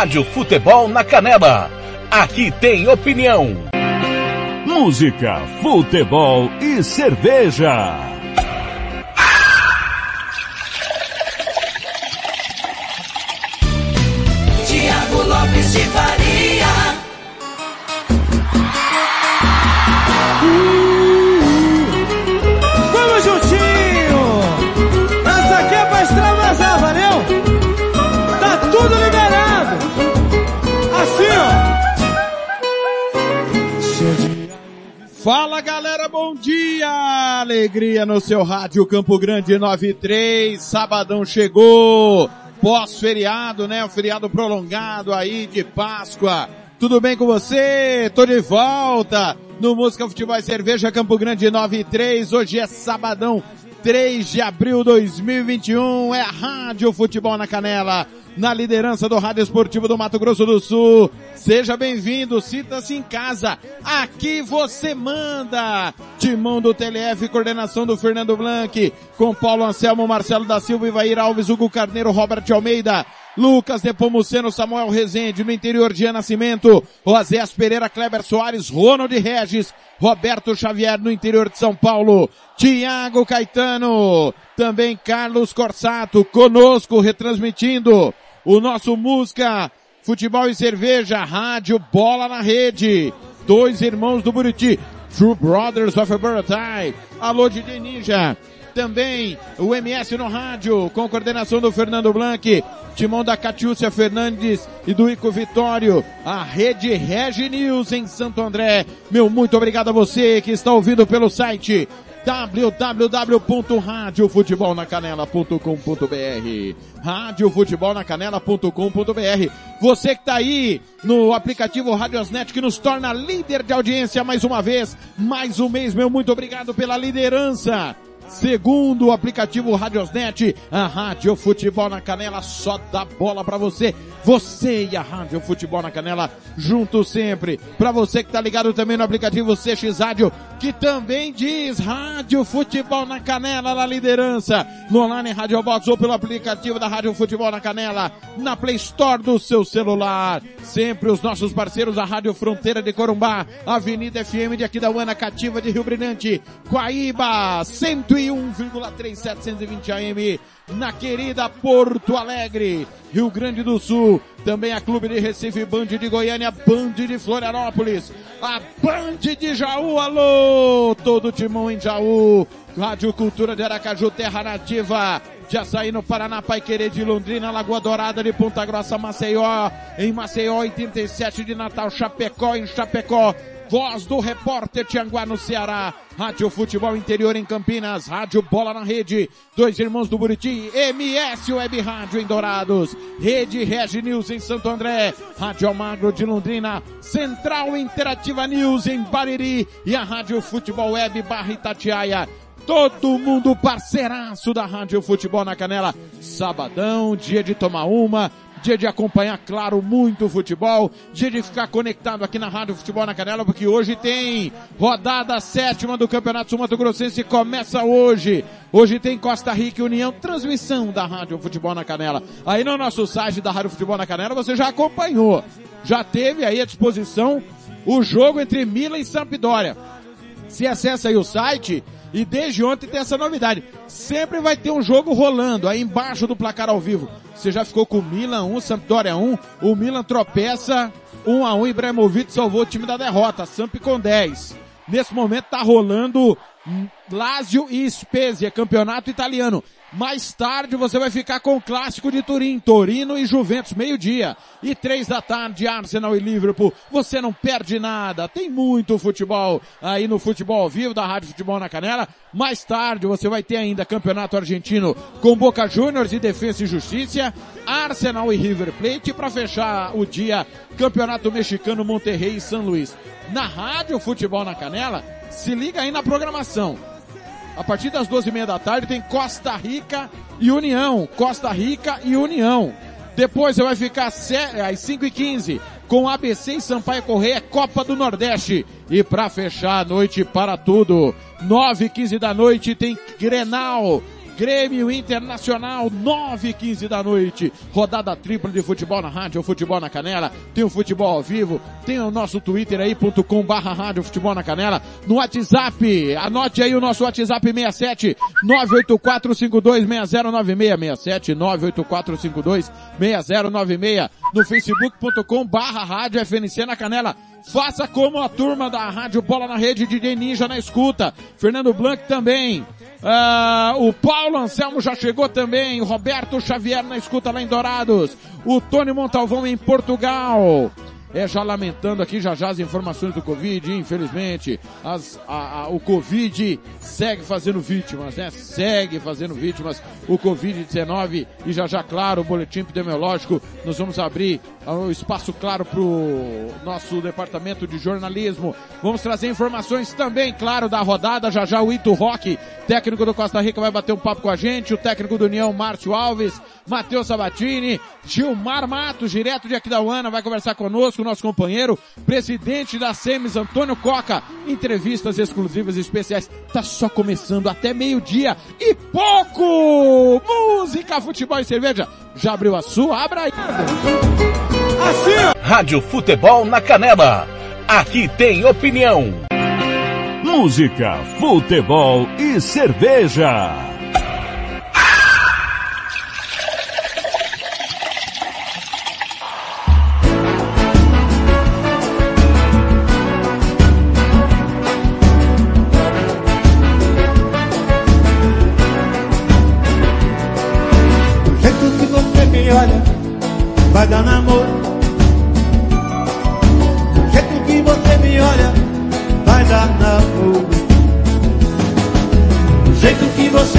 Rádio Futebol na Canela. Aqui tem opinião. Música, futebol e cerveja. Bom dia! Alegria no seu rádio Campo Grande 93, sabadão chegou! Pós-feriado, né? O feriado prolongado aí de Páscoa. Tudo bem com você? Tô de volta no Música Futebol e Cerveja Campo Grande 93. Hoje é sabadão 3 de abril de 2021. É a Rádio Futebol na Canela, na liderança do Rádio Esportivo do Mato Grosso do Sul. Seja bem-vindo, sinta-se em casa. Aqui você manda. Timão do TLF, coordenação do Fernando Blanc, com Paulo Anselmo, Marcelo da Silva, Ivair Alves, Hugo Carneiro, Robert Almeida. Lucas Nepomuceno, Samuel Rezende, no interior de Nascimento, Oséas Pereira, Kleber Soares, Ronald Regis, Roberto Xavier no interior de São Paulo, Tiago Caetano, também Carlos Corsato, conosco, retransmitindo o nosso Música, Futebol e Cerveja, Rádio Bola na Rede, dois irmãos do Buriti, True Brothers of Baratai, alô Didi Ninja, também o MS no rádio, com coordenação do Fernando Blanc, timão da Catiúcia Fernandes e do Ico Vitório, a rede Regi News em Santo André. Meu muito obrigado a você que está ouvindo pelo site www.radiofutebolnacanela.com.br radiofutebolnacanela.com.br Você que está aí no aplicativo Radiosnet que nos torna líder de audiência mais uma vez, mais um mês, meu muito obrigado pela liderança. Segundo o aplicativo Radiosnet, a Rádio Futebol na Canela só dá bola para você. Você e a Rádio Futebol na Canela juntos sempre. Para você que tá ligado também no aplicativo CX Rádio, que também diz Rádio Futebol na Canela na liderança. No online Rádio Box ou pelo aplicativo da Rádio Futebol na Canela, na Play Store do seu celular. Sempre os nossos parceiros, a Rádio Fronteira de Corumbá, Avenida FM de Aquidauana, Cativa de Rio Brilhante, Guaíba, 101,3720 AM, na querida Porto Alegre, Rio Grande do Sul, também a Clube de Recife, Band de Goiânia, Band de Florianópolis, a Band de Jaú, alô, todo timão em Jaú, Rádio Cultura de Aracaju, Terra Nativa, de Açaí no Paraná, Pai Querer de Londrina, Lagoa Dourada de Ponta Grossa, Maceió, em Maceió, 87 de Natal, Chapecó, em Chapecó, Voz do repórter Tianguá no Ceará. Rádio Futebol Interior em Campinas. Rádio Bola na Rede. Dois Irmãos do Buriti. MS Web Rádio em Dourados. Rede Regi News em Santo André. Rádio Almagro de Londrina. Central Interativa News em Bariri. E a Rádio Futebol Web Barra Itatiaia. Todo mundo parceiraço da Rádio Futebol na Canela. Sabadão, dia de tomar uma, dia de acompanhar, claro, muito futebol, dia de ficar conectado aqui na Rádio Futebol na Canela, porque hoje tem rodada sétima do Campeonato Mato Grossense, começa hoje. Hoje tem Costa Rica e União, transmissão da Rádio Futebol na Canela. Aí no nosso site da Rádio Futebol na Canela você já acompanhou, já teve aí à disposição o jogo entre Milan e Sampdoria. Se acessa aí o site, e desde ontem tem essa novidade. Sempre vai ter um jogo rolando aí embaixo do placar ao vivo. Você já ficou com o Milan 1, Sampdoria 1. O Milan tropeça 1 a 1 Ibrahimovic salvou o time da derrota. Samp com 10. Nesse momento tá rolando Lazio e Spezia, campeonato italiano. Mais tarde você vai ficar com o clássico de Turim, Torino e Juventus, meio-dia. E três da tarde, Arsenal e Liverpool. Você não perde nada. Tem muito futebol aí no Futebol ao Vivo da Rádio Futebol na Canela. Mais tarde você vai ter ainda Campeonato Argentino com Boca Juniors e Defesa e Justiça, Arsenal e River Plate para fechar o dia Campeonato Mexicano Monterrey e São Luís. Na Rádio Futebol na Canela, se liga aí na programação. A partir das duas e meia da tarde tem Costa Rica e União. Costa Rica e União. Depois vai ficar às 5 e 15 com ABC e Sampaio Correia, Copa do Nordeste. E para fechar a noite para tudo, 9 e 15 da noite tem Grenal. Grêmio Internacional, 9 e 15 da noite. Rodada tripla de futebol na rádio, futebol na canela. Tem o futebol ao vivo. Tem o nosso Twitter aí, ponto com barra rádio futebol na canela. No WhatsApp, anote aí o nosso WhatsApp 67 984526096. 98452 6096. No facebook.com barra rádio FNC na canela. Faça como a turma da Rádio Bola na Rede de Ninja na escuta. Fernando Blanc também. Uh, o Paulo Anselmo já chegou também. Roberto Xavier na escuta lá em Dourados. O Tony Montalvão em Portugal é já lamentando aqui já já as informações do Covid, infelizmente, as, a, a, o Covid segue fazendo vítimas, né? Segue fazendo vítimas. O Covid-19 e já já, claro, o boletim epidemiológico, nós vamos abrir o um espaço claro para o nosso departamento de jornalismo. Vamos trazer informações também, claro, da rodada, já já o Ito Rock, técnico do Costa Rica vai bater um papo com a gente, o técnico do União, Márcio Alves, Matheus Sabatini, Gilmar Matos, direto de Aquidauana, vai conversar conosco, nosso companheiro, presidente da SEMES, Antônio Coca. Entrevistas exclusivas e especiais. Tá só começando até meio-dia e pouco! Música, futebol e cerveja. Já abriu a sua? Abra aí. Assim. Rádio Futebol na Canela. Aqui tem opinião. Música, futebol e cerveja.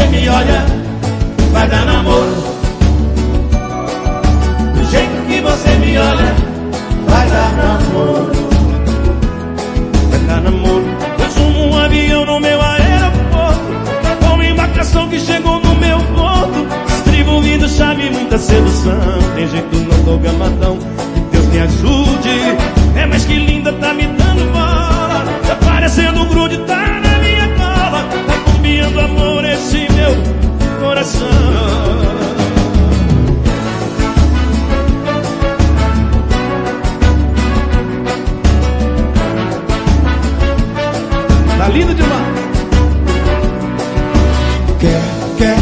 Você me olha, vai dar namoro. Do jeito que você me olha, vai dar namoro. Vai dar namoro. Sumo um avião no meu aeroporto, com uma embarcação que chegou no meu porto envolvido, sabe muita sedução. Tem jeito, não tô gamadão. Que Deus me ajude. É mais que linda, tá me dando bola. Tá parecendo um grude, tá. Bombeando amor esse meu coração. Tá lindo demais. Quer, quer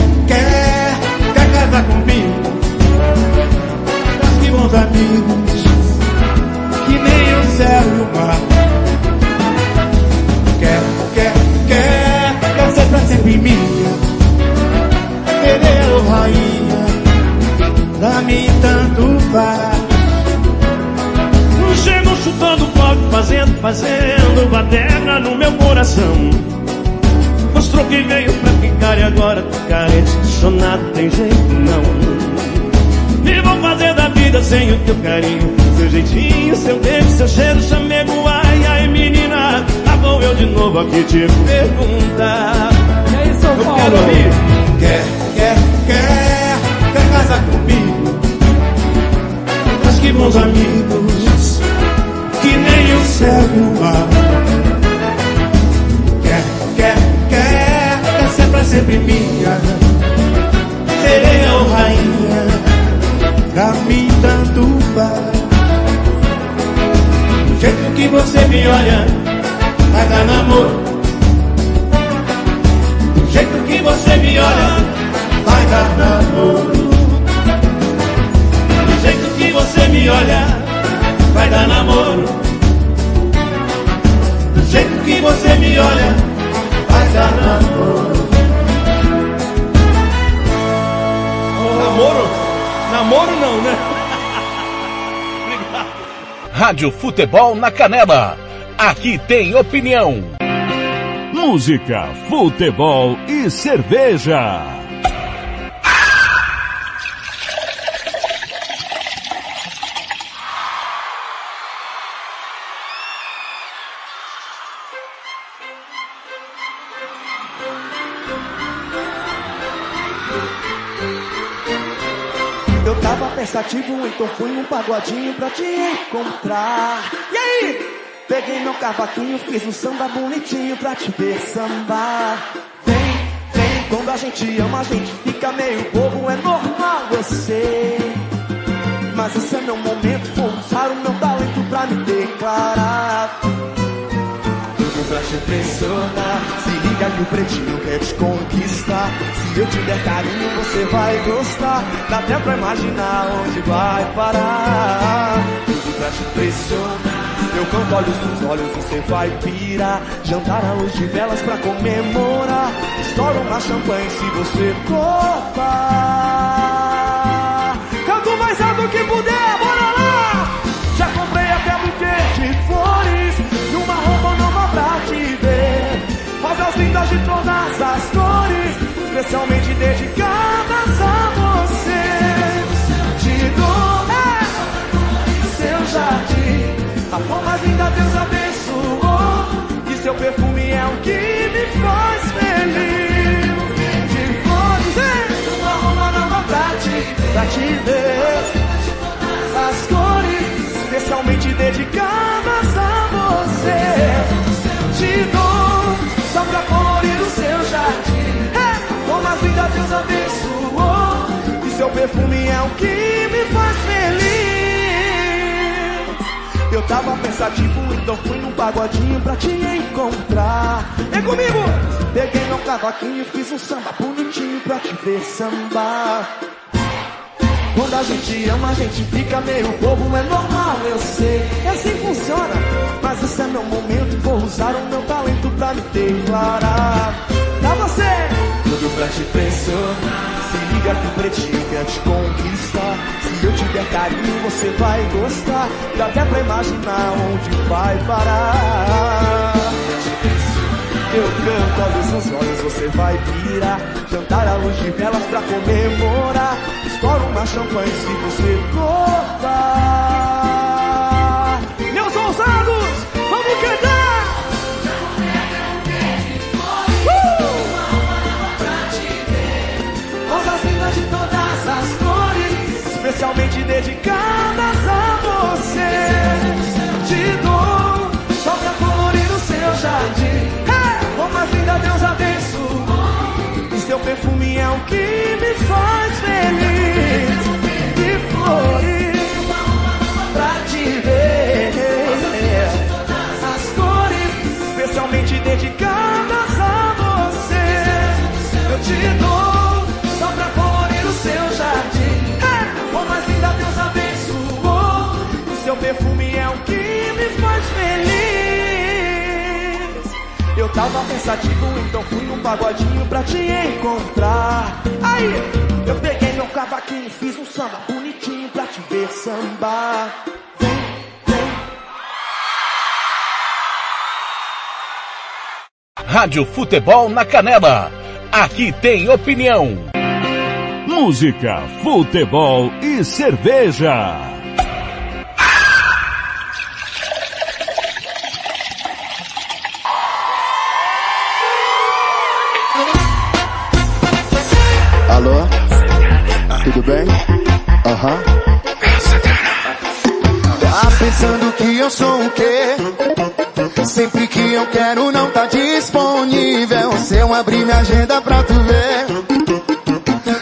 bons amigos, que nem o céu e o mar. Sempre minha, querer ou rainha, dá-me tanto faz. Chegam chutando pau, fazendo, fazendo pedra no meu coração. Mostrou que veio pra ficar e agora tá carente, apaixonado, tem jeito não. Me vou fazer da vida sem o teu carinho, seu jeitinho, seu beijo, seu cheiro, chamego, ai, ai, menina. Lá vou eu de novo aqui te perguntar. E São Eu Paulo? quero ouvir. Quer, quer, quer, quer casar comigo? Mas que bons amigos, que nem o céu no ar. Quer, quer, quer, quer ser pra sempre minha Sereia ou rainha, Pra mim tanto faz do jeito que você me olha, vai dar namoro. Do jeito que você me olha, vai dar namoro. Do jeito que você me olha, vai dar namoro. Do jeito que você me olha, vai dar namoro. Namoro? Namoro não, né? Obrigado. Rádio Futebol na Canela. Aqui tem opinião. Música, futebol e cerveja. Eu tava pensativo, então fui num pagodinho pra te encontrar. E aí? Peguei meu cavaquinho, fiz um samba bonitinho pra te ver sambar. Vem, vem, quando a gente ama, a gente fica meio bobo, é normal, sei. Mas esse é meu momento, vou usar o meu talento pra me declarar. Tudo pra te impressionar. Se liga que o pretinho quer te conquistar. Se eu te der carinho, você vai gostar. Dá até pra imaginar onde vai parar. Tudo pra te impressionar. Eu canto olhos nos olhos, você vai pirar. Jantar à luz de velas pra comemorar. Estoura uma champanhe se você topar. Canto mais alto que puder, bora lá! Já comprei até buquê de flores E uma roupa nova pra te ver Rosas lindas de todas as cores Especialmente dedicadas vida Deus abençoou. E seu perfume é o que me faz feliz. Eu tava pensativo, então fui num pagodinho pra te encontrar. Vem comigo! Peguei meu cavaquinho, fiz um samba bonitinho pra te ver sambar. Quando a gente ama, a gente fica meio bobo, é normal, eu sei. E assim funciona. Mas esse é meu momento, vou usar o meu talento pra me declarar. Pra te impressionar. Se liga que o pretinho quer te conquistar. Se eu te der carinho, você vai gostar. Dá até pra imaginar onde vai parar. Eu canto olhos nos olhos, você vai pirar. Jantar à luz de velas pra comemorar. Estoura uma champanhe se você gostar. Dedicadas a você. Te dou só pra colorir o seu jardim. Hey! Como a vida Deus abençoou. E seu perfume é o que me faz feliz. De flores pra te ver. As cores especialmente dedicadas a você. Eu te dou que me faz feliz. Eu tava pensativo, então fui num pagodinho pra te encontrar. Aí, eu peguei meu cavaquinho, fiz um samba bonitinho pra te ver sambar. Vem, vem. Rádio Futebol na Canela. Aqui tem opinião. Música, futebol e cerveja. Tudo bem? Aham. Uhum. Tá pensando que eu sou o quê? Sempre que eu quero não tá disponível. Se eu abrir minha agenda pra tu ver.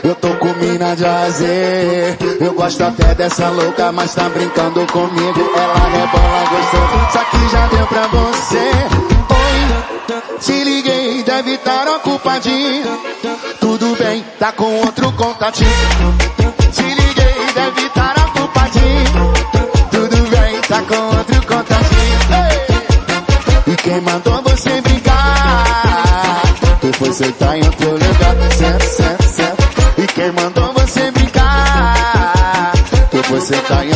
Eu tô com mina de azer. Eu gosto até dessa louca, mas tá brincando comigo. Ela rebola gostoso, só que já deu pra você. Oi, te liguei, deve estar ocupadinho. Tudo tá com outro contatinho. Te liguei, deve estar ocupadinho. Tudo bem, tá com outro contatinho. E quem mandou você brincar? Tu foi sentar em outro lugar, certo, certo, certo. E quem mandou você brincar? Tu foi sentar em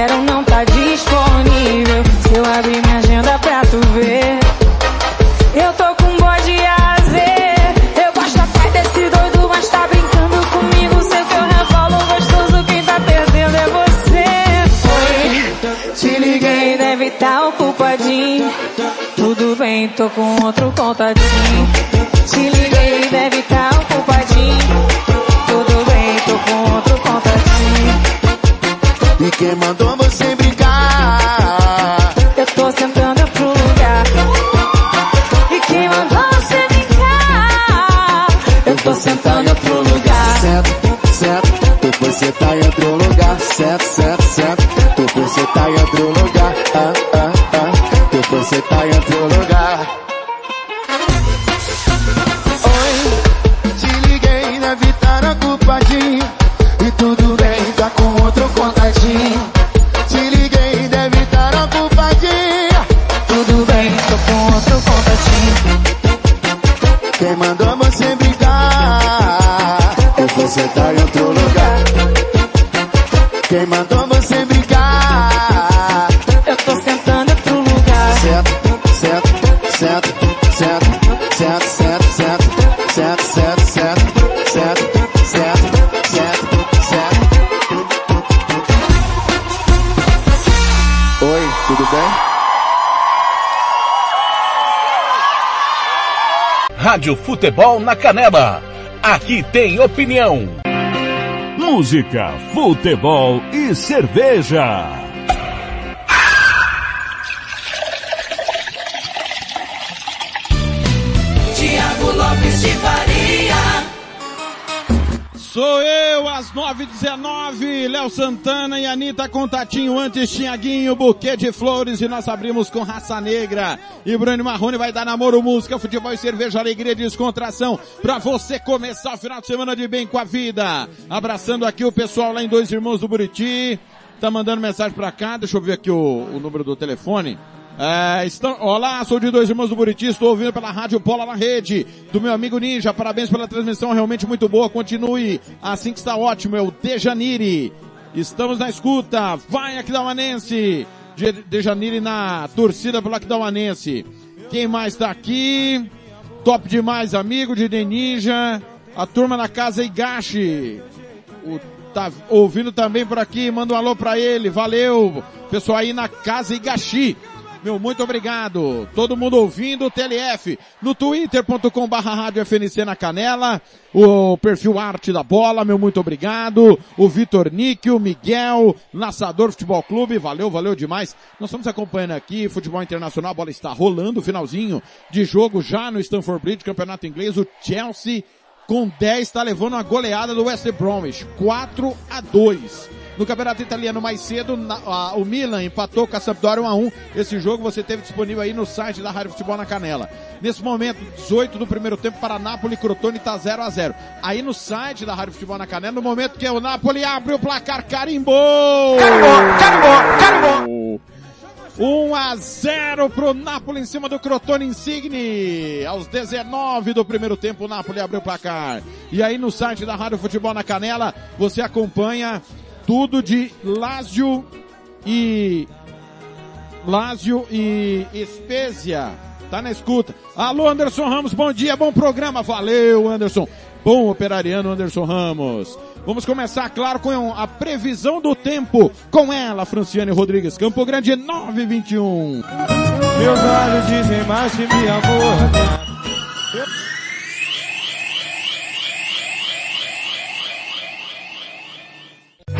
quero não tá disponível. Se eu abrir minha agenda pra tu ver. Eu tô com bode azer. Eu gosto até desse doido, mas tá brincando comigo. Sei que eu revolo gostoso, quem tá perdendo é você. Oi, te liguei, deve tá ocupadinho. Tudo bem, tô com outro contatinho. Te liguei, deve tá mandou você Rádio Futebol na Canela. Aqui tem opinião. Música, futebol e cerveja. Às 9h19, Léo Santana e Anitta Contatinho, antes Tiaguinho, buquê de flores e nós abrimos com Raça Negra. E Bruno Marrone vai dar namoro, música, futebol e cerveja, alegria e descontração pra você começar o final de semana de bem com a vida. Abraçando aqui o pessoal lá em Dois Irmãos do Buriti, tá mandando mensagem pra cá, deixa eu ver aqui o, o número do telefone. É, estão, olá, sou de dois irmãos do Buriti, estou ouvindo pela Rádio Bola na Rede, do meu amigo Ninja, parabéns pela transmissão, realmente muito boa, continue assim que está ótimo, é o Dejaniri. Estamos na escuta, vai Aquidauanense, De- Dejaniri na torcida pelo Aquidauanense. Quem mais está aqui? Top demais, amigo de Ninja, a turma na casa Igashi. O tá ouvindo também por aqui, manda um alô pra ele, valeu, pessoal aí na casa Igashi. Meu, muito obrigado. Todo mundo ouvindo o TLF no twitter.com barra rádio FNC na canela, o perfil Arte da Bola, meu muito obrigado. O Vitor o Miguel, Laçador Futebol Clube, valeu, valeu demais. Nós estamos acompanhando aqui, futebol internacional, a bola está rolando, finalzinho de jogo já no Stamford Bridge, campeonato inglês, o Chelsea com 10 está levando uma goleada do West Bromwich, 4 a 2. No campeonato italiano mais cedo, na- a- o Milan empatou com a Sampdoria 1 a 1. Esse jogo você teve disponível aí no site da Rádio Futebol na Canela. Nesse momento, 18 do primeiro tempo para Napoli, Crotone tá 0 a 0. Aí no site da Rádio Futebol na Canela, no momento que o Napoli abre o placar, carimbou! Carimbou, carimbou, carimbou! 1 a a 0 pro Napoli em cima do Crotone Insigne. Aos 19 do primeiro tempo, o Napoli abriu o placar. E aí no site da Rádio Futebol na Canela, você acompanha tudo de Lazio e Lazio e Spezia. Tá na escuta. Alô, Anderson Ramos, bom dia, bom programa. Valeu, Anderson. Bom operariano, Anderson Ramos. Vamos começar, claro, com a previsão do tempo com ela, Franciane Rodrigues. Campo Grande 921. Meus olhos dizem mais que me amor.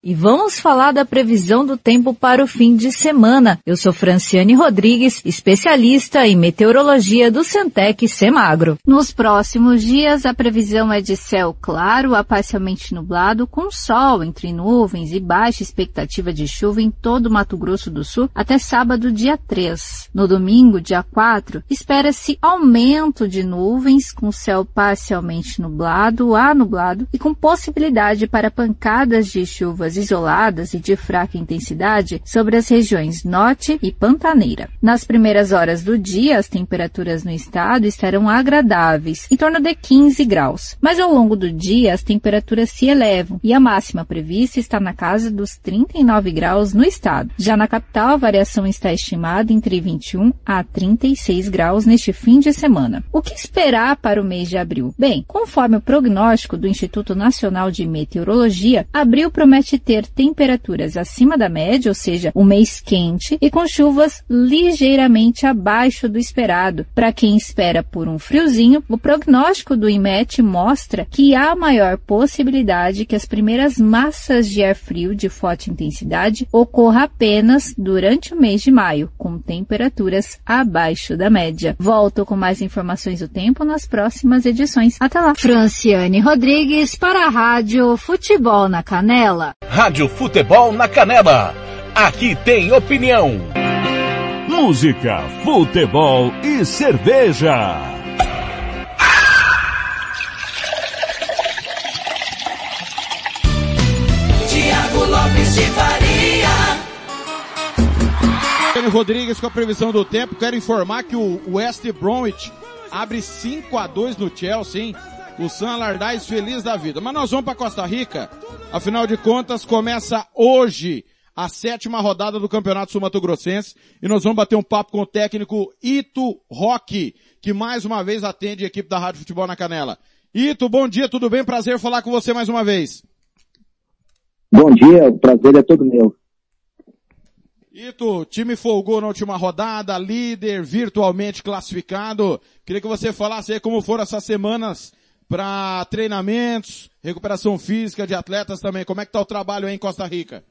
E vamos falar da previsão do tempo para o fim de semana. Eu sou Franciane Rodrigues, especialista em meteorologia do Centec Semagro. Nos próximos dias, a previsão é de céu claro a parcialmente nublado, com sol entre nuvens e baixa expectativa de chuva em todo o Mato Grosso do Sul até sábado, dia 3. No domingo, dia 4, espera-se aumento de nuvens com céu parcialmente nublado a nublado e com possibilidade para pancadas de chuvas isoladas e de fraca intensidade sobre as regiões norte e pantaneira. Nas primeiras horas do dia, as temperaturas no estado estarão agradáveis, em torno de 15 graus. Mas ao longo do dia, as temperaturas se elevam e a máxima prevista está na casa dos 39 graus no estado. Já na capital, a variação está estimada entre 21 a 36 graus neste fim de semana. O que esperar para o mês de abril? Bem, conforme o prognóstico do Instituto Nacional de Meteorologia, abril promete ter temperaturas acima da média, ou seja, um mês quente, e com chuvas ligeiramente abaixo do esperado. Para quem espera por um friozinho, o prognóstico do IMET mostra que há maior possibilidade que as primeiras massas de ar frio de forte intensidade ocorra apenas durante o mês de maio, com temperaturas abaixo da média. Volto com mais informações do tempo nas próximas edições. Até lá. Franciane Rodrigues para a Rádio Futebol na Canela. Rádio Futebol na Canela. Aqui tem opinião. Música, futebol e cerveja. Tiago Lopes de Faria. Franciane Rodrigues com a previsão do tempo. Quero informar que o West Bromwich abre 5 a 2 no Chelsea, hein? O San Allardyce feliz da vida. Mas nós vamos para Costa Rica. Afinal de contas, começa hoje a sétima rodada do Campeonato Sul Mato Grossense e nós vamos bater um papo com o técnico Ito Roque, que mais uma vez atende a equipe da Rádio Futebol na Canela. Ito, bom dia, tudo bem? Prazer falar com você mais uma vez. Bom dia, o prazer é todo meu. Ito, time folgou na última rodada, líder virtualmente classificado. Queria que você falasse aí como foram essas semanas para treinamentos, recuperação física de atletas também. Como é que tá o trabalho em Costa Rica?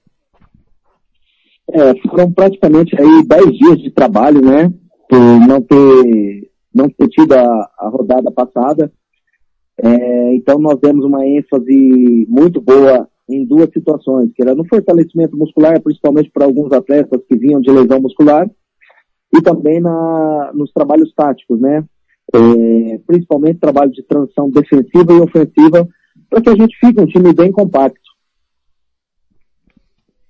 É, foram praticamente aí 10 dias de trabalho, né? Por não ter, não ter tido a, a rodada passada. É, então nós demos uma ênfase muito boa em duas situações, que era no fortalecimento muscular, principalmente para alguns atletas que vinham de lesão muscular, e também na, nos trabalhos táticos, né? É, principalmente trabalho de transição defensiva e ofensiva, para que a gente fique um time bem compacto.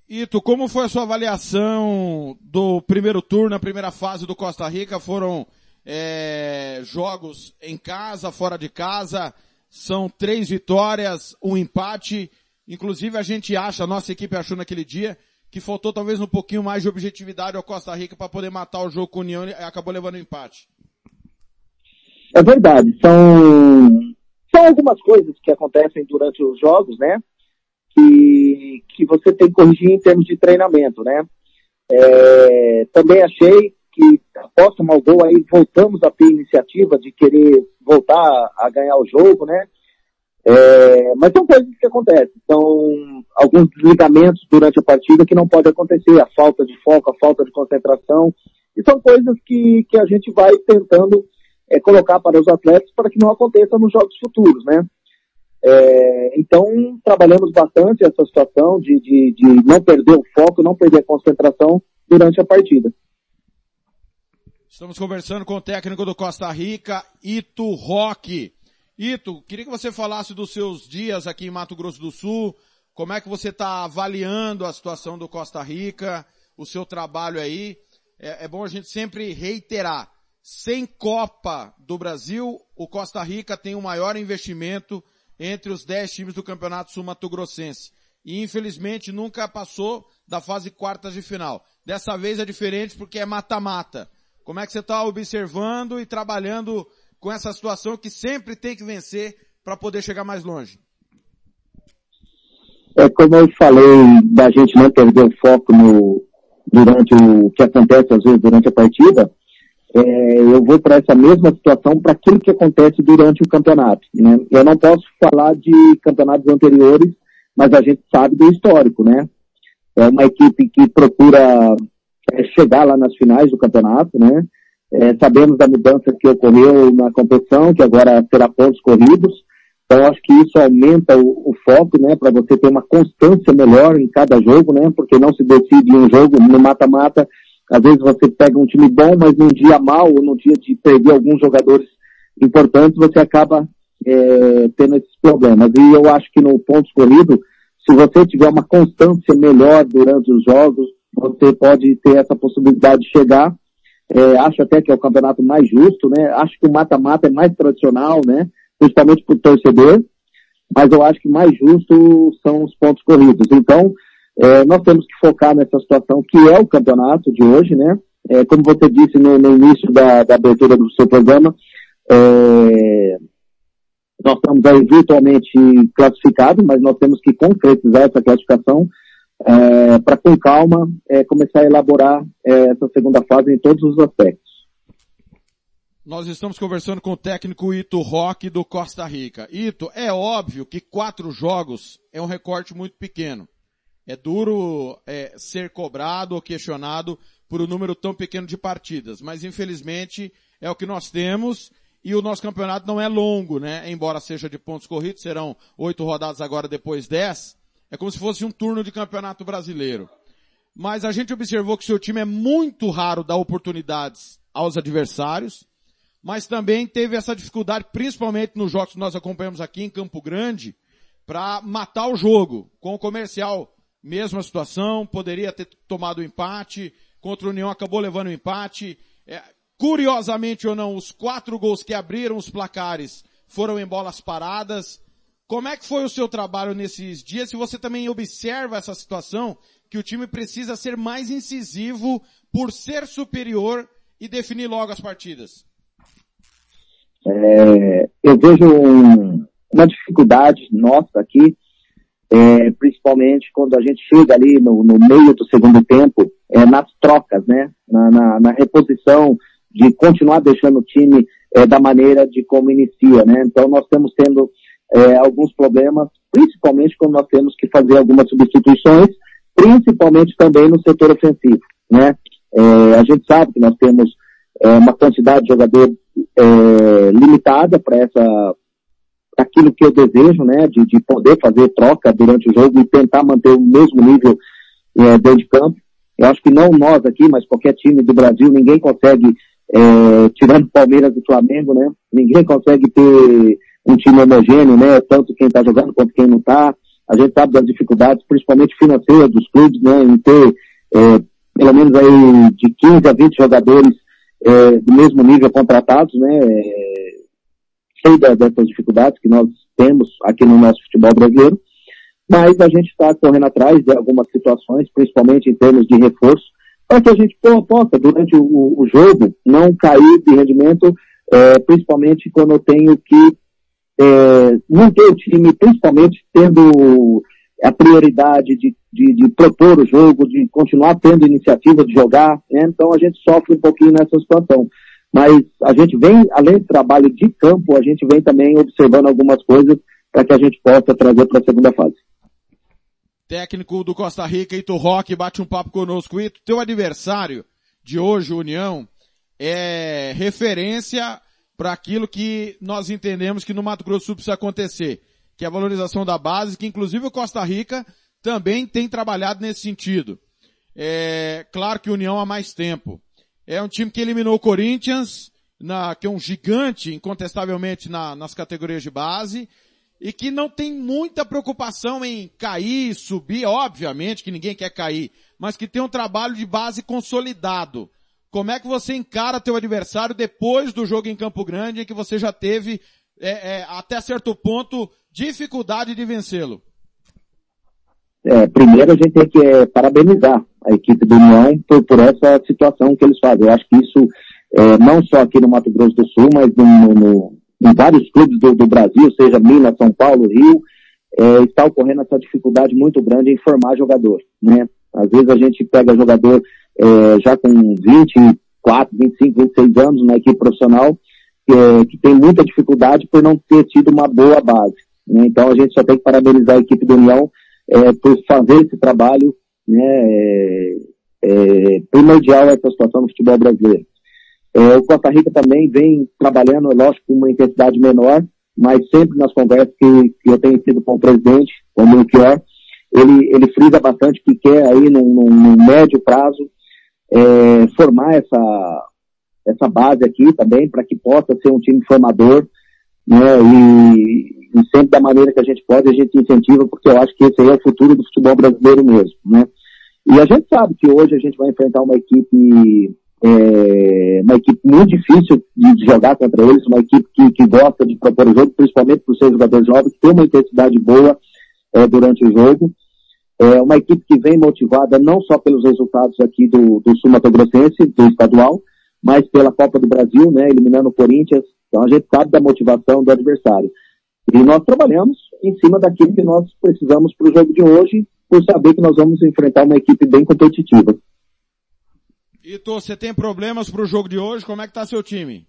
Ito, como foi a sua avaliação do primeiro turno, a primeira fase do Costa Rica? Foram é, jogos em casa, fora de casa, são três vitórias, um empate. Inclusive a gente acha, a nossa equipe achou naquele dia, que faltou talvez um pouquinho mais de objetividade ao Costa Rica para poder matar o jogo com União e acabou levando o um empate. É verdade, são, são algumas coisas que acontecem durante os jogos, né? Que, que você tem que corrigir em termos de treinamento, né? É, também achei que após tomar o gol aí voltamos a ter iniciativa de querer voltar a ganhar o jogo, né? É, mas são coisas que acontecem. São alguns desligamentos durante a partida que não pode acontecer. A falta de foco, a falta de concentração. E são coisas que, que a gente vai tentando é, colocar para os atletas para que não aconteça nos jogos futuros, né? É, então, trabalhamos bastante essa situação de, de, de não perder o foco, não perder a concentração durante a partida. Estamos conversando com o técnico do Costa Rica, Ito Roque. Ito, queria que você falasse dos seus dias aqui em Mato Grosso do Sul, Como é que você está avaliando a situação do Costa Rica, o seu trabalho aí? É, é bom a gente sempre reiterar. Sem Copa do Brasil, o Costa Rica tem o maior investimento entre os 10 times do Campeonato Sul-Mato Grossense. E infelizmente nunca passou da fase quartas de final. Dessa vez é diferente porque é mata-mata. Como é que você está observando e trabalhando com essa situação que sempre tem que vencer para poder chegar mais longe? É como eu falei da gente não perder o foco no, durante o que acontece às vezes durante a partida, é, eu vou para essa mesma situação para aquilo que acontece durante o campeonato. Né? Eu não posso falar de campeonatos anteriores, mas a gente sabe do histórico, né? É uma equipe que procura é, chegar lá nas finais do campeonato, né? É, sabemos da mudança que ocorreu na competição, que agora será pontos corridos. Então, acho que isso aumenta o, o foco, né, para você ter uma constância melhor em cada jogo, né, porque não se decide um jogo no mata-mata. Às vezes você pega um time bom, mas num dia mal, ou num dia de perder alguns jogadores importantes, você acaba é, tendo esses problemas. E eu acho que no pontos corrido, se você tiver uma constância melhor durante os jogos, você pode ter essa possibilidade de chegar. É, acho até que é o campeonato mais justo, né? Acho que o mata-mata é mais tradicional, né? Principalmente para o torcedor. Mas eu acho que mais justo são os pontos corridos. Então, é, nós temos que focar nessa situação que é o campeonato de hoje, né? É, como você disse no, no início da, da, abertura do seu programa, é, nós estamos aí virtualmente classificados, mas nós temos que concretizar essa classificação é, para com calma é, começar a elaborar é, essa segunda fase em todos os aspectos. Nós estamos conversando com o técnico Ito Roque do Costa Rica. Ito, é óbvio que quatro jogos é um recorte muito pequeno. É duro é, ser cobrado ou questionado por um número tão pequeno de partidas, mas infelizmente é o que nós temos e o nosso campeonato não é longo, né? Embora seja de pontos corridos, serão oito rodadas agora depois dez. É como se fosse um turno de campeonato brasileiro. Mas a gente observou que seu time é muito raro dar oportunidades aos adversários, mas também teve essa dificuldade, principalmente nos jogos que nós acompanhamos aqui em Campo Grande, para matar o jogo. Com o comercial, mesma situação, poderia ter tomado o empate, contra o União acabou levando o empate. É, curiosamente ou não, os quatro gols que abriram os placares foram em bolas paradas. Como é que foi o seu trabalho nesses dias? Se você também observa essa situação, que o time precisa ser mais incisivo por ser superior e definir logo as partidas. É, eu vejo um, uma dificuldade nossa aqui, é, principalmente quando a gente chega ali no, no meio do segundo tempo, é, nas trocas, né? Na, na, na, reposição, de continuar deixando o time é, da maneira de como inicia, né? Então nós estamos tendo é, alguns problemas, principalmente quando nós temos que fazer algumas substituições, principalmente também no setor ofensivo, né? É, a gente sabe que nós temos é, uma quantidade de jogadores limitada para essa aquilo que eu desejo, né, de, de, poder fazer troca durante o jogo e tentar manter o mesmo nível é, dentro de campo. Eu acho que não nós aqui, mas qualquer time do Brasil, ninguém consegue, é, tirando Palmeiras e Flamengo, né, ninguém consegue ter um time homogêneo, né? Tanto quem está jogando quanto quem não está. A gente sabe das dificuldades, principalmente financeiras dos clubes, né? Em ter é, pelo menos aí de 15 a 20 jogadores é, do mesmo nível contratados, né? Sei dessas dificuldades que nós temos aqui no nosso futebol brasileiro, mas a gente está correndo atrás de algumas situações, principalmente em termos de reforço, para que a gente possa, durante o, o jogo, não cair de rendimento, é, principalmente quando eu tenho que é, manter o time, principalmente tendo a prioridade de, de, de, propor o jogo, de continuar tendo iniciativa de jogar, né? então a gente sofre um pouquinho nessa situação. Mas a gente vem, além do trabalho de campo, a gente vem também observando algumas coisas para que a gente possa trazer para a segunda fase. Técnico do Costa Rica, Ito Roque, bate um papo conosco. Ito, teu adversário de hoje, União, é referência para aquilo que nós entendemos que no Mato Grosso precisa acontecer, que é a valorização da base, que inclusive o Costa Rica também tem trabalhado nesse sentido. É claro que União há mais tempo. É um time que eliminou o Corinthians, na, que é um gigante, incontestavelmente, na, nas categorias de base, e que não tem muita preocupação em cair, subir, obviamente que ninguém quer cair, mas que tem um trabalho de base consolidado. Como é que você encara teu adversário depois do jogo em Campo Grande, em que você já teve, é, é, até certo ponto, dificuldade de vencê-lo? É, primeiro a gente tem que é, parabenizar a equipe do União por, por, essa situação que eles fazem. Eu acho que isso, é, não só aqui no Mato Grosso do Sul, mas no, no, em vários clubes do, do, Brasil, seja Minas, São Paulo, Rio, é, está ocorrendo essa dificuldade muito grande em formar jogador, né? Às vezes a gente pega jogador é, já com 24, 25, 26 anos na equipe profissional, é, que tem muita dificuldade por não ter tido uma boa base. Né? Então a gente só tem que parabenizar a equipe do União é, por fazer esse trabalho né, é, é, primordial essa situação no futebol brasileiro. É, o Costa Rica também vem trabalhando, lógico, com uma intensidade menor, mas sempre nas conversas que, que eu tenho tido com o presidente, com o Melchior, ele, ele frisa bastante que quer aí num médio prazo é, formar essa, essa base aqui também para que possa ser um time formador, né, e, e, sempre da maneira que a gente pode, a gente incentiva, porque eu acho que esse aí é o futuro do futebol brasileiro mesmo, né. E a gente sabe que hoje a gente vai enfrentar uma equipe, é, uma equipe muito difícil de, jogar contra eles, uma equipe que, que gosta de propor o jogo, principalmente por ser jogador jovem, que tem uma intensidade boa é, durante o jogo. É uma equipe que vem motivada não só pelos resultados aqui do, do Sul Mato Grossense, do estadual, mas pela Copa do Brasil, né, eliminando o Corinthians. Então a gente sabe da motivação do adversário. E nós trabalhamos em cima daquilo que nós precisamos para o jogo de hoje, por saber que nós vamos enfrentar uma equipe bem competitiva. Ito, você tem problemas para o jogo de hoje? Como é que está seu time?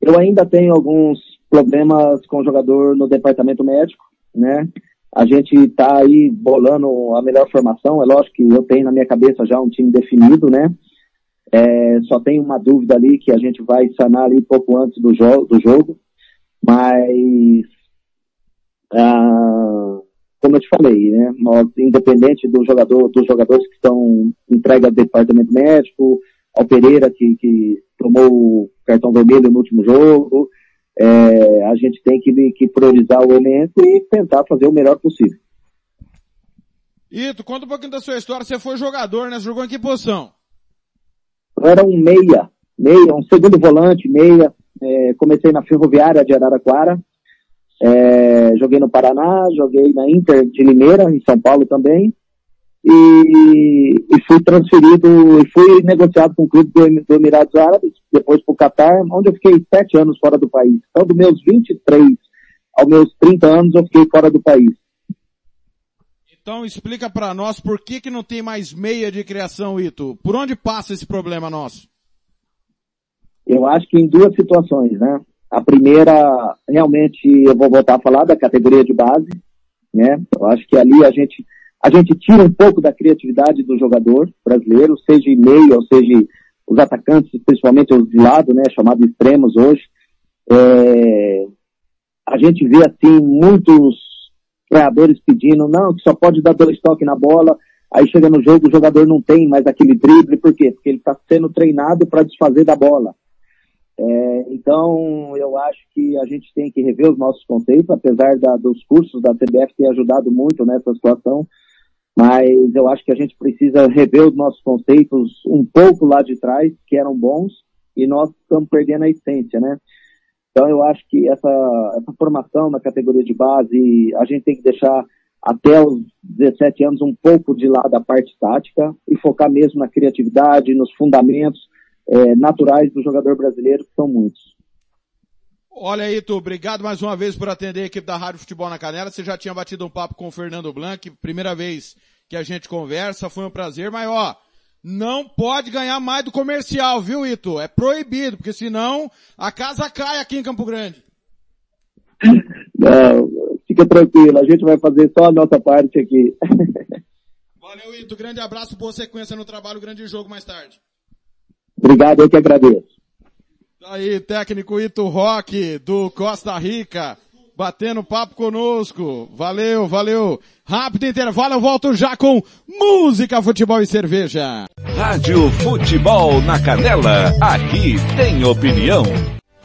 Eu ainda tenho alguns problemas com o jogador no departamento médico, né? A gente está aí bolando a melhor formação. É lógico que eu tenho na minha cabeça já um time definido, né? É, só tem uma dúvida ali que a gente vai sanar ali pouco antes do, jo do jogo. Mas, ah, como eu te falei, né? Nós, independente do jogador, dos jogadores que estão entregue ao departamento médico, ao Pereira que, que tomou o cartão vermelho no último jogo, é, a gente tem que, que priorizar o elenco e tentar fazer o melhor possível. Ito, conta um pouquinho da sua história. Você foi jogador, né? Você jogou em que posição? Era um meia, meia, um segundo volante, meia. É, comecei na Ferroviária de Araraquara. É, joguei no Paraná, joguei na Inter de Limeira, em São Paulo também. E, e fui transferido, e fui negociado com o clube do, do Emirados Árabes, depois para o Catar, onde eu fiquei sete anos fora do país. Então, dos meus 23 aos meus 30 anos, eu fiquei fora do país. Então explica para nós por que que não tem mais meia de criação, Ito. Por onde passa esse problema nosso? Eu acho que em duas situações, né? A primeira, realmente, eu vou voltar a falar da categoria de base, né? Eu acho que ali a gente, a gente tira um pouco da criatividade do jogador brasileiro, seja em meia ou seja os atacantes, principalmente os de lado, né? Chamados extremos hoje. É, a gente vê, assim, muitos treinadores pedindo, não, que só pode dar dois toques na bola, aí chega no jogo, o jogador não tem mais aquele drible, por quê? Porque ele está sendo treinado para desfazer da bola. É, então, eu acho que a gente tem que rever os nossos conceitos, apesar da, dos cursos da CBF ter ajudado muito nessa situação, mas eu acho que a gente precisa rever os nossos conceitos um pouco lá de trás, que eram bons, e nós estamos perdendo a essência, né? Então eu acho que essa, essa formação na categoria de base, a gente tem que deixar até os 17 anos um pouco de lado a parte tática e focar mesmo na criatividade, nos fundamentos é, naturais do jogador brasileiro, que são muitos. Olha aí, tu, obrigado mais uma vez por atender a equipe da Rádio Futebol na Canela. Você já tinha batido um papo com o Fernando Blanc, primeira vez que a gente conversa, foi um prazer, mas ó, não pode ganhar mais do comercial, viu, Ito? É proibido, porque senão a casa cai aqui em Campo Grande. Não, fica tranquilo, a gente vai fazer só a nossa parte aqui. Valeu, Ito. Grande abraço, boa sequência no trabalho, grande jogo mais tarde. Obrigado, eu que agradeço. Aí, técnico Ito Rock, do Costa Rica batendo papo conosco. Valeu, valeu. Rápido intervalo, eu volto já com música, futebol e cerveja. Rádio Futebol na Canela, aqui tem opinião.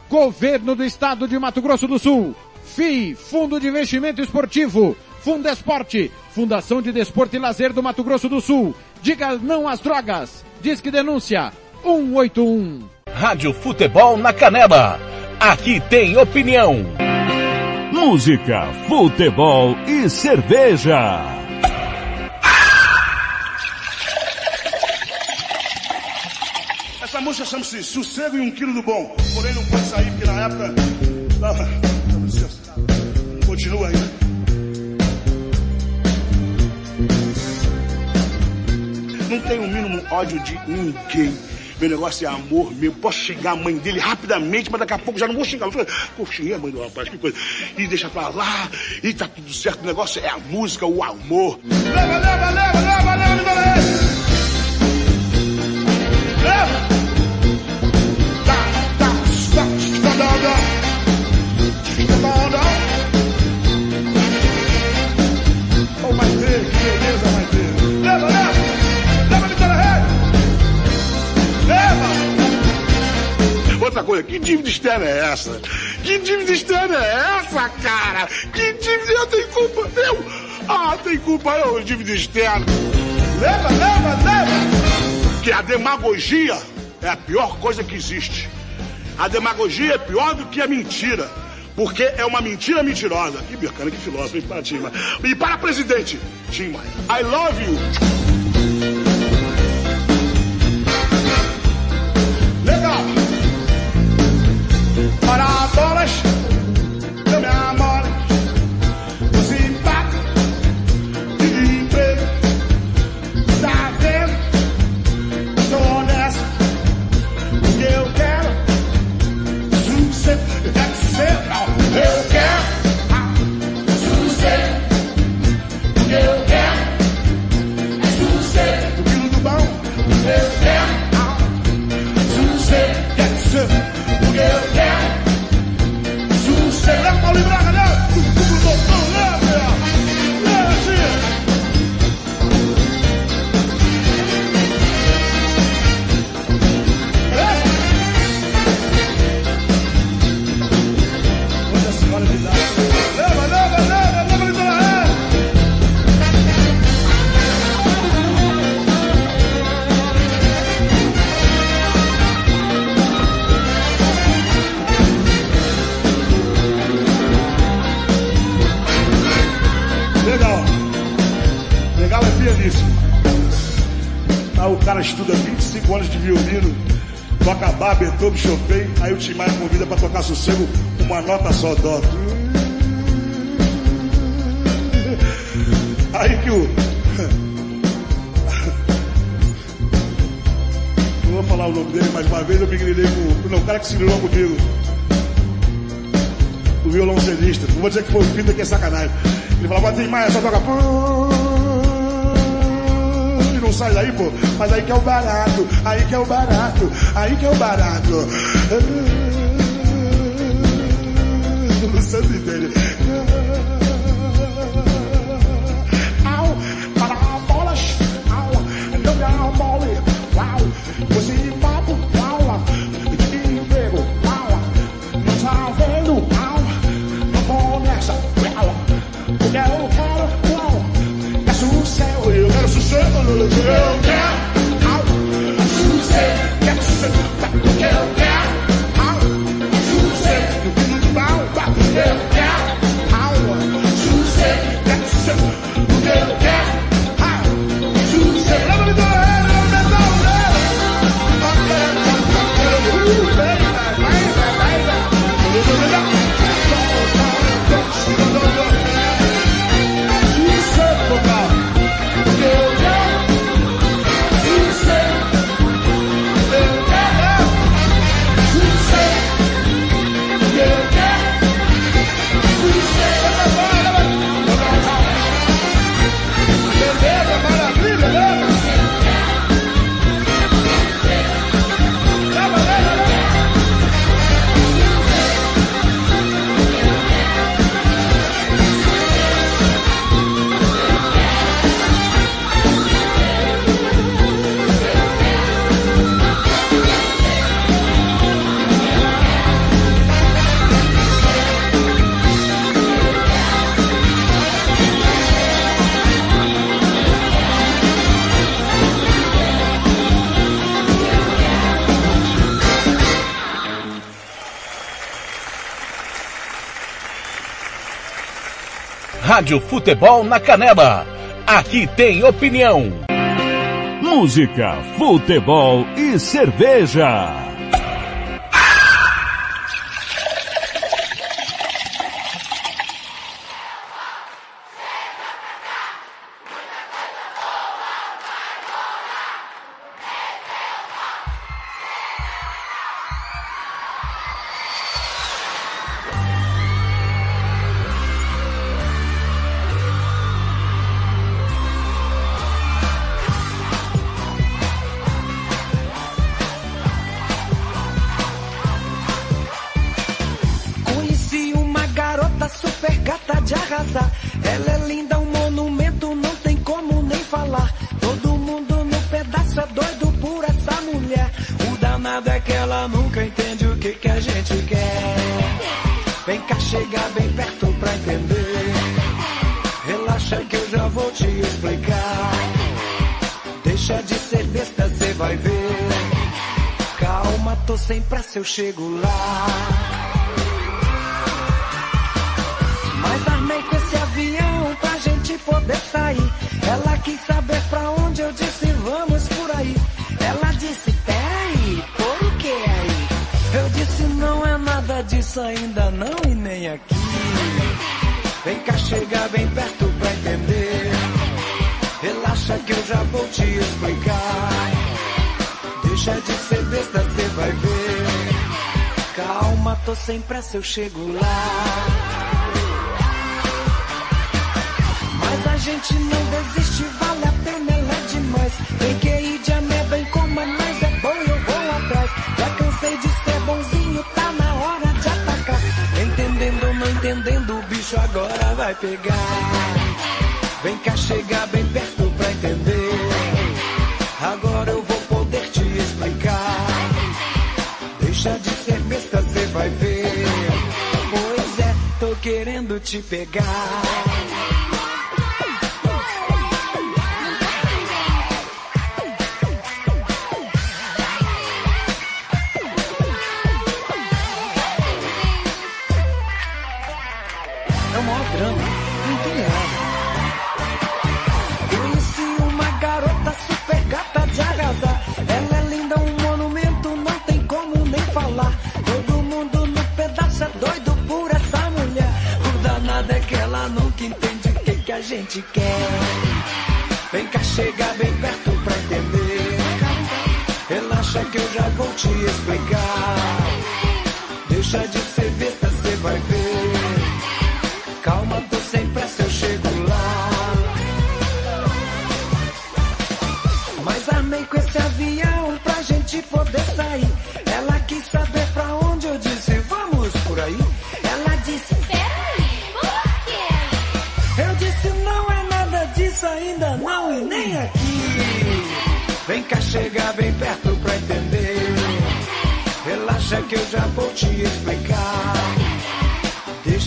Governo do Estado de Mato Grosso do Sul FI, Fundo de Investimento Esportivo, Fundesporte, Fundação de Desporto e Lazer do Mato Grosso do Sul. Diga não às drogas. Diz que denúncia 181. Rádio Futebol na Canela. Aqui tem opinião. Música, futebol e cerveja. Essa música chama-se Sossego e um quilo do bom. Porém não pode sair porque na época. Continua ainda. Não tenho o mínimo ódio de ninguém. Meu negócio é amor mesmo. Posso xingar a mãe dele rapidamente, mas daqui a pouco já não vou xingar. Pô, xinguei a mãe do rapaz, que coisa. E deixa pra lá, e tá tudo certo. O negócio é a música, o amor. Leva, leva, leva, leva, Coisa, que dívida externa é essa? Que dívida externa é essa, cara? Que dívida eu tenho culpa? Eu? Ah, tem culpa eu, dívida externa. Leva, leva, leva! Que a demagogia é a pior coisa que existe. A demagogia é pior do que a mentira. Porque é uma mentira mentirosa. Que bacana, que filósofo, hein, para Maia. E para presidente, Tim Maia. I love you. Para bolas, eu me amoro. Bar, Beethoven, Chopin, aí o Tim Maia convida pra tocar sossego uma nota só, dó. Aí que o... Não vou falar o nome dele, mas uma vez eu me grilhei com não, o cara que se grilou comigo. O violoncelista. Não vou dizer que foi o Peter, que é sacanagem. Ele falava, Tim Maia, só toca... E não sai daí, pô. Mas aí que é o barato, aí que é o barato, aí que é o barato. Você entende? Au, para bolas, au, não me amole, uau, você papo, Rádio Futebol na Canela. Aqui tem opinião. Música, futebol e cerveja. chego lá.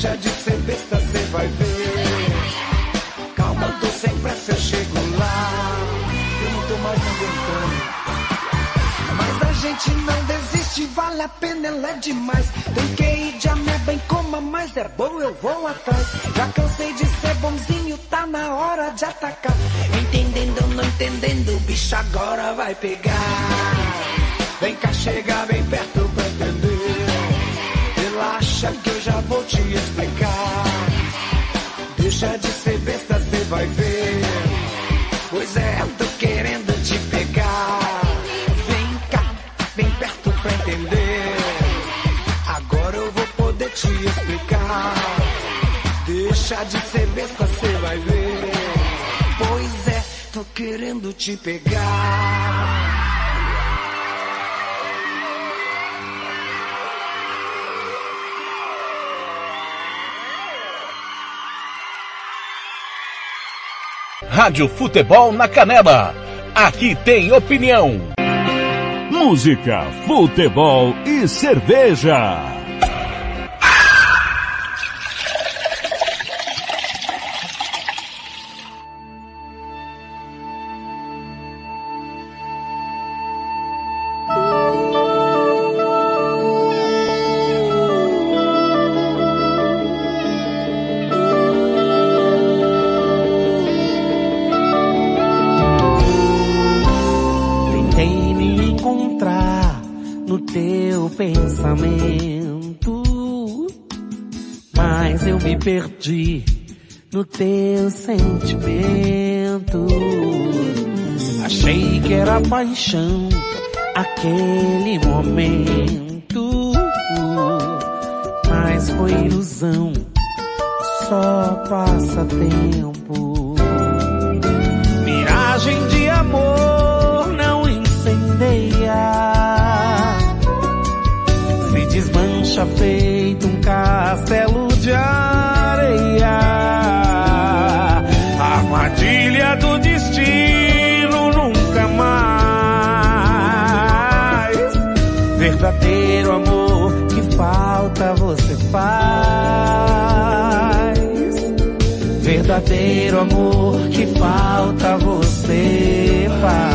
Deixa de ser besta, cê vai ver. Calma, tô sem pressa, eu chego lá. Eu não tô mais aguentando. Mas a gente não desiste, vale a pena, ela é demais. Tanquei de amor bem coma, mas é bom, eu vou atrás. Já cansei de ser bonzinho, tá na hora de atacar. Entendendo ou não entendendo, o bicho agora vai pegar. Vem cá, chega bem perto pra entender. Deixa que eu já vou te explicar. Deixa de ser besta, cê vai ver. Pois é, tô querendo te pegar. Vem cá, bem perto pra entender. Agora eu vou poder te explicar. Deixa de ser besta, cê vai ver. Pois é, tô querendo te pegar. Rádio Futebol na Canela. Aqui tem opinião. Música, futebol e cerveja. Paixão aquele momento, mas foi ilusão, só passa tempo. Você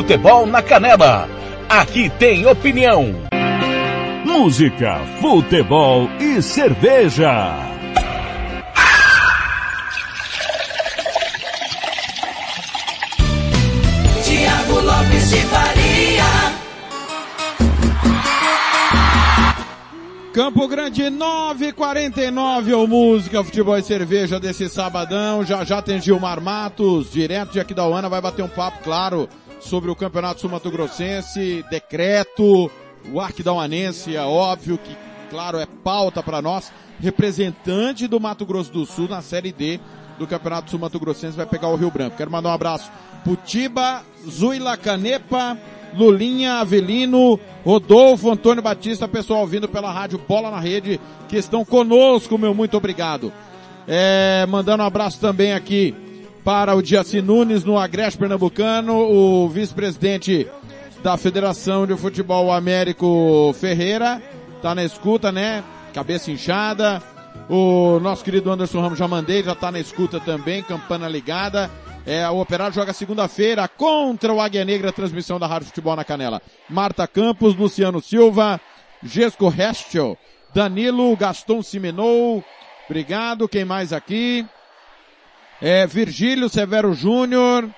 Futebol na Canela. Aqui tem opinião. Música, futebol e cerveja. Tiago Lopes de Faria. Campo Grande 949, o Música, Futebol e Cerveja desse sabadão. Já já tem Gilmar Matos, direto de Aquidauana, vai bater um papo, claro, sobre o Campeonato Sul-Mato Grossense, decreto, o Arquidauanense, é óbvio que, claro, é pauta para nós. Representante do Mato Grosso do Sul na Série D do Campeonato Sul-Mato Grossense vai pegar o Rio Branco. Quero mandar um abraço pro Tiba, Zuila Canepa, Lulinha, Avelino, Rodolfo, Antônio Batista, pessoal vindo pela rádio Bola na Rede, que estão conosco, meu muito obrigado. É, mandando um abraço também aqui para o Diaci Nunes no Agreste Pernambucano, o vice-presidente da Federação de Futebol Américo Ferreira, tá na escuta, né? Cabeça inchada. O nosso querido Anderson Ramos já mandei, já tá na escuta também, campana ligada. É, o Operário joga segunda-feira contra o Águia Negra, transmissão da Rádio Futebol na Canela. Marta Campos, Luciano Silva, Gesco Restel, Danilo, Gaston Simenou, obrigado, quem mais aqui? É, Virgílio Severo Júnior,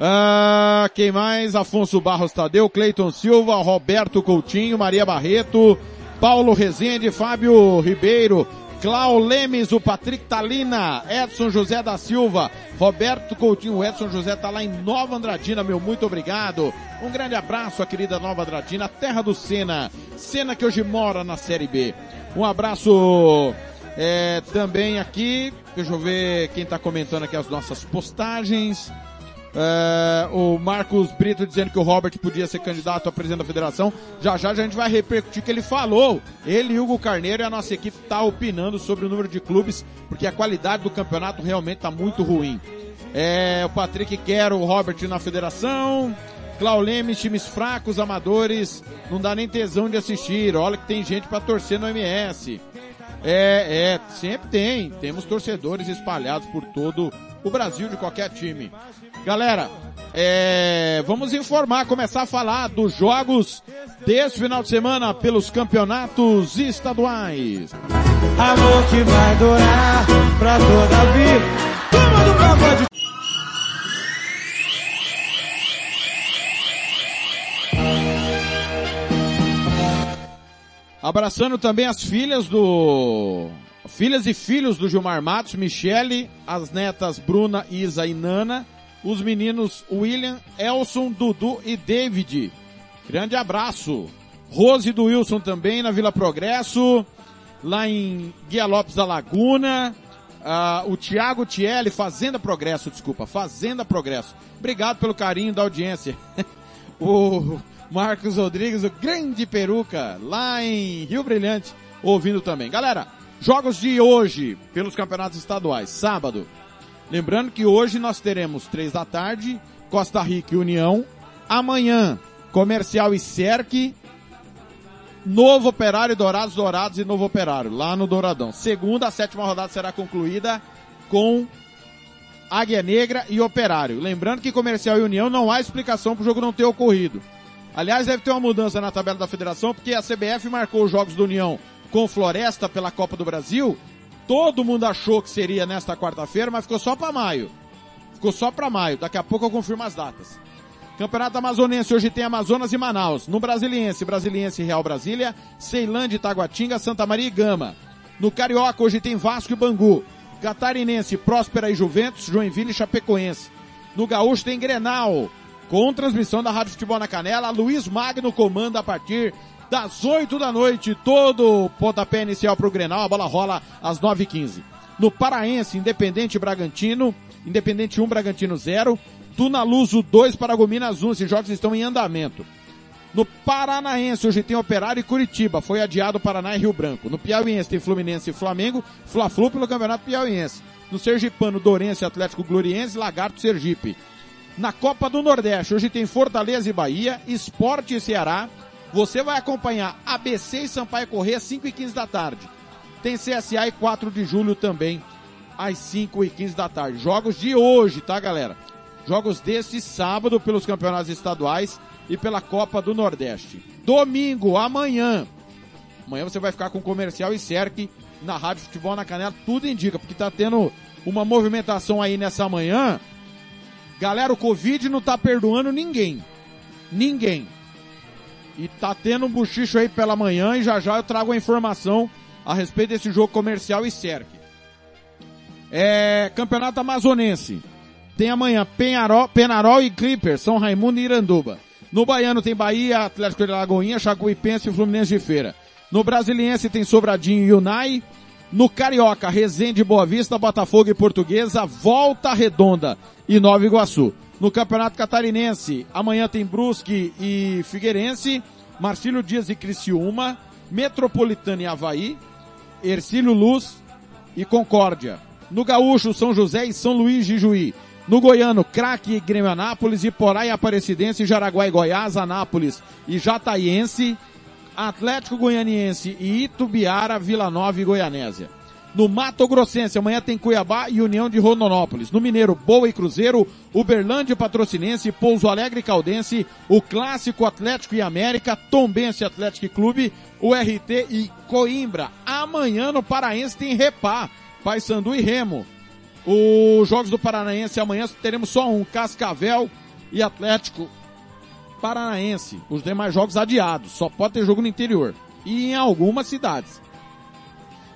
ah, quem mais? Afonso Barros Tadeu, Cleiton Silva, Roberto Coutinho, Maria Barreto, Paulo Rezende, Fábio Ribeiro, Clau Lemes, o Patrick Talina, Edson José da Silva, Roberto Coutinho, Edson José tá lá em Nova Andradina, meu muito obrigado. Um grande abraço à querida Nova Andradina, terra do Sena, Sena que hoje mora na Série B. Um abraço é, também aqui, deixa eu ver quem tá comentando aqui as nossas postagens. É, o Marcos Brito dizendo que o Robert podia ser candidato a presidente da federação. Já já a gente vai repercutir o que ele falou. Ele e Hugo Carneiro e a nossa equipe tá opinando sobre o número de clubes, porque a qualidade do campeonato realmente tá muito ruim. É, o Patrick quer o Robert na federação. Claulemes, times fracos, amadores, não dá nem tesão de assistir. Olha que tem gente para torcer no MS. É, é, sempre tem. Temos torcedores espalhados por todo o Brasil de qualquer time. Galera, é, vamos informar, começar a falar dos jogos desse final de semana pelos campeonatos estaduais. Amor que vai durar pra toda a vida. Do. Abraçando também as filhas do filhas e filhos do Gilmar Matos, Michele, as netas Bruna, Isa e Nana, os meninos William, Elson, Dudu e David. Grande abraço. Rose do Wilson também na Vila Progresso, lá em Guia Lopes da Laguna. Uh, o Tiago Tielli, Fazenda Progresso, desculpa, Fazenda Progresso. Obrigado pelo carinho da audiência. o Marcos Rodrigues, o grande peruca, lá em Rio Brilhante, ouvindo também. Galera, jogos de hoje pelos campeonatos estaduais, sábado. Lembrando que hoje nós teremos três da tarde, Costa Rica e União. Amanhã, Comercial e Cerque. Novo Operário, Dourados, Dourados e Novo Operário, lá no Douradão. Segunda, a sétima rodada será concluída com Águia Negra e Operário. Lembrando que Comercial e União não há explicação para o jogo não ter ocorrido. Aliás, deve ter uma mudança na tabela da federação, porque a CBF marcou os jogos do União com Floresta pela Copa do Brasil. Todo mundo achou que seria nesta quarta-feira, mas ficou só para maio. Ficou só para maio. Daqui a pouco eu confirmo as datas. Campeonato Amazonense, hoje tem Amazonas e Manaus. No Brasiliense, Brasiliense e Real Brasília, Ceilândia, Itaguatinga, Santa Maria e Gama. No Carioca, hoje tem Vasco e Bangu. Catarinense, Próspera e Juventus, Joinville e Chapecoense. No Gaúcho tem Grenal, com transmissão da Rádio Futebol na Canela. Luiz Magno comanda a partir das 8 da noite. Todo o pontapé inicial para o Grenal. A bola rola às 9h15. No Paraense, Independente Bragantino. Independente 1, Bragantino 0. Tuna Luso 2, Paragominas 1. Esses jogos estão em andamento. No Paranaense, hoje tem Operário e Curitiba. Foi adiado Paraná e Rio Branco. No Piauiense tem Fluminense e Flamengo. Fla-Flu pelo Campeonato Piauiense. No Sergipano, Dourense, Atlético Gloriense, Lagarto Sergipe. Na Copa do Nordeste, hoje tem Fortaleza e Bahia, Esporte e Ceará. Você vai acompanhar ABC e Sampaio Corrêa, 5 e 15 da tarde. Tem CSA e 4 de julho também, às 5 e 15 da tarde. Jogos de hoje, tá galera? Jogos desse sábado pelos campeonatos estaduais e pela Copa do Nordeste. Domingo, amanhã. Amanhã você vai ficar com comercial e Cerque na Rádio Futebol na Canela. Tudo indica, porque tá tendo uma movimentação aí nessa manhã Galera, o Covid não tá perdoando ninguém. Ninguém. E tá tendo um buchicho aí pela manhã e já já eu trago a informação a respeito desse jogo comercial e cerque. É, Campeonato Amazonense. Tem amanhã Penharol, Penarol e Clipper, São Raimundo e Iranduba. No Baiano tem Bahia, Atlético de Lagoinha, Chacuipense e Fluminense de Feira. No Brasiliense tem Sobradinho e Unai. No Carioca, Resende, Boa Vista, Botafogo e Portuguesa, Volta Redonda e Nova Iguaçu. No Campeonato Catarinense, amanhã tem Brusque e Figueirense, Marcílio Dias e Criciúma, Metropolitana e Havaí, Ercílio Luz e Concórdia. No Gaúcho, São José e São Luís de Juí. No Goiano, Craque e Grêmio Anápolis, Iporá e Aparecidense, Jaraguá e Goiás, Anápolis e Jataiense, Atlético Goianiense e Itubiara, Vila Nova e Goianésia. No Mato Grossense, amanhã tem Cuiabá e União de Rondonópolis. No Mineiro, Boa e Cruzeiro, Uberlândia Patrocinense, Pouso Alegre Caldense, o Clássico Atlético e América, Tombense Atlético Clube, o RT e Coimbra. Amanhã no Paraense tem Repá, Paysandu e Remo. Os Jogos do Paranaense amanhã teremos só um, Cascavel e Atlético Paranaense. Os demais jogos adiados, só pode ter jogo no interior. e em algumas cidades.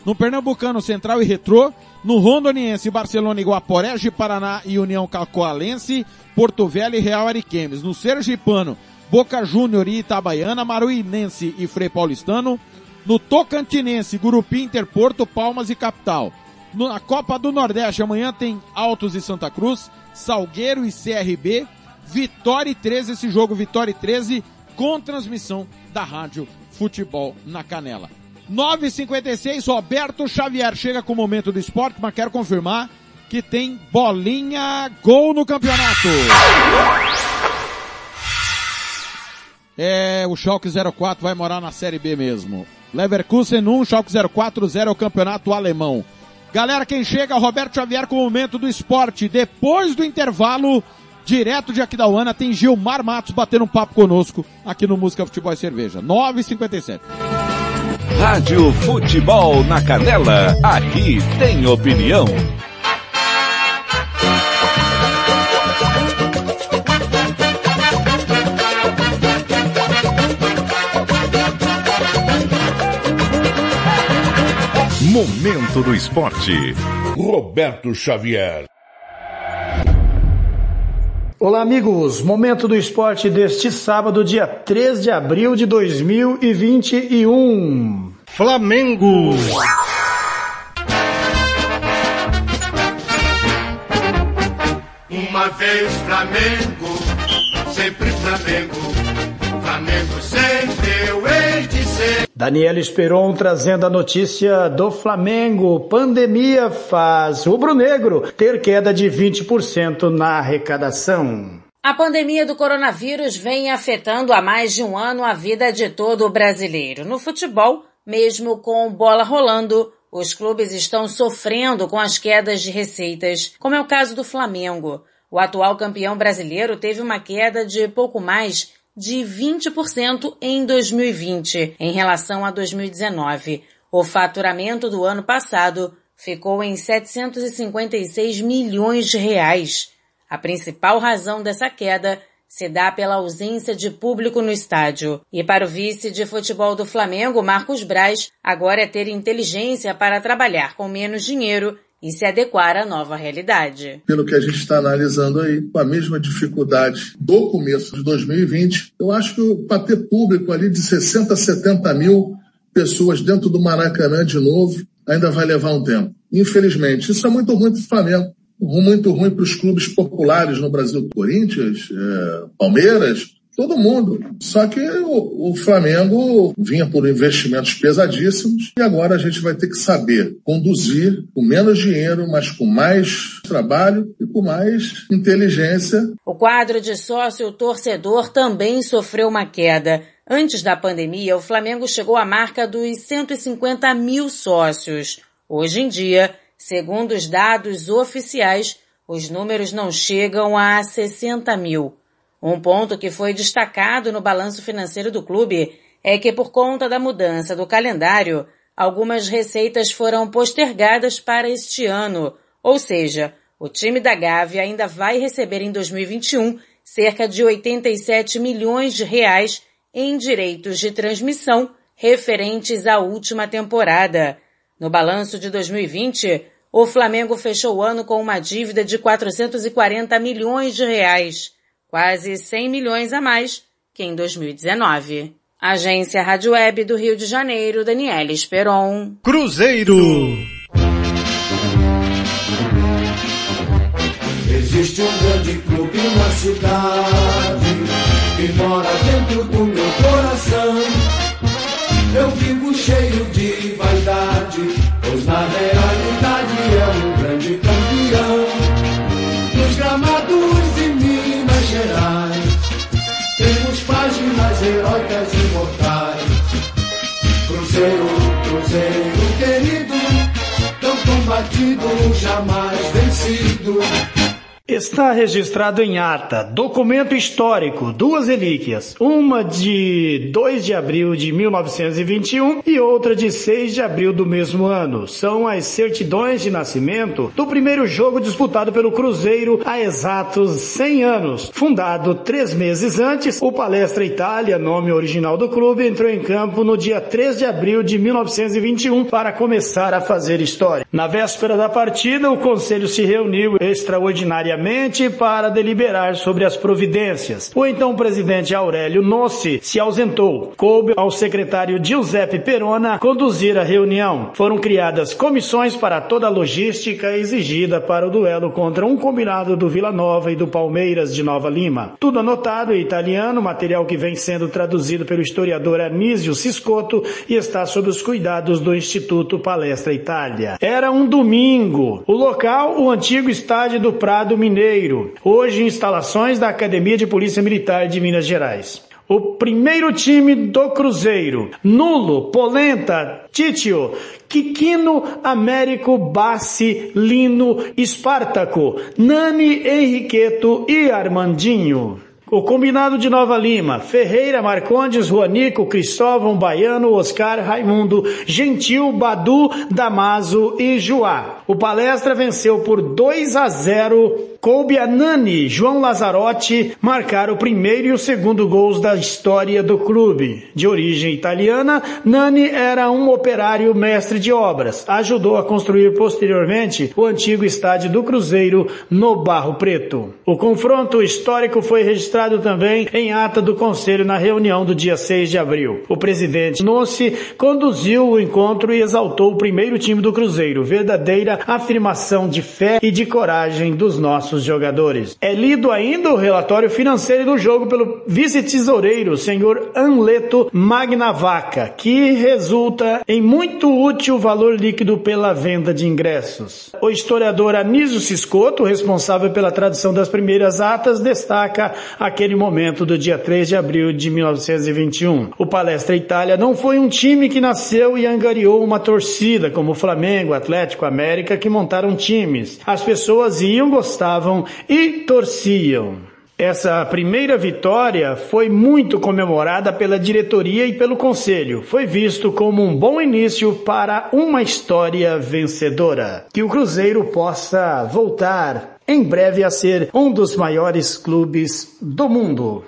No Pernambucano, Central e Retrô, no Rondoniense, Barcelona, Iguaporé, Paraná e União Cacoalense, Porto Velho e Real Ariquemes. No Sergipano, Boca Júnior e Itabaiana, Maruinense e Frei Paulistano. No Tocantinense, Gurupi, Interporto, Palmas e Capital. Na Copa do Nordeste, amanhã tem Altos e Santa Cruz, Salgueiro e CRB, Vitória e 13, esse jogo Vitória e 13, com transmissão da Rádio Futebol na Canela. 9h56, Roberto Xavier chega com o momento do esporte, mas quero confirmar que tem bolinha gol no campeonato. É, o Schalke 04 vai morar na Série B mesmo. Leverkusen 1, Schalke 04 0 é o campeonato alemão. Galera, quem chega, Roberto Xavier com o momento do esporte. Depois do intervalo, direto de Aquidauana, tem Gilmar Matos batendo um papo conosco aqui no Música Futebol e Cerveja. 9h57. Rádio Futebol na Canela, aqui tem opinião. Momento do Esporte. Roberto Xavier. Olá, amigos. Momento do esporte deste sábado, dia 3 de abril de 2021. Flamengo. Uma vez Flamengo, sempre Flamengo. Flamengo sempre Daniel Esperon trazendo a notícia do Flamengo. Pandemia faz rubro-negro ter queda de 20% na arrecadação. A pandemia do coronavírus vem afetando há mais de um ano a vida de todo o brasileiro. No futebol, mesmo com bola rolando, os clubes estão sofrendo com as quedas de receitas, como é o caso do Flamengo. O atual campeão brasileiro teve uma queda de pouco mais de 20% em 2020 em relação a 2019. O faturamento do ano passado ficou em 756 milhões de reais. A principal razão dessa queda se dá pela ausência de público no estádio. E para o vice de futebol do Flamengo, Marcos Braz, agora é ter inteligência para trabalhar com menos dinheiro e se adequar à nova realidade. Pelo que a gente está analisando aí, com a mesma dificuldade do começo de 2020, eu acho que para ter público ali de 60 a 70 mil pessoas dentro do Maracanã de novo, ainda vai levar um tempo. Infelizmente, isso é muito ruim para o Flamengo, muito ruim para os clubes populares no Brasil, Corinthians, é, Palmeiras, todo mundo. Só que o, o, Flamengo vinha por investimentos pesadíssimos e agora a gente vai ter que saber conduzir com menos dinheiro, mas com mais trabalho e com mais inteligência. O quadro de sócio torcedor também sofreu uma queda. Antes da pandemia, o Flamengo chegou à marca dos 150 mil sócios. Hoje em dia, segundo os dados oficiais, os números não chegam a 60 mil. Um ponto que foi destacado no balanço financeiro do clube é que por conta da mudança do calendário, algumas receitas foram postergadas para este ano, ou seja, o time da Gávea ainda vai receber em 2021 cerca de 87 milhões de reais em direitos de transmissão referentes à última temporada. No balanço de 2020, o Flamengo fechou o ano com uma dívida de 440 milhões de reais quase 100 milhões a mais que em 2019. Agência Rádio Web do Rio de Janeiro, Daniela Esperon. Cruzeiro. Existe um grande clube na cidade que mora dentro do meu coração. Eu vivo cheio de vaidade, pois na realidade é um grande campeão. Nos gramados Gerais, temos páginas heróicas imortais. Cruzeiro, Cruzeiro querido, tão combatido, jamais vencido. Está registrado em ata, documento histórico, duas relíquias, uma de 2 de abril de 1921 e outra de 6 de abril do mesmo ano. São as certidões de nascimento do primeiro jogo disputado pelo Cruzeiro há exatos 100 anos. Fundado três meses antes, o Palestra Itália, nome original do clube, entrou em campo no dia 3 de abril de 1921 para começar a fazer história. Na véspera da partida, o conselho se reuniu extraordinariamente para deliberar sobre as providências. O então presidente Aurélio Nossi se ausentou. Coube ao secretário Giuseppe Perona conduzir a reunião. Foram criadas comissões para toda a logística exigida para o duelo contra um combinado do Vila Nova e do Palmeiras de Nova Lima. Tudo anotado em italiano, material que vem sendo traduzido pelo historiador Anísio Ciscotto e está sob os cuidados do Instituto Palestra Itália. Era um domingo. O local, o antigo estádio do Prado Mineiro, hoje instalações da Academia de Polícia Militar de Minas Gerais. O primeiro time do Cruzeiro, Nulo, Polenta, Títio, Kikino, Américo, Bassi, Lino, Espartaco, Nani, Henriqueto e Armandinho. O combinado de Nova Lima, Ferreira, Marcondes, Juanico, Cristóvão, Baiano, Oscar, Raimundo, Gentil, Badu, Damaso e Joá. O palestra venceu por 2 a 0 coube a Nani, João Lazarotti, marcar o primeiro e o segundo gols da história do clube. De origem italiana, Nani era um operário mestre de obras. Ajudou a construir posteriormente o antigo estádio do Cruzeiro no Barro Preto. O confronto histórico foi registrado também em ata do Conselho na reunião do dia 6 de abril. O presidente Nossi conduziu o encontro e exaltou o primeiro time do Cruzeiro, verdadeira afirmação de fé e de coragem dos nossos nossos jogadores. É lido ainda o relatório financeiro do jogo pelo vice-tesoureiro, senhor Anleto Magnavaca, que resulta em muito útil valor líquido pela venda de ingressos. O historiador Anísio Ciscoto, responsável pela tradução das primeiras atas, destaca aquele momento do dia 3 de abril de 1921. O Palestra Itália não foi um time que nasceu e angariou uma torcida, como o Flamengo, Atlético, América, que montaram times. As pessoas iam, e torciam. Essa primeira vitória foi muito comemorada pela diretoria e pelo conselho. Foi visto como um bom início para uma história vencedora. Que o Cruzeiro possa voltar em breve a ser um dos maiores clubes do mundo.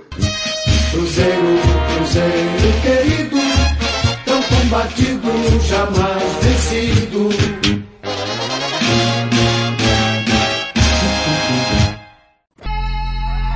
Cruzeiro, Cruzeiro querido, tão combatido, jamais vencido.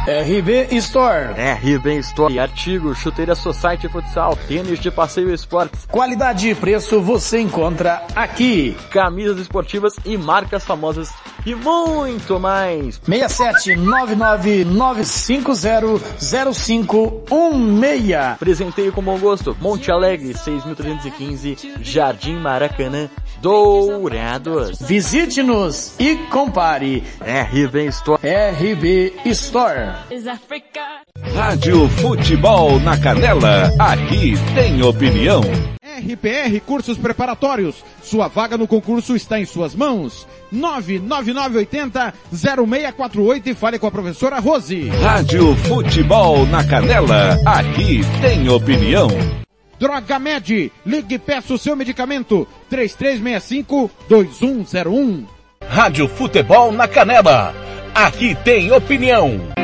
RB Store. RB Store. Artigos, chuteira Society Futsal, tênis de passeio e esportes. Qualidade e preço você encontra aqui. Camisas esportivas e marcas famosas e muito mais. 67959500516. Presenteio com bom gosto. Monte Alegre, 6.315, Jardim Maracanã, Dourados. Visite-nos e compare. RB Store. RB Store. Rádio Futebol na Canela. Aqui tem opinião. RPR Cursos Preparatórios. Sua vaga no concurso está em suas mãos. 99980-0648 e fale com a professora Rose. Rádio Futebol na Canela. Aqui tem opinião. Droga Med. Ligue e peça o seu medicamento. 3365-2101. Rádio Futebol na Canela. Aqui tem opinião.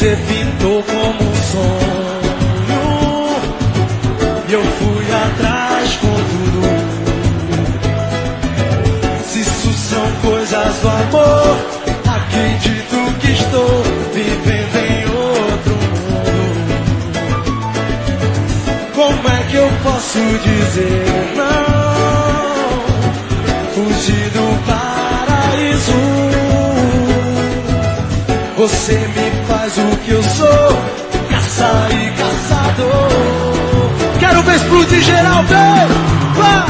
Você pintou como um sonho. E eu fui atrás com tudo. Se isso são coisas do amor Acredito que estou vivendo em outro mundo. Como é que eu posso dizer não? Fugir do paraíso. Você me o que eu sou, caça e caçador. Quero ver explodir geral, vem! Vai!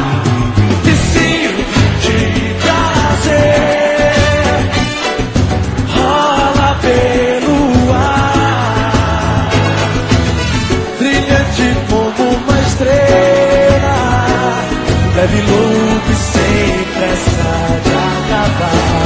Vizinho de prazer, rola pelo ar, brilhante como uma estrela, leve louco e sem pressa de acabar.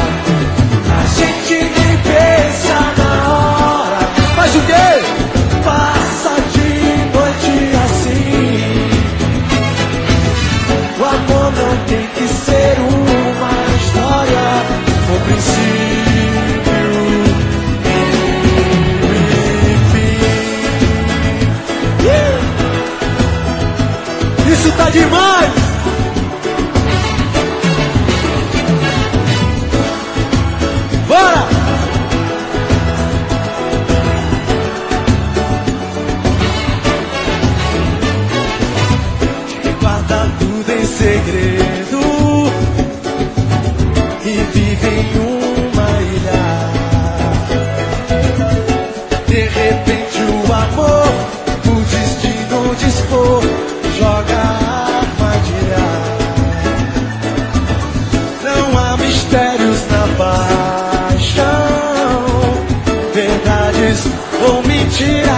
Mentiras.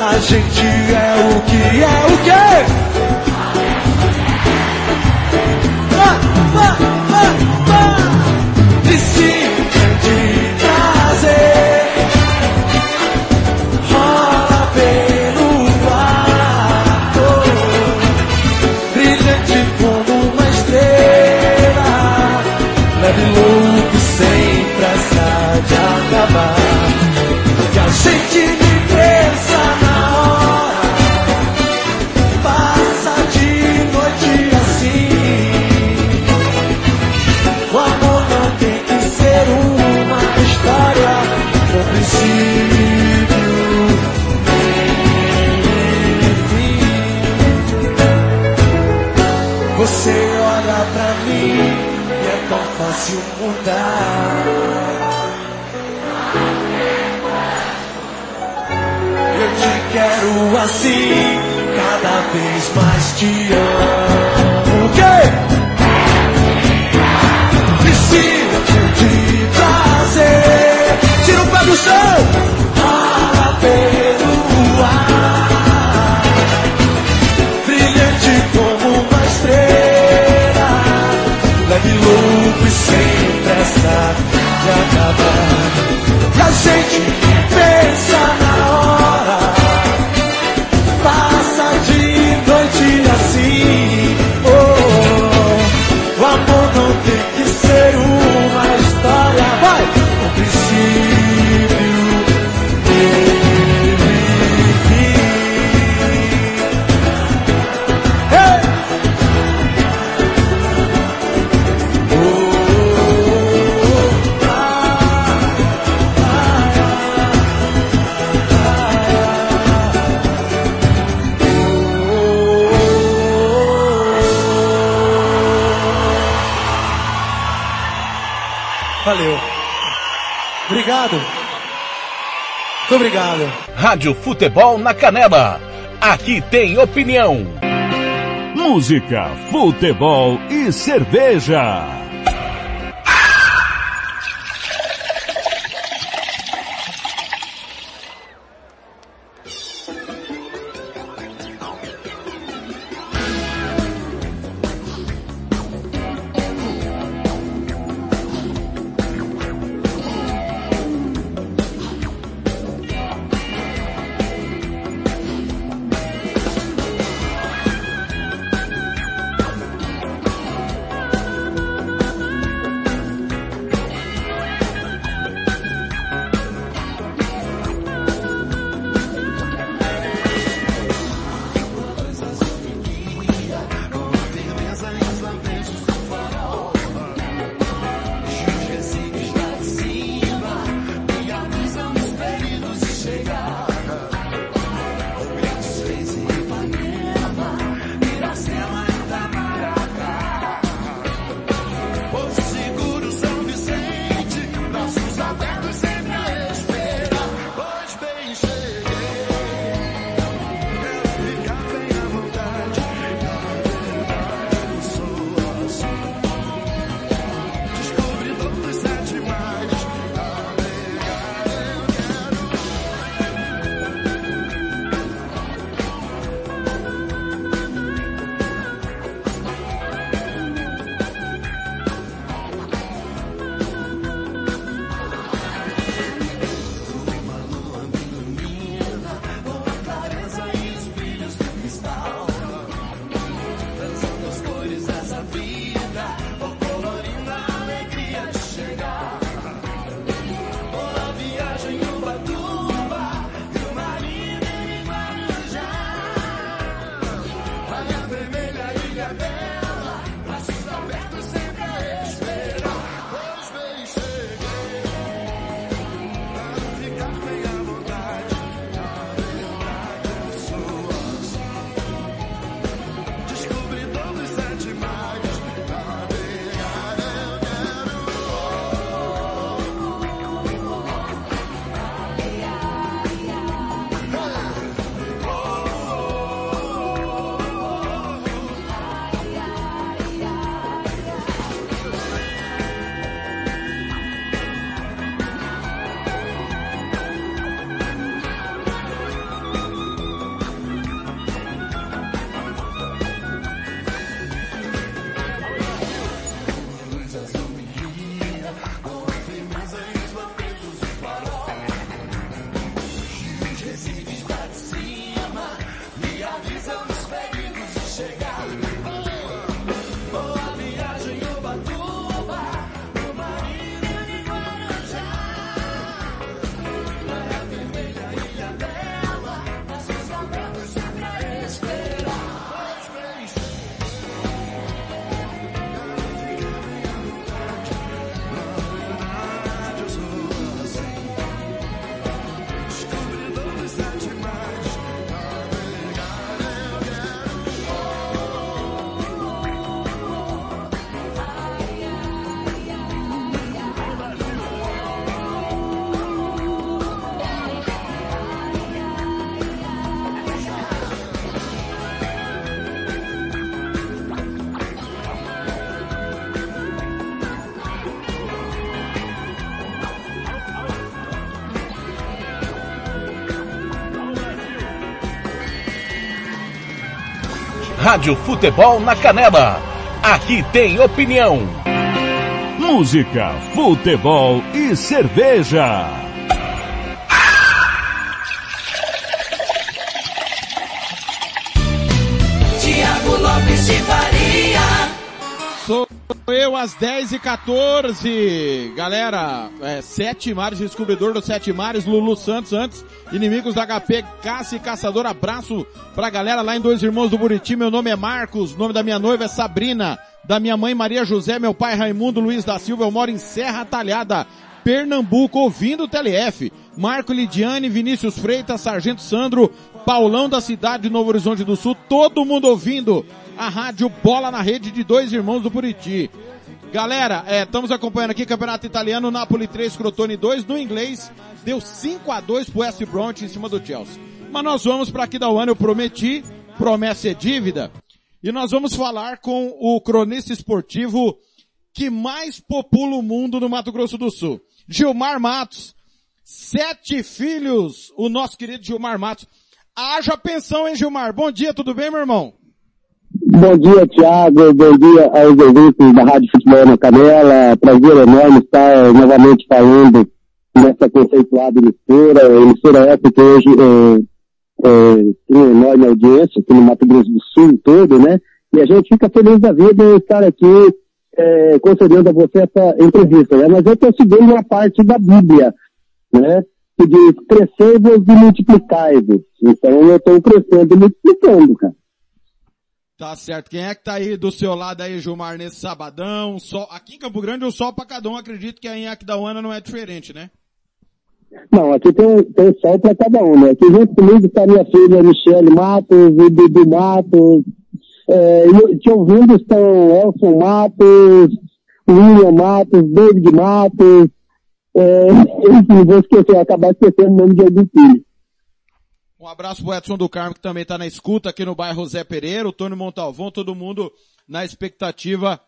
A gente é o que é o quê? Quero assim, cada vez mais te amo. O quê? Preciso te trazer. Tira o pé do chão. Para pelo ar. Brilhante como uma estrela. Leve louco e sem pressa de acabar. E a gente Valeu. Obrigado. Muito obrigado. Rádio Futebol na Canela. Aqui tem opinião. Música, futebol e cerveja. Rádio Futebol na Canela. Aqui tem opinião. Música, futebol e cerveja. Tiago Lopes de Faria. Sou eu às 10 e 14 Galera, é, Sete Mares, descobridor dos Sete Mares, Lulu Santos antes, inimigos da HP, Caça e Caçador, abraço pra galera lá em Dois Irmãos do Buriti, meu nome é Marcos, nome da minha noiva é Sabrina, da minha mãe Maria José, meu pai Raimundo Luiz da Silva, eu moro em Serra Talhada, Pernambuco, ouvindo o TLF. Marco Lidiane, Vinícius Freitas, Sargento Sandro, Paulão da cidade de Novo Horizonte do Sul, todo mundo ouvindo a rádio Bola na Rede de Dois Irmãos do Buriti. Galera, é, estamos acompanhando aqui Campeonato Italiano, Napoli 3, Crotone 2, no inglês, deu 5 a 2 pro West Bromwich em cima do Chelsea. Mas nós vamos para aqui da ano, eu prometi, promessa é dívida, e nós vamos falar com o cronista esportivo que mais popula o mundo no Mato Grosso do Sul. Gilmar Matos. Sete filhos, o nosso querido Gilmar Matos. Haja pensão, hein, Gilmar? Bom dia, tudo bem, meu irmão? Bom dia, Thiago. Bom dia aos ouvintes da Rádio Futebol na Canela. Prazer enorme estar novamente falando nessa conceituada emissora. Emissora essa que hoje é, é, uma enorme audiência aqui no Mato Grosso do Sul todo, né? E a gente fica feliz da vida em estar aqui é, concedendo a você essa entrevista, né? Mas eu estou seguindo uma parte da Bíblia, né? Que diz, crescei-vos e multiplicai-vos. Então eu estou crescendo e multiplicando, cara. Tá certo. Quem é que tá aí do seu lado aí, Gilmar, nesse sabadão? Sol... Aqui em Campo Grande o sol um. Acredito que aí em Aquidauana não é diferente, né? Não, aqui tem, tem sol para cada um, né? Aqui junto comigo está minha filha Michele Matos, o Dudu Matos, é, te ouvindo estão Elson Matos, William Matos, David Matos, é, enfim, vou esquecer, acabar esquecendo o nome de algum filho. Um abraço pro Edson do Carmo, que também tá na escuta aqui no bairro Zé Pereira, o Tony Montalvão, todo mundo na expectativa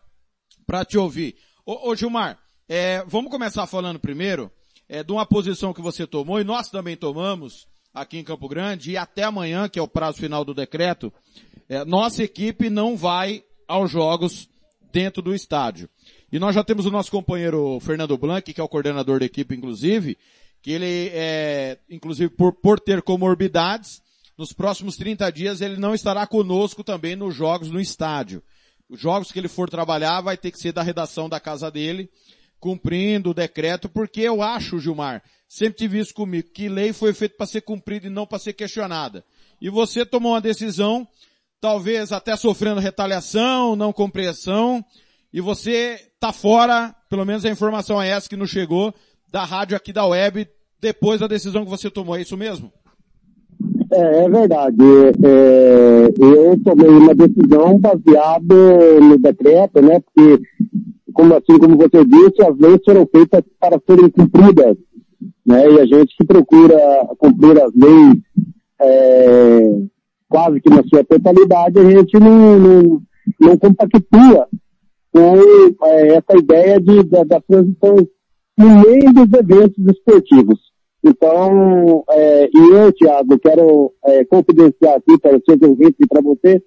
para te ouvir. Ô, ô Gilmar, é, vamos começar falando primeiro é, de uma posição que você tomou, e nós também tomamos aqui em Campo Grande, e até amanhã, que é o prazo final do decreto, é, nossa equipe não vai aos jogos dentro do estádio. E nós já temos o nosso companheiro Fernando Blanc, que é o coordenador da equipe, inclusive, que ele, é, inclusive por, por ter comorbidades, nos próximos 30 dias ele não estará conosco também nos jogos no estádio. Os jogos que ele for trabalhar vai ter que ser da redação da casa dele, cumprindo o decreto, porque eu acho, Gilmar, sempre tive isso comigo, que lei foi feita para ser cumprida e não para ser questionada. E você tomou uma decisão talvez até sofrendo retaliação, não compreensão, e você tá fora, pelo menos a informação é essa que nos chegou, da rádio aqui da web, depois da decisão que você tomou, é isso mesmo? É, é verdade. É, eu tomei uma decisão baseada no decreto, né? Porque, como assim como você disse, as leis foram feitas para serem cumpridas, né? E a gente que procura cumprir as leis é, quase que na sua totalidade, a gente não, não, não compactua com é, essa ideia de, da, da transição no meio dos eventos esportivos. Então, é, e eu, Thiago, quero é, confidenciar aqui para os seus ouvintes e para você,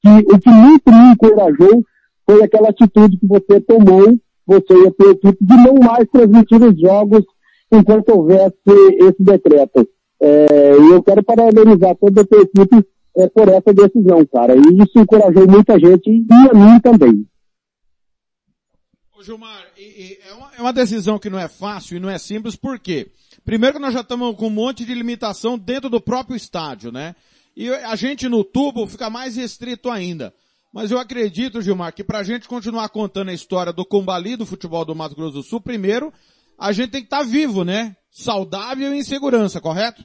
que o que muito me encorajou foi aquela atitude que você tomou, você e a sua equipe, de não mais transmitir os jogos enquanto houvesse esse decreto. É, eu quero parabenizar toda a tua equipe é, por essa decisão, cara. E isso encorajou muita gente e a mim também. Ô Gilmar, e, e é, uma, é, uma, decisão que não é fácil e não é simples, por quê? Primeiro que nós já estamos com um monte de limitação dentro do próprio estádio, né? E a gente no tubo fica mais restrito ainda. Mas eu acredito, Gilmar, que para a gente continuar contando a história do combali do futebol do Mato Grosso do Sul, primeiro, a gente tem que estar tá vivo, né? Saudável e em segurança, correto?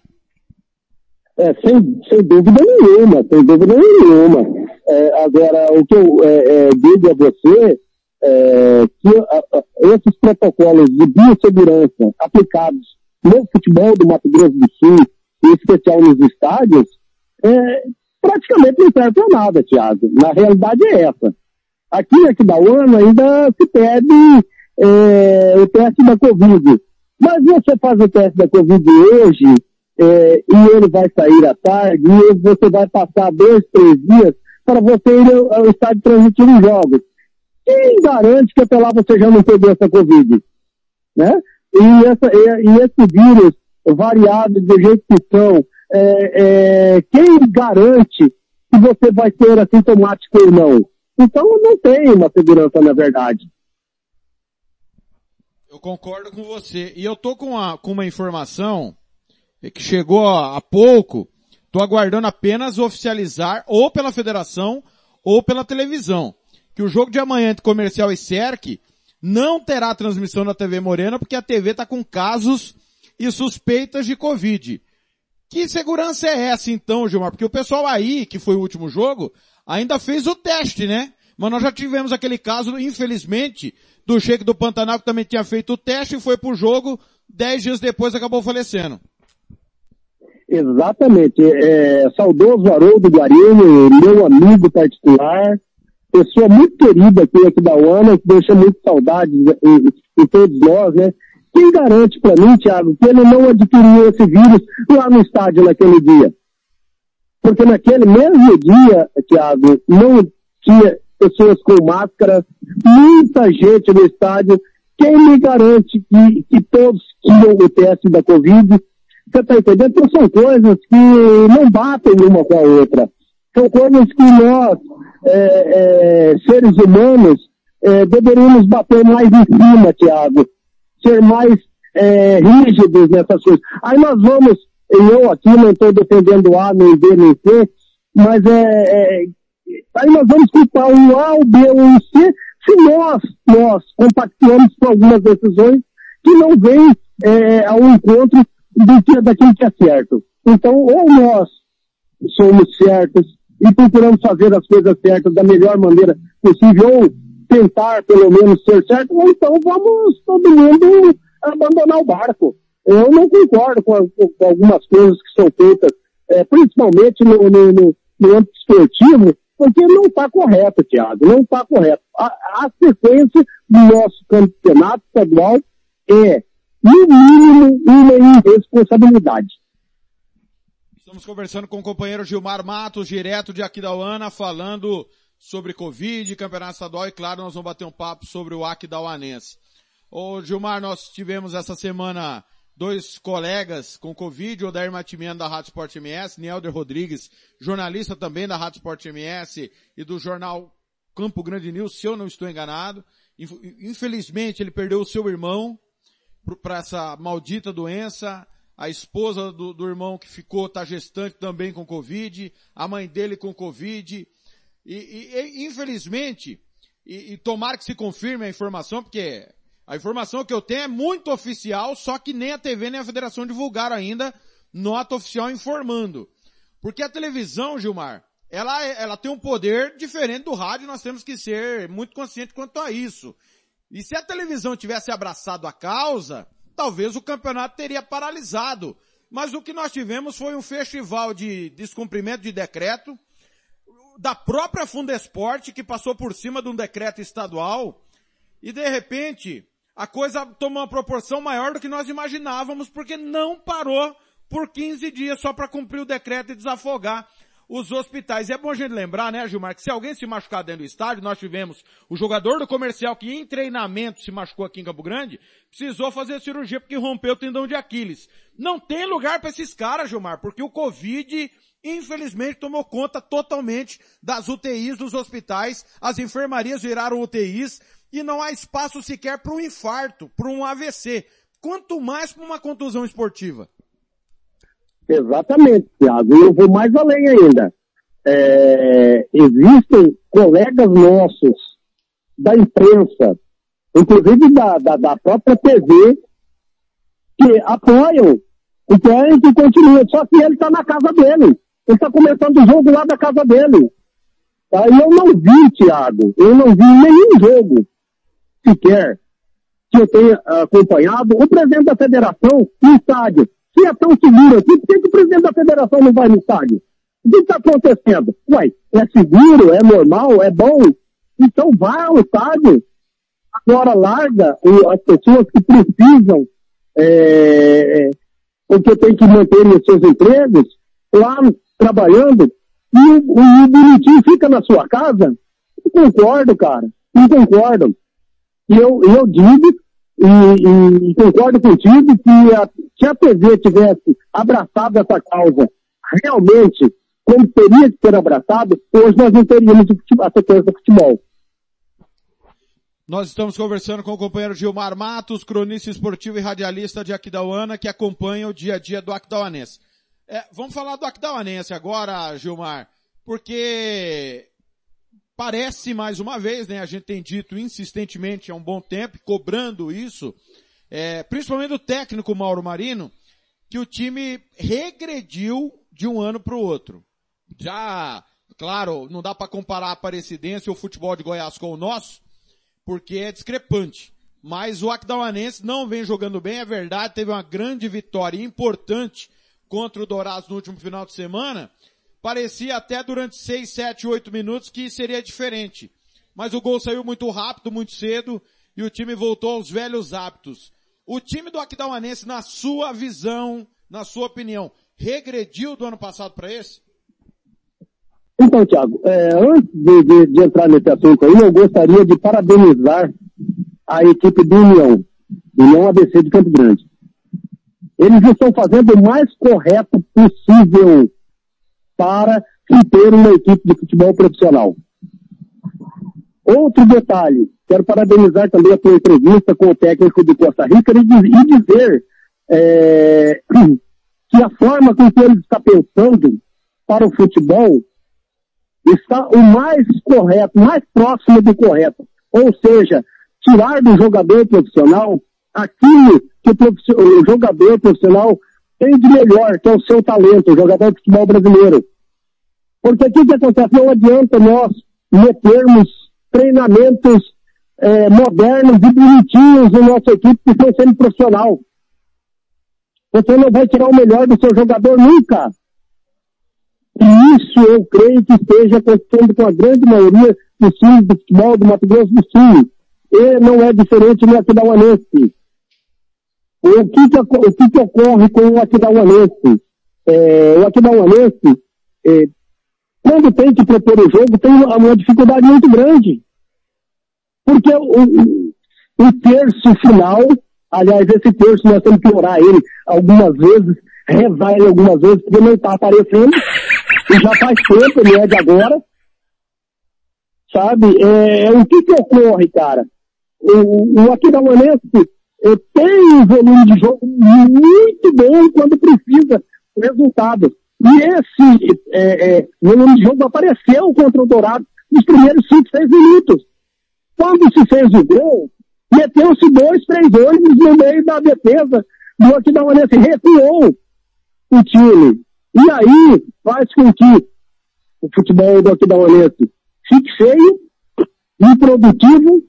É, sem, sem dúvida nenhuma, sem dúvida nenhuma. É, agora, o que eu é, é digo a você é que a, a, esses protocolos de biossegurança aplicados no futebol do Mato Grosso do Sul, em especial nos estádios, é, praticamente não serve para nada, Thiago. Na realidade é essa. Aqui em Aquidauana ainda se pede é, o teste da Covid. Mas você faz o teste da Covid hoje, é, e ele vai sair à tarde, e você vai passar dois, três dias para você ir ao, ao estádio os jogos. Quem garante que até lá você já não pegou essa Covid? Né? E, essa, e, e esse vírus variado do jeito que são, é, é, quem garante que você vai ser assintomático ou não? Então não tem uma segurança na verdade. Eu concordo com você. E eu tô com, a, com uma informação que chegou há pouco. Tô aguardando apenas oficializar ou pela federação ou pela televisão. Que o jogo de amanhã entre Comercial e Cerc não terá transmissão na TV Morena porque a TV tá com casos e suspeitas de Covid. Que segurança é essa então, Gilmar? Porque o pessoal aí, que foi o último jogo, ainda fez o teste, né? Mas nós já tivemos aquele caso, infelizmente, do Sheik do Pantanal que também tinha feito o teste e foi pro jogo, dez dias depois acabou falecendo. Exatamente. É, saudoso Haroldo Guarini, meu amigo particular, pessoa muito querida aqui, aqui da UANA, que deixa muito saudade em, em todos nós, né? Quem garante para mim, Thiago, que ele não adquiriu esse vírus lá no estádio naquele dia? Porque naquele mesmo dia, Thiago, não tinha pessoas com máscara, muita gente no estádio. Quem me garante que, que todos tinham o teste da Covid? Você está entendendo? Então são coisas que não batem uma com a outra. São coisas que nós, é, é, seres humanos, é, deveríamos bater mais em cima, Tiago ser mais é, rígidos nessas coisas. Aí nós vamos, eu aqui não estou defendendo A, nem B, nem C, mas é, é, aí nós vamos culpar o A, o B ou o C, se nós, nós compactuamos com algumas decisões que não vêm é, ao encontro do que, daquilo que é certo. Então, ou nós somos certos e procuramos fazer as coisas certas da melhor maneira possível, ou tentar pelo menos ser certo, ou então vamos todo mundo abandonar o barco. Eu não concordo com, com algumas coisas que são feitas, é, principalmente no, no, no, no âmbito esportivo, porque não está correto, Tiago, não está correto. A, a sequência do nosso campeonato estadual é, no mínimo, uma irresponsabilidade. Estamos conversando com o companheiro Gilmar Matos, direto de Aquidauana, falando sobre Covid, campeonato estadual e claro, nós vamos bater um papo sobre o Aquidauanense. Ô Gilmar, nós tivemos essa semana dois colegas com Covid, o Dair Matimiano da Rádio Sport MS, Nielder Rodrigues, jornalista também da Rádio Sport MS e do jornal Campo Grande News, se eu não estou enganado. Infelizmente ele perdeu o seu irmão para essa maldita doença, a esposa do, do irmão que ficou, tá gestante também com Covid, a mãe dele com Covid, e, e, e infelizmente, e, e tomara que se confirme a informação, porque a informação que eu tenho é muito oficial, só que nem a TV nem a federação divulgaram ainda nota oficial informando. Porque a televisão, Gilmar, ela, ela tem um poder diferente do rádio, nós temos que ser muito conscientes quanto a isso. E se a televisão tivesse abraçado a causa, talvez o campeonato teria paralisado. Mas o que nós tivemos foi um festival de descumprimento de decreto, da própria Fundesporte, que passou por cima de um decreto estadual, e de repente, a coisa toma uma proporção maior do que nós imaginávamos, porque não parou por 15 dias só para cumprir o decreto e desafogar os hospitais. E é bom a gente lembrar, né, Gilmar, que se alguém se machucar dentro do estádio, nós tivemos o jogador do comercial que em treinamento se machucou aqui em Campo Grande, precisou fazer cirurgia porque rompeu o tendão de Aquiles. Não tem lugar para esses caras, Gilmar, porque o Covid infelizmente tomou conta totalmente das UTIs dos hospitais, as enfermarias viraram UTIs e não há espaço sequer para um infarto, para um AVC, quanto mais para uma contusão esportiva. Exatamente, Thiago. Eu vou mais além ainda. É, existem colegas nossos da imprensa, inclusive da, da, da própria TV, que apoiam querem que continue, só que ele está na casa dele. Ele está começando o jogo lá da casa dele. Tá? E eu não vi, Thiago, eu não vi nenhum jogo sequer que eu tenha acompanhado o presidente da federação no estádio. Se é tão seguro aqui, por que, que o presidente da federação não vai no estádio? O que está acontecendo? Ué, é seguro, é normal, é bom? Então vá ao estádio. Agora larga as pessoas que precisam, é, porque tem que manter os seus empregos, lá trabalhando e o, o bonitinho fica na sua casa? Não concordo, cara. Não concordo. E eu, eu digo, e, e, concordo contigo, que a, se a TV tivesse abraçado essa causa realmente, como teria que ser abraçado, hoje nós não teríamos a sequência do futebol. Nós estamos conversando com o companheiro Gilmar Matos, cronista esportivo e radialista de Aquidauana, que acompanha o dia a dia do Aquidauanense. É, vamos falar do Aquidauanense agora, Gilmar, porque parece mais uma vez, né, a gente tem dito insistentemente há um bom tempo, cobrando isso, é, principalmente do técnico Mauro Marino, que o time regrediu de um ano para o outro. Já, claro, não dá para comparar a Aparecidense ou o futebol de Goiás com o nosso, porque é discrepante. Mas o Aquidauanense não vem jogando bem, é verdade, teve uma grande vitória importante contra o Dourados no último final de semana. Parecia até durante 6, 7, 8 minutos que seria diferente. Mas o gol saiu muito rápido, muito cedo, e o time voltou aos velhos hábitos. O time do Aquidauanense, na sua visão, na sua opinião, regrediu do ano passado para esse? Então, Thiago, é, antes de, de, de, entrar nesse assunto aí, eu gostaria de parabenizar a equipe do União, União ABC de Campo Grande. Eles estão fazendo o mais correto possível para se ter uma equipe de futebol profissional. Outro detalhe, quero parabenizar também a tua entrevista com o técnico de Costa Rica e dizer é, que a forma com que ele está pensando para o futebol está o mais correto, mais próximo do correto. Ou seja, tirar do jogador profissional aquilo que o, o jogador profissional tem de melhor, que é o seu talento, o jogador de futebol brasileiro. Porque o que, acontece? Não adianta nós metermos treinamentos é, modernos e bonitinhos na nossa equipe que estão sendo profissional. Você não vai tirar o melhor do seu jogador nunca. E isso eu creio que esteja acontecendo com a grande maioria dos times de futebol do Mato Grosso do Sul. E não é diferente no Aquidauanense. O que que, o que que ocorre com o Aquidauanense? É, o Aquidauanense, é, quando tem que propor o jogo, tem uma, uma dificuldade muito grande. Porque o, o, terço final, aliás, esse terço nós temos que orar ele algumas vezes, rezar ele algumas vezes, porque não está aparecendo, e já faz tempo, não é de agora. Sabe? É, o que que ocorre, cara? O, o Aquidauanense tem um volume de jogo muito bom quando precisa resultado. E esse é, é, volume de jogo apareceu contra o Dourado nos primeiros 5, 6 minutos. Quando se fez o gol, meteu-se dois, três ônibus no meio da defesa do Aquidauanense, recuou o time. E aí faz com que o futebol do Aquidauanense fique feio, improdutivo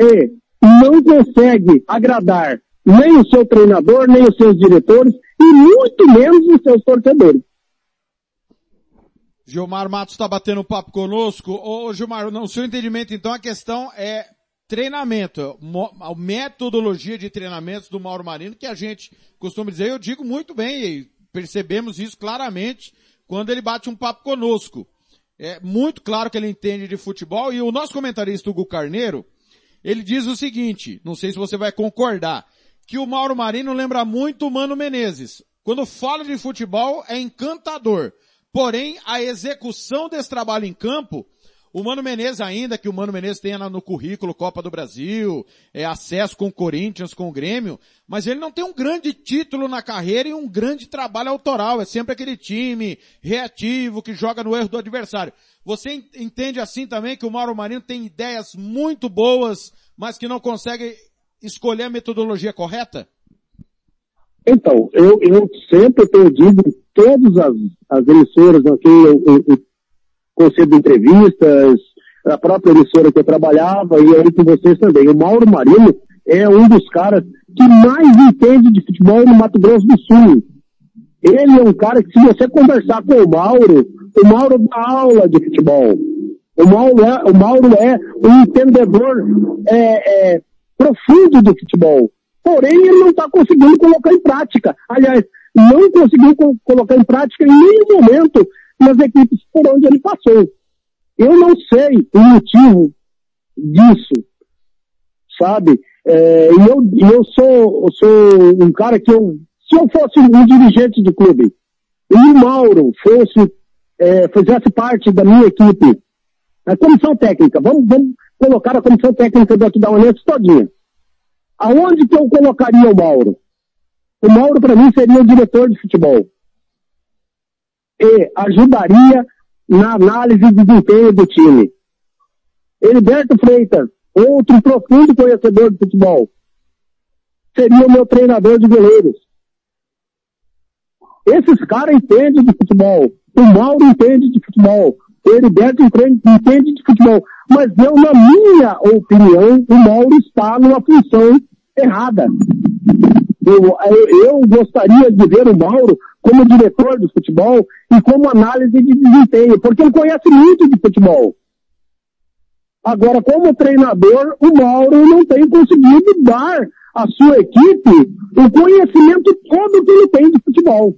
e não consegue agradar nem o seu treinador, nem os seus diretores e muito menos os seus torcedores. Gilmar Matos está batendo papo conosco. Ô Gilmar, no seu entendimento então a questão é treinamento, a metodologia de treinamentos do Mauro Marino que a gente costuma dizer, eu digo muito bem, e percebemos isso claramente quando ele bate um papo conosco. É muito claro que ele entende de futebol e o nosso comentarista Hugo Carneiro, ele diz o seguinte, não sei se você vai concordar, que o Mauro Marino lembra muito o Mano Menezes. Quando fala de futebol é encantador. Porém, a execução desse trabalho em campo, o Mano Menezes ainda, que o Mano Menezes tenha no currículo Copa do Brasil, é, acesso com o Corinthians, com o Grêmio, mas ele não tem um grande título na carreira e um grande trabalho autoral. É sempre aquele time reativo que joga no erro do adversário. Você entende assim também que o Mauro Marino tem ideias muito boas, mas que não consegue escolher a metodologia correta? Então, eu, eu sempre tenho dito todas as, as emissoras aqui, eu, eu, eu concedo entrevistas, a própria emissora que eu trabalhava e aí com vocês também. O Mauro Marino é um dos caras que mais entende de futebol no Mato Grosso do Sul. Ele é um cara que se você conversar com o Mauro, o Mauro dá aula de futebol. O Mauro é, o Mauro é um entendedor é, é, profundo do futebol. Porém, ele não está conseguindo colocar em prática. Aliás, não conseguiu co colocar em prática em nenhum momento nas equipes por onde ele passou. Eu não sei o motivo disso, sabe? É, e eu, eu sou, eu sou um cara que eu, se eu fosse um dirigente de clube, e o Mauro fosse, é, fizesse parte da minha equipe, a comissão técnica, vamos, vamos colocar a comissão técnica do Aquidauanense todinha. Aonde que eu colocaria o Mauro? O Mauro para mim seria o diretor de futebol. E ajudaria na análise de desempenho do time. Heriberto Freitas, outro profundo conhecedor de futebol, seria o meu treinador de goleiros. Esses caras entendem de futebol. O Mauro entende de futebol. O Heriberto entende, entende de futebol. Mas eu, na minha opinião, o Mauro está numa função errada. Eu, eu, gostaria de ver o Mauro como diretor de futebol e como análise de desempenho, porque ele conhece muito de futebol. Agora, como treinador, o Mauro não tem conseguido dar à sua equipe o conhecimento todo que ele tem de futebol.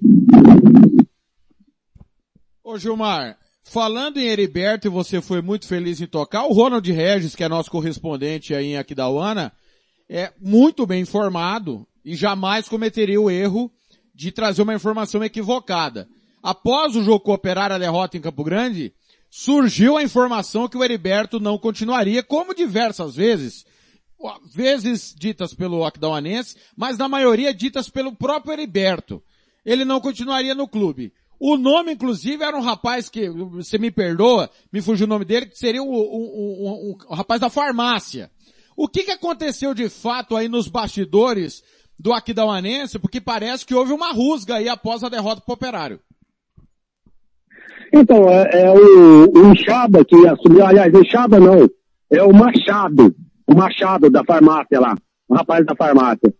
Ô Gilmar, falando em Heriberto, e você foi muito feliz em tocar, o Ronald Regis, que é nosso correspondente aí em Aquidauana, é muito bem informado e jamais cometeria o erro de trazer uma informação equivocada. Após o jogo cooperar a derrota em Campo Grande, surgiu a informação que o Heriberto não continuaria, como diversas vezes, vezes ditas pelo Aquidauanense, mas na maioria ditas pelo próprio Heriberto. Ele não continuaria no clube. O nome, inclusive, era um rapaz que, você me perdoa, me fugiu o nome dele, que seria o, o, o, o rapaz da farmácia. O que, que aconteceu de fato aí nos bastidores do Aquidauanense? Porque parece que houve uma rusga aí após a derrota pro Operário. Então, é, é o, o que assumiu, aliás, Enxada não, é o Machado, o Machado da farmácia lá, o rapaz da farmácia.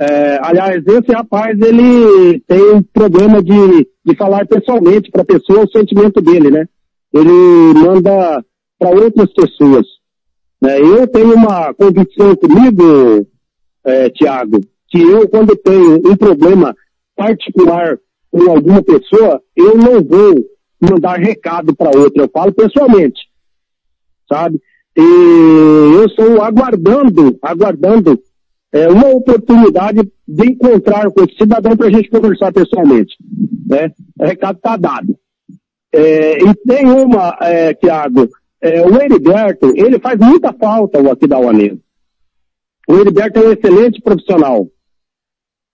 É, aliás, esse rapaz, ele tem um problema de, de falar pessoalmente para a pessoa o sentimento dele, né? Ele manda para outras pessoas. É, eu tenho uma convicção comigo, é, Tiago, que eu, quando tenho um problema particular com alguma pessoa, eu não vou mandar recado para outra, eu falo pessoalmente, sabe? E eu estou aguardando, aguardando é, uma oportunidade de encontrar com esse cidadão para a gente conversar pessoalmente, né? O recado está dado. É, e tem uma, é, Tiago, é, o Heriberto, ele faz muita falta aqui da UANES. O Heriberto é um excelente profissional.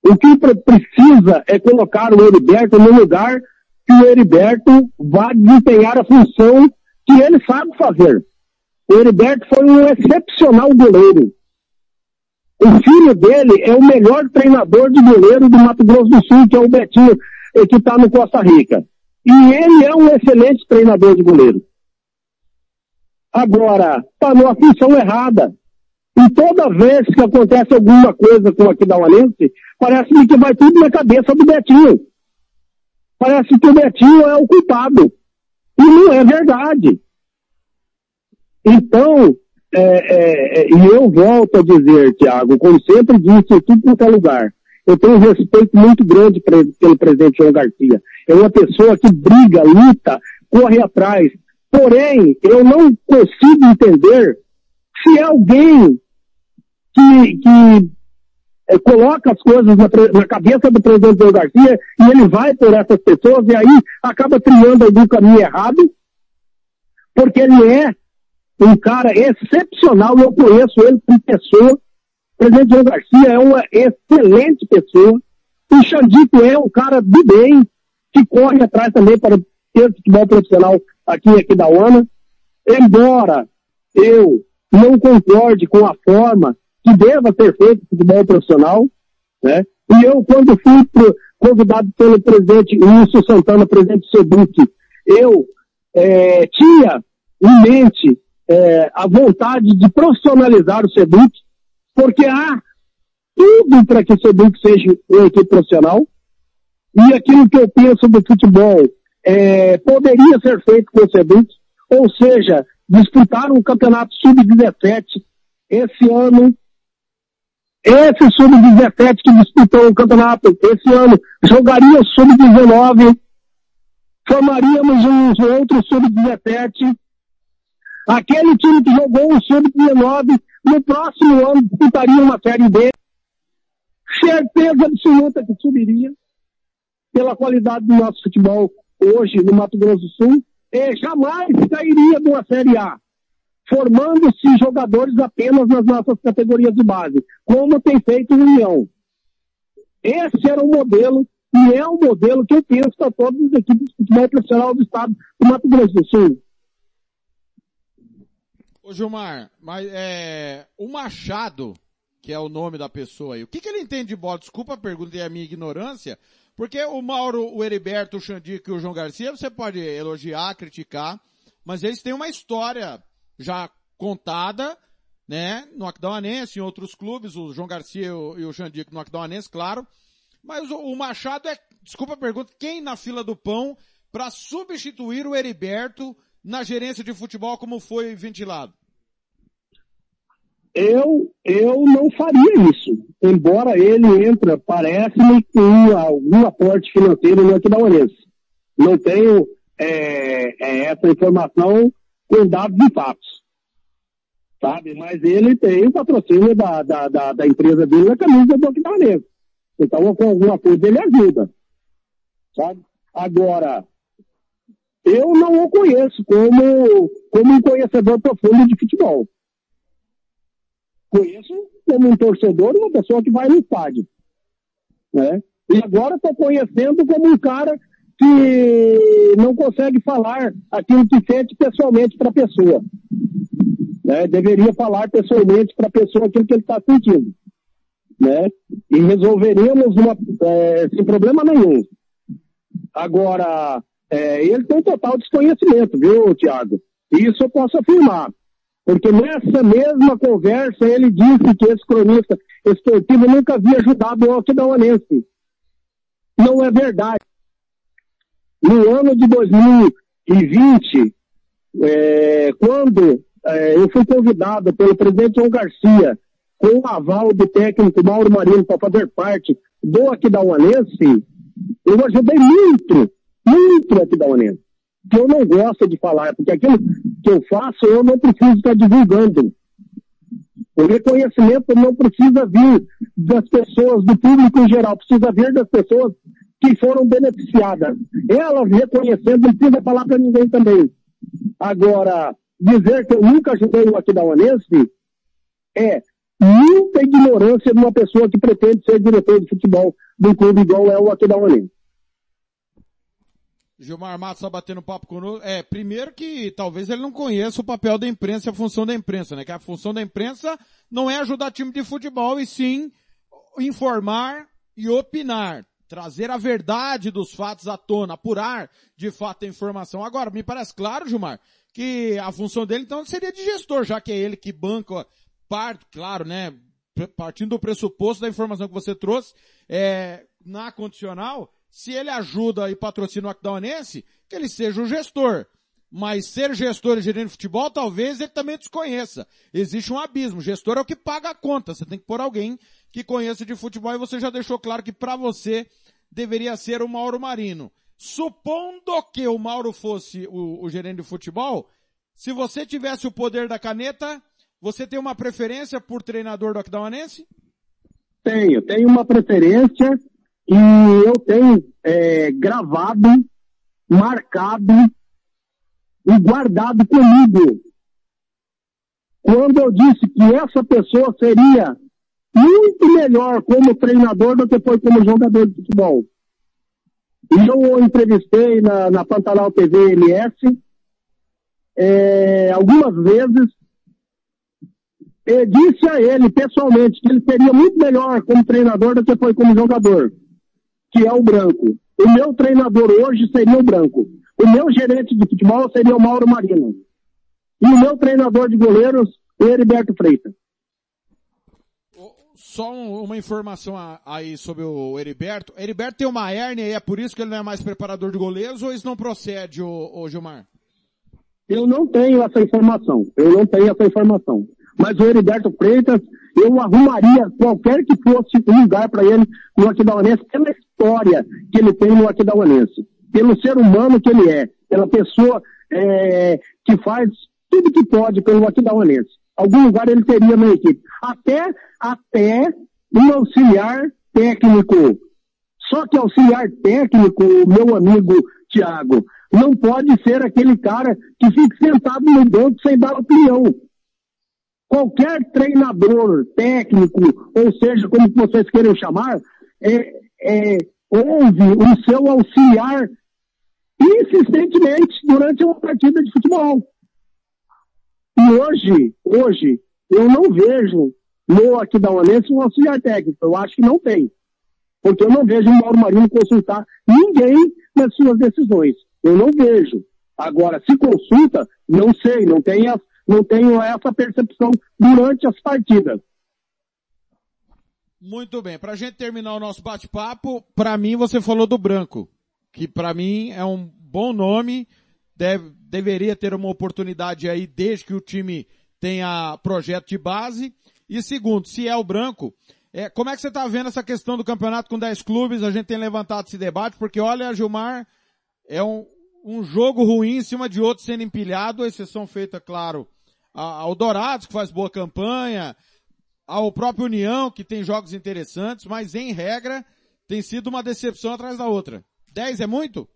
O que precisa é colocar o Heriberto no lugar que o Heriberto vá desempenhar a função que ele sabe fazer. O Heriberto foi um excepcional goleiro. O filho dele é o melhor treinador de goleiro do Mato Grosso do Sul, que é o Betinho, que está no Costa Rica. E ele é um excelente treinador de goleiro. Agora, está numa função errada. E toda vez que acontece alguma coisa com o Aquidauanense, parece-me que vai tudo na cabeça do Betinho. Parece que o Betinho é o culpado. E não é verdade. Então, é, é, é, e eu volto a dizer, Tiago, como sempre disse em tudo quanto é lugar, eu tenho um respeito muito grande pelo presidente João Garcia. É uma pessoa que briga, luta, corre atrás, Porém, eu não consigo entender se alguém que, que é, coloca as coisas na, na, cabeça do presidente João Garcia e ele vai por essas pessoas e aí acaba criando algum caminho errado, porque ele é um cara excepcional, eu conheço ele como pessoa. O presidente João Garcia é uma excelente pessoa. O Xandico é um cara do bem, que corre atrás também para ter futebol profissional aqui, aqui da ONU, embora eu não concorde com a forma que deva ser feito futebol profissional, né? E eu, quando fui pro, convidado pelo presidente Wilson Santana, presidente do Seduc, eu é, tinha em mente é, a vontade de profissionalizar o Seduc, porque há tudo para que o Seduc seja uma equipe profissional, e aquilo que eu penso do futebol é, poderia ser feito com o Seduc, ou seja, disputar um campeonato sub-17 esse ano. Esse sub-17 que disputou o campeonato esse ano jogaria o sub-19. formaríamos um outro sub-17. Aquele time que jogou o sub-19, no próximo ano disputaria uma série B. Certeza absoluta que subiria pela qualidade do nosso futebol hoje no Mato Grosso do Sul e jamais sairia de uma série A, formando-se jogadores apenas nas nossas categorias de base, como tem feito o União. Esse era o modelo e é o modelo que eu penso para todas as equipes de futebol profissional do estado do Mato Grosso do Sul. Ô Gilmar, mas é, o Machado, que é o nome da pessoa aí, o que, que ele entende de bola? Desculpa a pergunta e a minha ignorância, porque o Mauro, o Heriberto, o Xandico e o João Garcia, você pode elogiar, criticar, mas eles têm uma história já contada, né, no Aquidauanense, em outros clubes, o João Garcia e o Xandico no Aquidauanense, claro, mas o, Machado é, desculpa a pergunta, quem na fila do pão para substituir o Heriberto na gerência de futebol como foi ventilado? Eu, eu não faria isso. Embora ele entra, parece-me, com algum aporte financeiro no Aquidauanense. Não tenho é, é, essa informação com dados e fatos. Sabe? Mas ele tem o patrocínio da, da, da, da empresa dele na camisa do Aquidauanense. Então, com alguma coisa ele ajuda. Sabe? Agora, eu não o conheço como, como um conhecedor profundo de futebol. Conheço como um torcedor, uma pessoa que vai no estádio. Né? E agora estou conhecendo como um cara que não consegue falar aquilo que sente pessoalmente para a pessoa. Né? Deveria falar pessoalmente para a pessoa aquilo que ele está sentindo. Né? E resolveríamos uma, é, sem problema nenhum. Agora, é, ele tem total desconhecimento, viu, Tiago? Isso eu posso afirmar. Porque nessa mesma conversa ele disse que esse cronista esportivo nunca havia ajudado o Alquidaonense. Não é verdade. No ano de 2020, é, quando é, eu fui convidado pelo presidente João Garcia, com o aval do técnico Mauro Marino para fazer parte do Aquidauanense, eu ajudei muito muito aqui da Unesa. Que eu não gosto de falar, porque aquilo que eu faço eu não preciso estar divulgando. O reconhecimento não precisa vir das pessoas, do público em geral, precisa vir das pessoas que foram beneficiadas. Elas reconhecendo, não precisa falar para ninguém também. Agora, dizer que eu nunca ajudei o Aquidauanense é muita ignorância de uma pessoa que pretende ser diretor de futebol do clube igual é o Aquidauanense. Gilmar Matos está batendo papo conosco. É, primeiro que talvez ele não conheça o papel da imprensa e a função da imprensa, né? Que a função da imprensa não é ajudar time de futebol e sim informar e opinar. Trazer a verdade dos fatos à tona, apurar de fato a informação. Agora, me parece claro, Gilmar, que a função dele então seria de gestor, já que é ele que banca parte, claro, né? Partindo do pressuposto da informação que você trouxe, é, na condicional, se ele ajuda e patrocina o Aquidauanense, que ele seja o gestor. Mas ser gestor e gerente de futebol, talvez ele também desconheça. Existe um abismo. gestor é o que paga a conta. Você tem que pôr alguém que conheça de futebol e você já deixou claro que para você deveria ser o Mauro Marino. Supondo que o Mauro fosse o, o gerente de futebol, se você tivesse o poder da caneta, você tem uma preferência por treinador do Aquidauanense? Tenho, tenho uma preferência e eu tenho é, gravado, marcado e guardado comigo. Quando eu disse que essa pessoa seria muito melhor como treinador do que foi como jogador de futebol. E eu o entrevistei na, na Pantanal TV MS é, algumas vezes e disse a ele pessoalmente que ele seria muito melhor como treinador do que foi como jogador que é o branco. O meu treinador hoje seria o branco. O meu gerente de futebol seria o Mauro Marino. E o meu treinador de goleiros, o Heriberto Freitas. Só uma informação aí sobre o Heriberto. O Heriberto tem uma hérnia e é por isso que ele não é mais preparador de goleiros ou isso não procede, ô, Gilmar? Eu não tenho essa informação. Eu não tenho essa informação. Mas o Heriberto Freitas, eu arrumaria qualquer que fosse um lugar para ele no Aquidauanense, pela história que ele tem no Aquidauanense. pelo ser humano que ele é, pela pessoa é, que faz tudo que pode pelo Aquidauanense. Algum lugar ele teria na equipe. Até, até um auxiliar técnico. Só que auxiliar técnico, meu amigo Tiago, não pode ser aquele cara que fica sentado no banco sem dar opinião. Qualquer treinador técnico, ou seja, como vocês queiram chamar, é, é, ouve o seu auxiliar insistentemente durante uma partida de futebol. E hoje, hoje, eu não vejo no Aquidauanense um auxiliar técnico. Eu acho que não tem. Porque eu não vejo o Mauro Marinho consultar ninguém nas suas decisões. Eu não vejo. Agora, se consulta, não sei, não tenho, não tenho essa percepção durante as partidas. Muito bem, para a gente terminar o nosso bate-papo, para mim você falou do Branco, que para mim é um bom nome, deve, deveria ter uma oportunidade aí desde que o time tenha projeto de base. E segundo, se é o Branco, é, como é que você está vendo essa questão do campeonato com 10 clubes? A gente tem levantado esse debate, porque olha, Gilmar, é um, um jogo ruim em cima de outro sendo empilhado, exceção feita, claro, ao Dourados, que faz boa campanha, ao próprio União, que tem jogos interessantes, mas em regra, tem sido uma decepção atrás da outra. 10 é muito?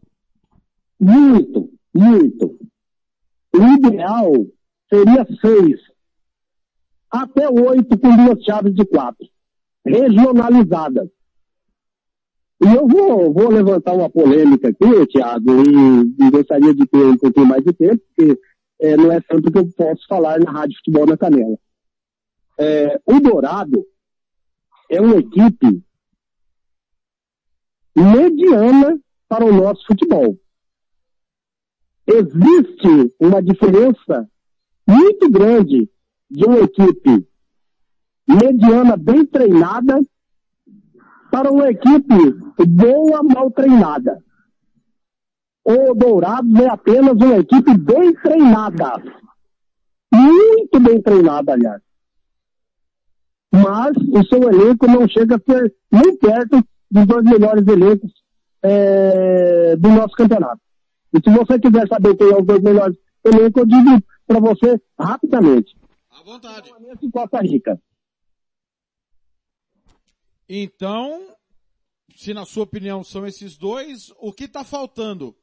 Muito, muito. O ideal seria seis. Até oito com duas chaves de quatro. Regionalizadas. E eu vou, vou levantar uma polêmica aqui, Tiago, e, e, gostaria de ter um pouquinho mais de tempo, porque é, não é tanto que eu posso falar na Rádio Futebol na Canela. É, o Dourado é uma equipe mediana para o nosso futebol. Existe uma diferença muito grande de uma equipe mediana bem treinada para uma equipe boa, mal treinada. O Dourados é apenas uma equipe bem treinada. Muito bem treinada, aliás. Mas o seu elenco não chega a ser nem perto dos dois melhores elencos é, do nosso campeonato. E se você quiser saber quem é os dois melhores elencos, eu digo para você rapidamente. À vontade. Costa Rica. Então, se na sua opinião são esses dois, o que está faltando?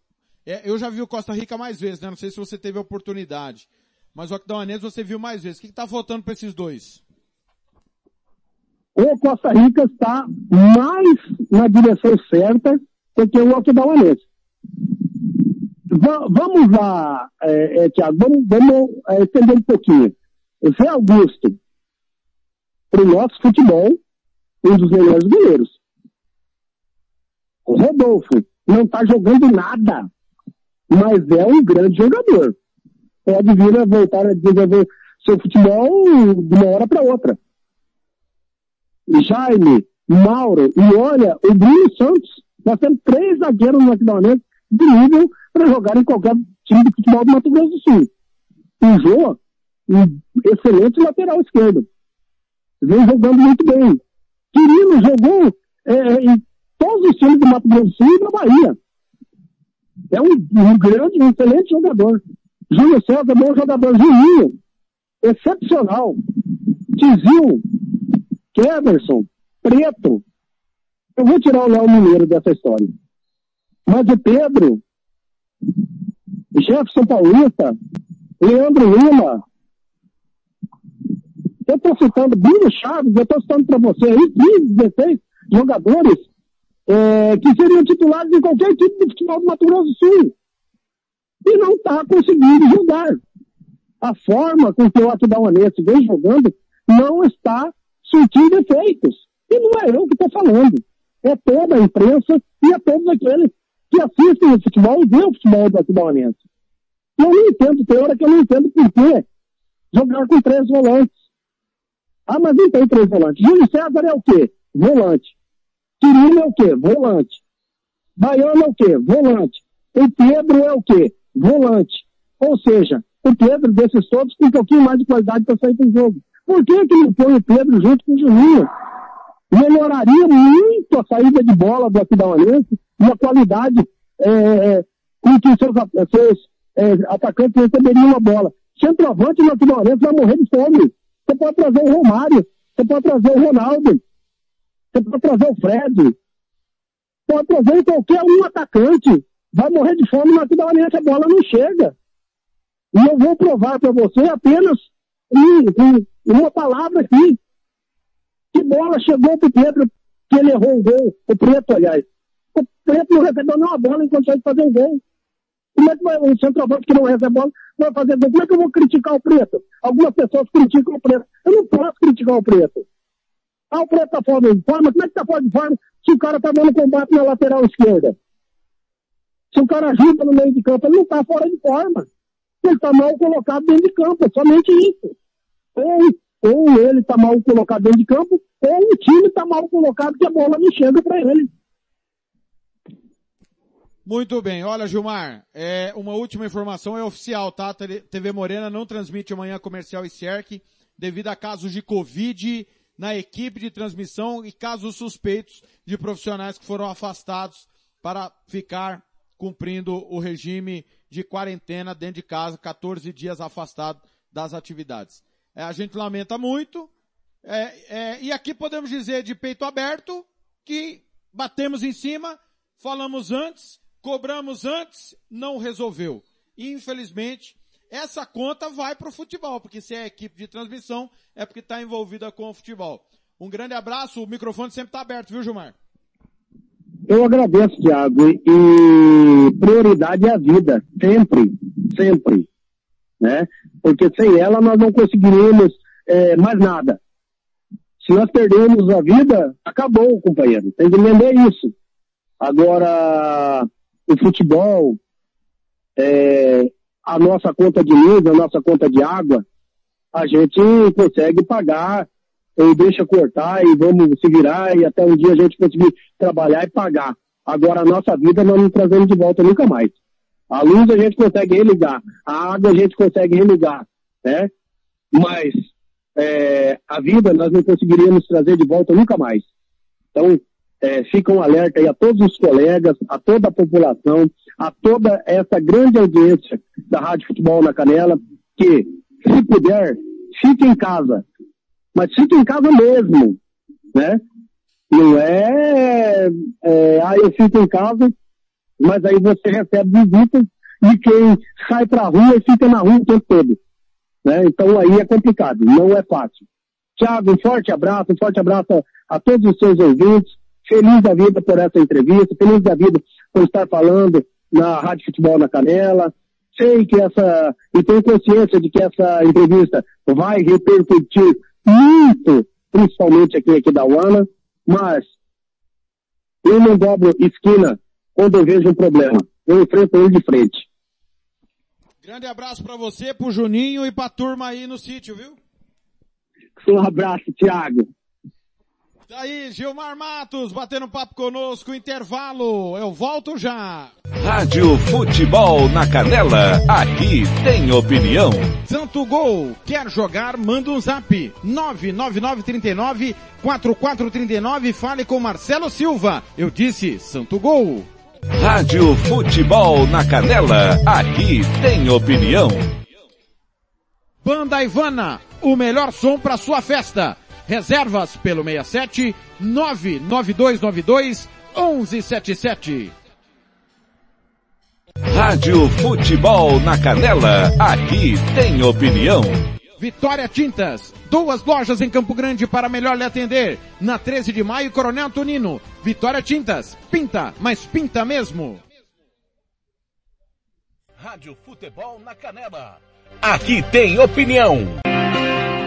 É, eu já vi o Costa Rica mais vezes, né? Não sei se você teve a oportunidade. Mas o Aquidauanense você viu mais vezes. O que está faltando para esses dois? O Costa Rica está mais na direção certa do que o Aquidauanense. Vamos lá, é, é, Tiago, vamos, vamos é, entender um pouquinho. Zé Augusto, para o nosso futebol, um dos melhores goleiros. O Rodolfo não está jogando nada, mas é um grande jogador. Pode vir a voltar a desenvolver seu futebol de uma hora para outra. Jaime, Mauro, e olha, o Bruno Santos, nós temos três zagueiros no equipamento de nível para jogar em qualquer time de futebol do Mato Grosso do Sul. O Jô, um excelente lateral esquerdo. Vem jogando muito bem. Quirino jogou é, é, em todos os times do Mato Grosso do Sul e da Bahia. É um, um grande, um excelente jogador. Júlio César, bom jogador. Juninho, excepcional. Tizil, Keverson, Preto. Eu vou tirar o Léo Mineiro dessa história. Mas o Pedro, Jefferson Paulista, Leandro Lima, eu estou citando Bruno Chaves, eu estou citando para você aí 15, 16 jogadores é, que seriam titulares em qualquer equipe de futebol do Mato Grosso do Sul. E não está conseguindo jogar. A forma com que o Aquidauanense vem jogando não está surtindo efeitos. E não é eu que estou falando. É toda a imprensa e é todos aqueles que assistem o futebol e veem o futebol do Aquidauanense. Eu não entendo, tem hora que eu não entendo por que jogar com três volantes. Ah, mas não tem três volantes. Júlio César é o quê? Volante. Quirino é o quê? Volante. Baiano é o quê? Volante. O Pedro é o quê? Volante. Ou seja, o Pedro desses todos tem um pouquinho mais de qualidade para sair do jogo. Por que, que não põe o Pedro junto com o Juninho? Melhoraria muito a saída de bola do Aquidauanense e a qualidade é, é, com que seus, seus é, atacantes receberiam a bola. Centroavante no Timarense vai morrer de fome. Você pode trazer o Romário, você pode trazer o Ronaldo, você pode trazer o Fred, pode trazer qualquer um atacante. Vai morrer de fome na Timarense, a bola não chega. E eu vou provar para você apenas em, em, uma palavra aqui. Que bola chegou pro Pedro, que ele errou um gol, o Preto, aliás. O Preto não recebeu nenhuma bola em condições de fazer um gol. Como é que vai, um centroavante que não recebe bola vai fazer gol? Como é que eu vou criticar o Preto? Algumas pessoas criticam o Preto. Eu não posso criticar o Preto. Ah, o Preto tá fora de forma. Como é que tá fora de forma se o cara tá dando combate na lateral esquerda? Se o cara ajuda no meio de campo, ele não tá fora de forma. Ele tá mal colocado dentro de campo, é somente isso. Ou, ou ele tá mal colocado dentro de campo, ou o time tá mal colocado que a bola não chega para ele. Muito bem, olha Gilmar, é, uma última informação é oficial, tá? TV Morena não transmite amanhã comercial e CERC devido a casos de Covid na equipe de transmissão e casos suspeitos de profissionais que foram afastados para ficar cumprindo o regime de quarentena dentro de casa, 14 dias afastado das atividades. É, a gente lamenta muito, é, é, e aqui podemos dizer de peito aberto que batemos em cima, falamos antes, cobramos antes, não resolveu. Infelizmente, essa conta vai para o futebol, porque se é equipe de transmissão, é porque está envolvida com o futebol. Um grande abraço, o microfone sempre está aberto, viu, Gilmar? Eu agradeço, Thiago, e prioridade é a vida, sempre, sempre, né? Porque sem ela nós não conseguiríamos é, mais nada. Se nós perdemos a vida, acabou, companheiro. Tem que entender isso. Agora, o futebol, é, a nossa conta de luz, a nossa conta de água, a gente consegue pagar ou deixa cortar e vamos se virar e até um dia a gente conseguir trabalhar e pagar. Agora a nossa vida nós não trazemos de volta nunca mais. A luz a gente consegue religar, a água a gente consegue religar, né? Mas é, a vida nós não conseguiríamos trazer de volta nunca mais. Então, é, fica um alerta aí a todos os colegas, a toda a população, a toda essa grande audiência da Rádio Futebol na Canela, que, se puder, fique em casa. Mas fique em casa mesmo, né? Não é, é ah, eu fico em casa, mas aí você recebe visitas de quem sai pra rua e fica na rua o tempo todo. Né? Então aí é complicado, não é fácil. Tiago, um forte abraço, um forte abraço a, a todos os seus ouvintes feliz da vida por essa entrevista, feliz da vida por estar falando na Rádio Futebol na Canela. Sei que essa, e tenho consciência de que essa entrevista vai repercutir muito, principalmente aqui, aqui da UANA, mas eu não dobro esquina quando eu vejo um problema. Eu enfrento ele de frente. Grande abraço para você, pro Juninho e pra turma aí no sítio, viu? Um abraço, Thiago. Daí, Gilmar Matos, batendo papo conosco, intervalo, eu volto já. Rádio Futebol na Canela, aqui tem opinião. Santo Gol, quer jogar, manda um zap, 99939 4439, fale com Marcelo Silva, eu disse Santo Gol. Rádio Futebol na Canela, aqui tem opinião. Banda Ivana, o melhor som para sua festa. Reservas pelo 67 99292 1177. Rádio Futebol na Canela, aqui tem opinião. Vitória Tintas, duas lojas em Campo Grande para melhor lhe atender. Na 13 de maio, Coronel Tonino. Vitória Tintas, pinta, mas pinta mesmo. Rádio Futebol na Canela, aqui tem opinião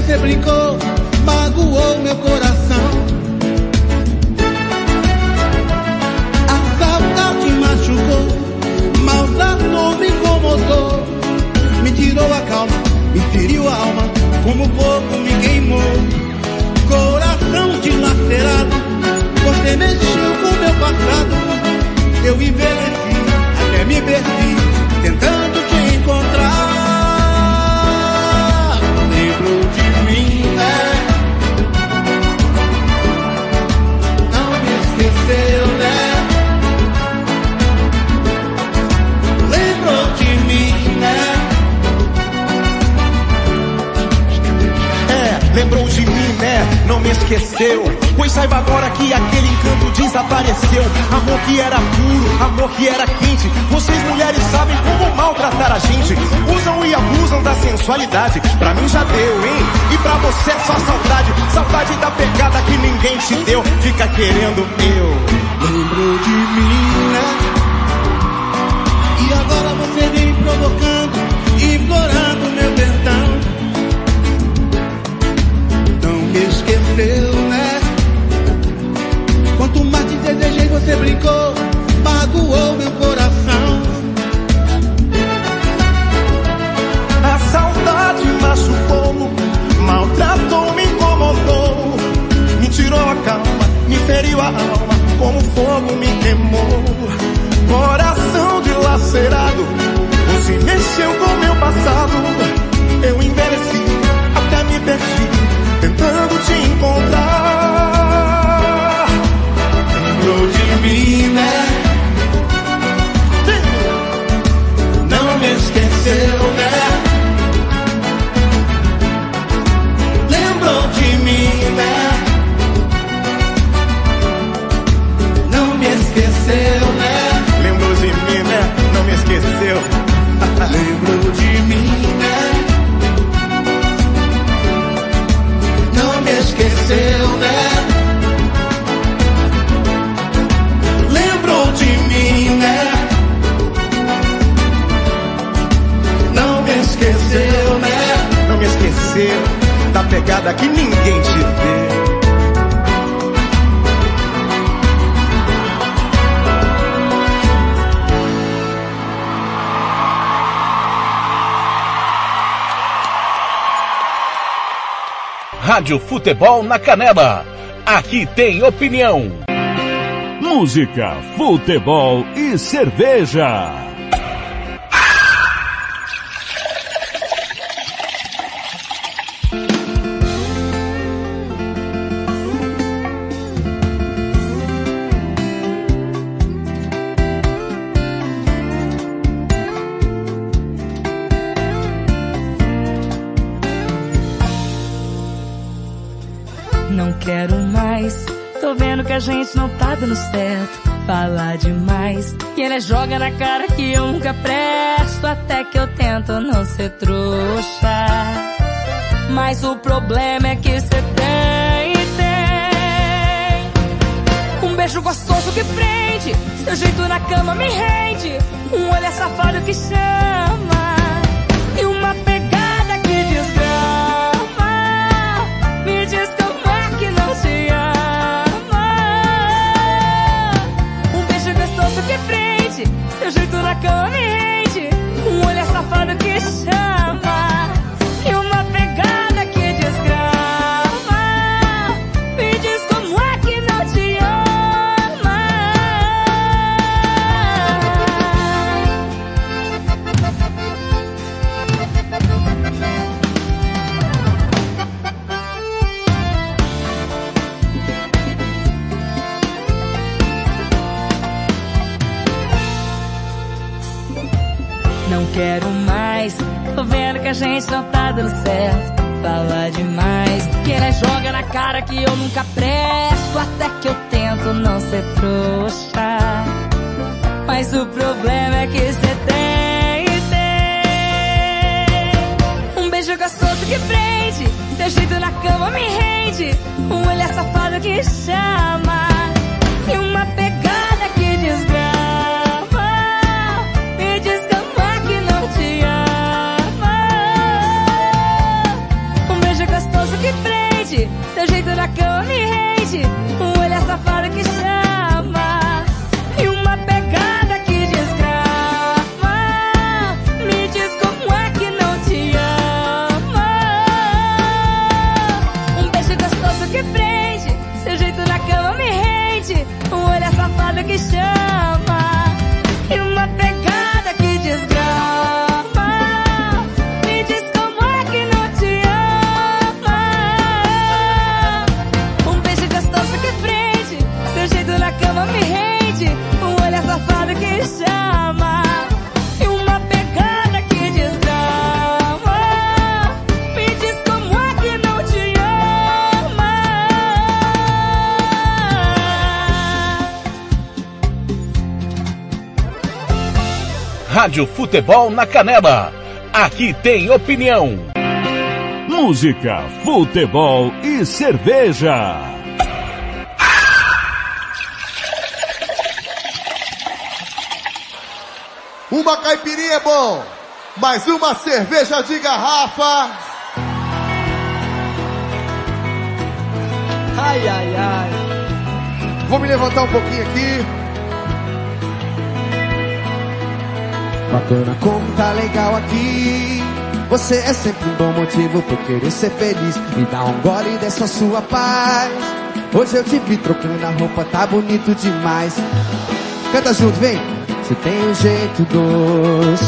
Você brincou, magoou meu coração. A saudade machucou, maltratou, me incomodou, me tirou a calma, me feriu a alma, como fogo me queimou. Coração dilacerado, você mexeu com meu passado. Eu envelheci, até me perdi, Não me esqueceu. Pois saiba agora que aquele encanto desapareceu. Amor que era puro, amor que era quente. Vocês mulheres sabem como maltratar a gente. Usam e abusam da sensualidade. Pra mim já deu, hein? E pra você é só saudade. Saudade da pegada que ninguém te deu. Fica querendo eu. Lembrou de mim, né? E agora você vem provocando, esqueceu, né? Quanto mais te desejei, você brincou, magoou meu coração. A saudade machucou, maltratou, me incomodou, me tirou a calma, me feriu a alma, como fogo me queimou. Coração dilacerado, você mexeu com meu passado. Eu envelheci, até me perdi, tentando te encontrar. Lembrou de mim, né? Não me esqueceu, né? Lembrou de mim, né? Não me esqueceu, né? Lembrou de mim, né? Não me esqueceu. Lembrou de mim, me esqueceu da pegada que ninguém te deu. Rádio Futebol na Canela. Aqui tem opinião. Música, futebol e cerveja. Tá dando certo. Falar demais. E ele joga na cara que eu nunca presto. Até que eu tento não ser trouxa. Mas o problema é que cê tem, tem. Um beijo gostoso que prende. Seu jeito na cama me rende. Um olhar safado que chama. Tá dando certo. Fala demais. Que ele joga na cara que eu nunca presto. Até que eu tento não ser trouxa. Rádio Futebol na Canela. Aqui tem opinião. Música, futebol e cerveja. Uma caipirinha é bom, mas uma cerveja de garrafa. Ai, ai, ai. Vou me levantar um pouquinho aqui. Bacana como tá legal aqui. Você é sempre um bom motivo pra querer ser feliz. Me dá um gole dessa sua paz. Hoje eu te vi trocando a roupa, tá bonito demais. Canta junto, vem. Você tem um jeito doce.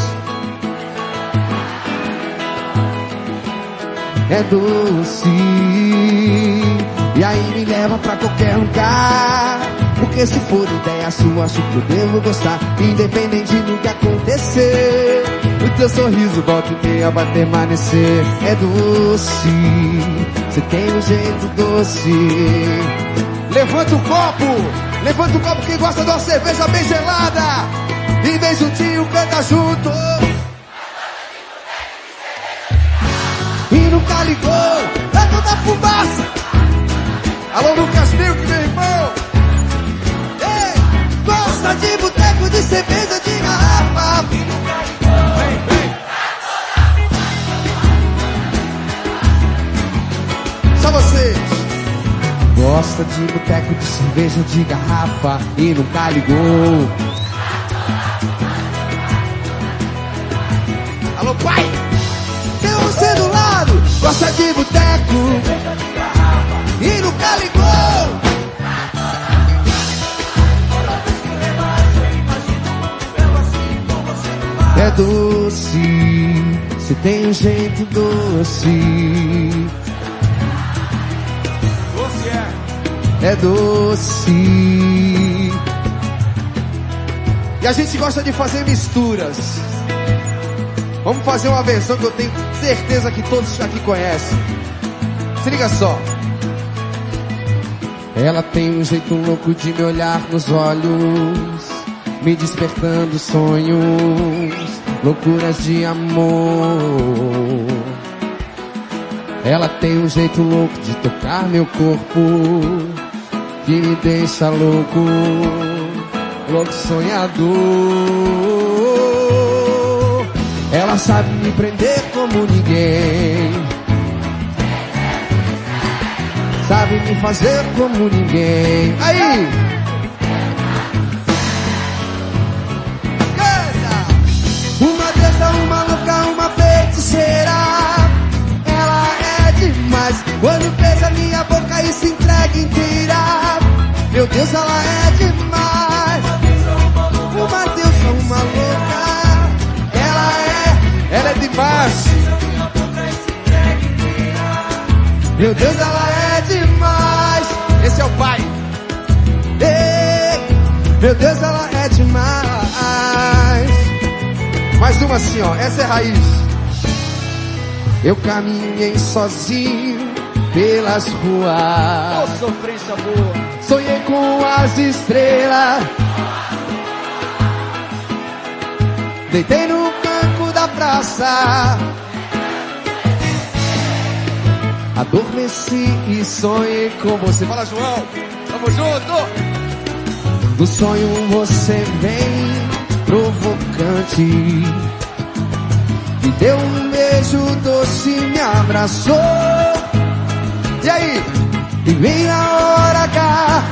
É doce. E aí me leva pra qualquer lugar. Porque se for ideia sua, acho que eu devo gostar. Independente do que acontecer. O teu sorriso volta e meia vai permanecer. É doce. Você tem um jeito doce. Levanta o copo, levanta o copo quem gosta de uma cerveja bem gelada. E bem juntinho, canta junto. E nunca ligou, Gosta de boteco de cerveja de garrafa e nunca ligou. Alô, pai. Tem você do lado, gosta de boteco e nunca ligou. É doce, você tem um jeito. Doce é. Doce. E a gente gosta de fazer misturas. Vamos fazer uma versão que eu tenho certeza que todos aqui conhecem. Se liga só. Ela tem um jeito louco de me olhar nos olhos, me despertando sonhos, loucuras de amor. Ela tem um jeito louco de tocar meu corpo, que me deixa louco, louco sonhador. Ela sabe me prender como ninguém. Sabe me fazer como ninguém. Aí! Uma deusa, uma louca, uma feiticeira. Ela é demais. Quando beija minha boca e se entrega inteira. Meu Deus, ela é demais. Uma deusa, uma louca. Ela é, ela é demais. Meu Deus, ela é demais. Esse é o pai. Ei, meu Deus, ela é demais. Mais uma assim, ó. Essa é a raiz. Eu caminhei sozinho pelas ruas. Ô, sofrência boa. Sonhei com as estrelas. Deitei no banco da praça. Adormeci e sonhei com você. Fala, João. Tamo junto. No sonho você vem provocante. Me deu um beijo doce, me abraçou. E aí? E vem a hora cá.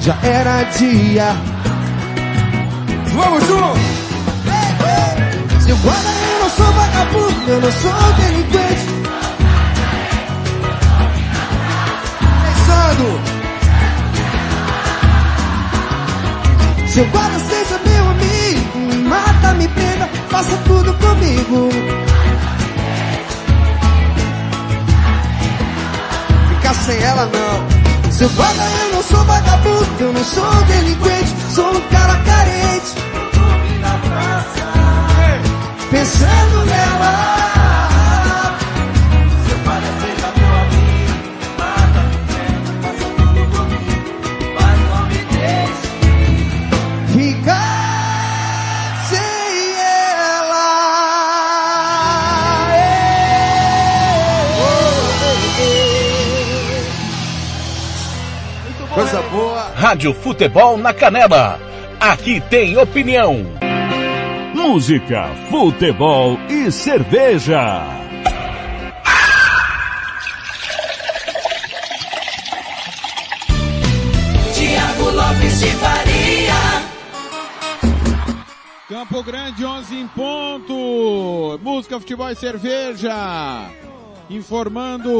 Já era dia. Vamos juntos! Seu guarda, eu não sou vagabundo, eu não sou delinquente. Pensando. Seu guarda, seja meu amigo, mata, me prenda, faça tudo comigo. Ficar sem ela não. Seu guarda, eu não sou vagabundo, eu não sou delinquente, sou um cara carente. Pensando nela. Rádio Futebol na Canela. Aqui tem opinião. Música, futebol e cerveja. Tiago Lopes de Faria. Campo Grande 11 em ponto. Música, futebol e cerveja. Informando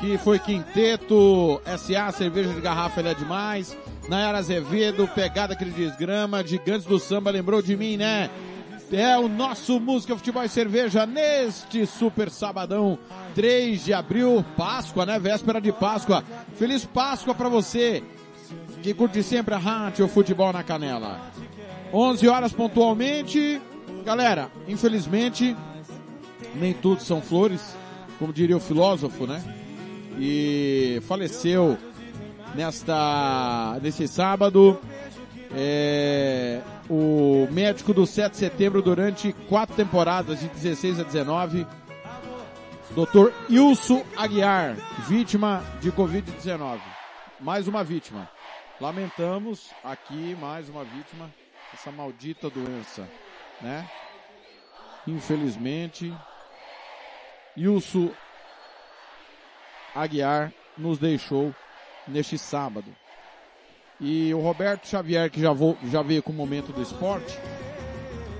que foi quinteto SA, cerveja de garrafa ele é demais. Nayara Azevedo, pegada aquele desgrama, gigantes do samba, lembrou de mim, né? É o nosso Música, Futebol e Cerveja neste super sabadão, 3 de abril, Páscoa, né? Véspera de Páscoa. Feliz Páscoa para você que curte sempre a rádio Futebol na Canela. 11 horas pontualmente. Galera, infelizmente, nem tudo são flores, como diria o filósofo, né? E faleceu nesta, nesse sábado, é, o médico do 7 de setembro durante quatro temporadas, de 16 a 19, Dr. Ilso Aguiar, vítima de Covid-19. Mais uma vítima. Lamentamos aqui mais uma vítima, essa maldita doença, né? Infelizmente, Ilso Aguiar nos deixou neste sábado. E o Roberto Xavier, que já, vou, já veio com o momento do esporte,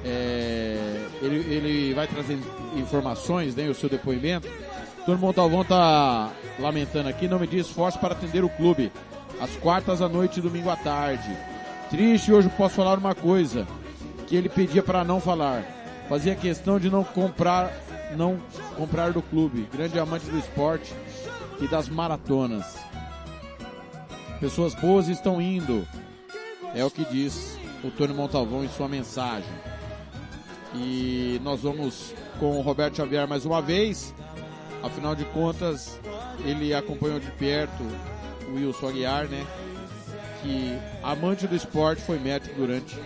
é, ele, ele vai trazer informações, né, o seu depoimento. Todo Montalvão está lamentando aqui, não me diz esforço para atender o clube. Às quartas à noite e domingo à tarde. Triste, hoje posso falar uma coisa que ele pedia para não falar. Fazia questão de não comprar, não comprar do clube. Grande amante do esporte e das maratonas. Pessoas boas estão indo. É o que diz o Tony Montalvão em sua mensagem. E nós vamos com o Roberto Xavier mais uma vez. Afinal de contas, ele acompanhou de perto o Wilson Aguiar, né? Que amante do esporte foi médico durante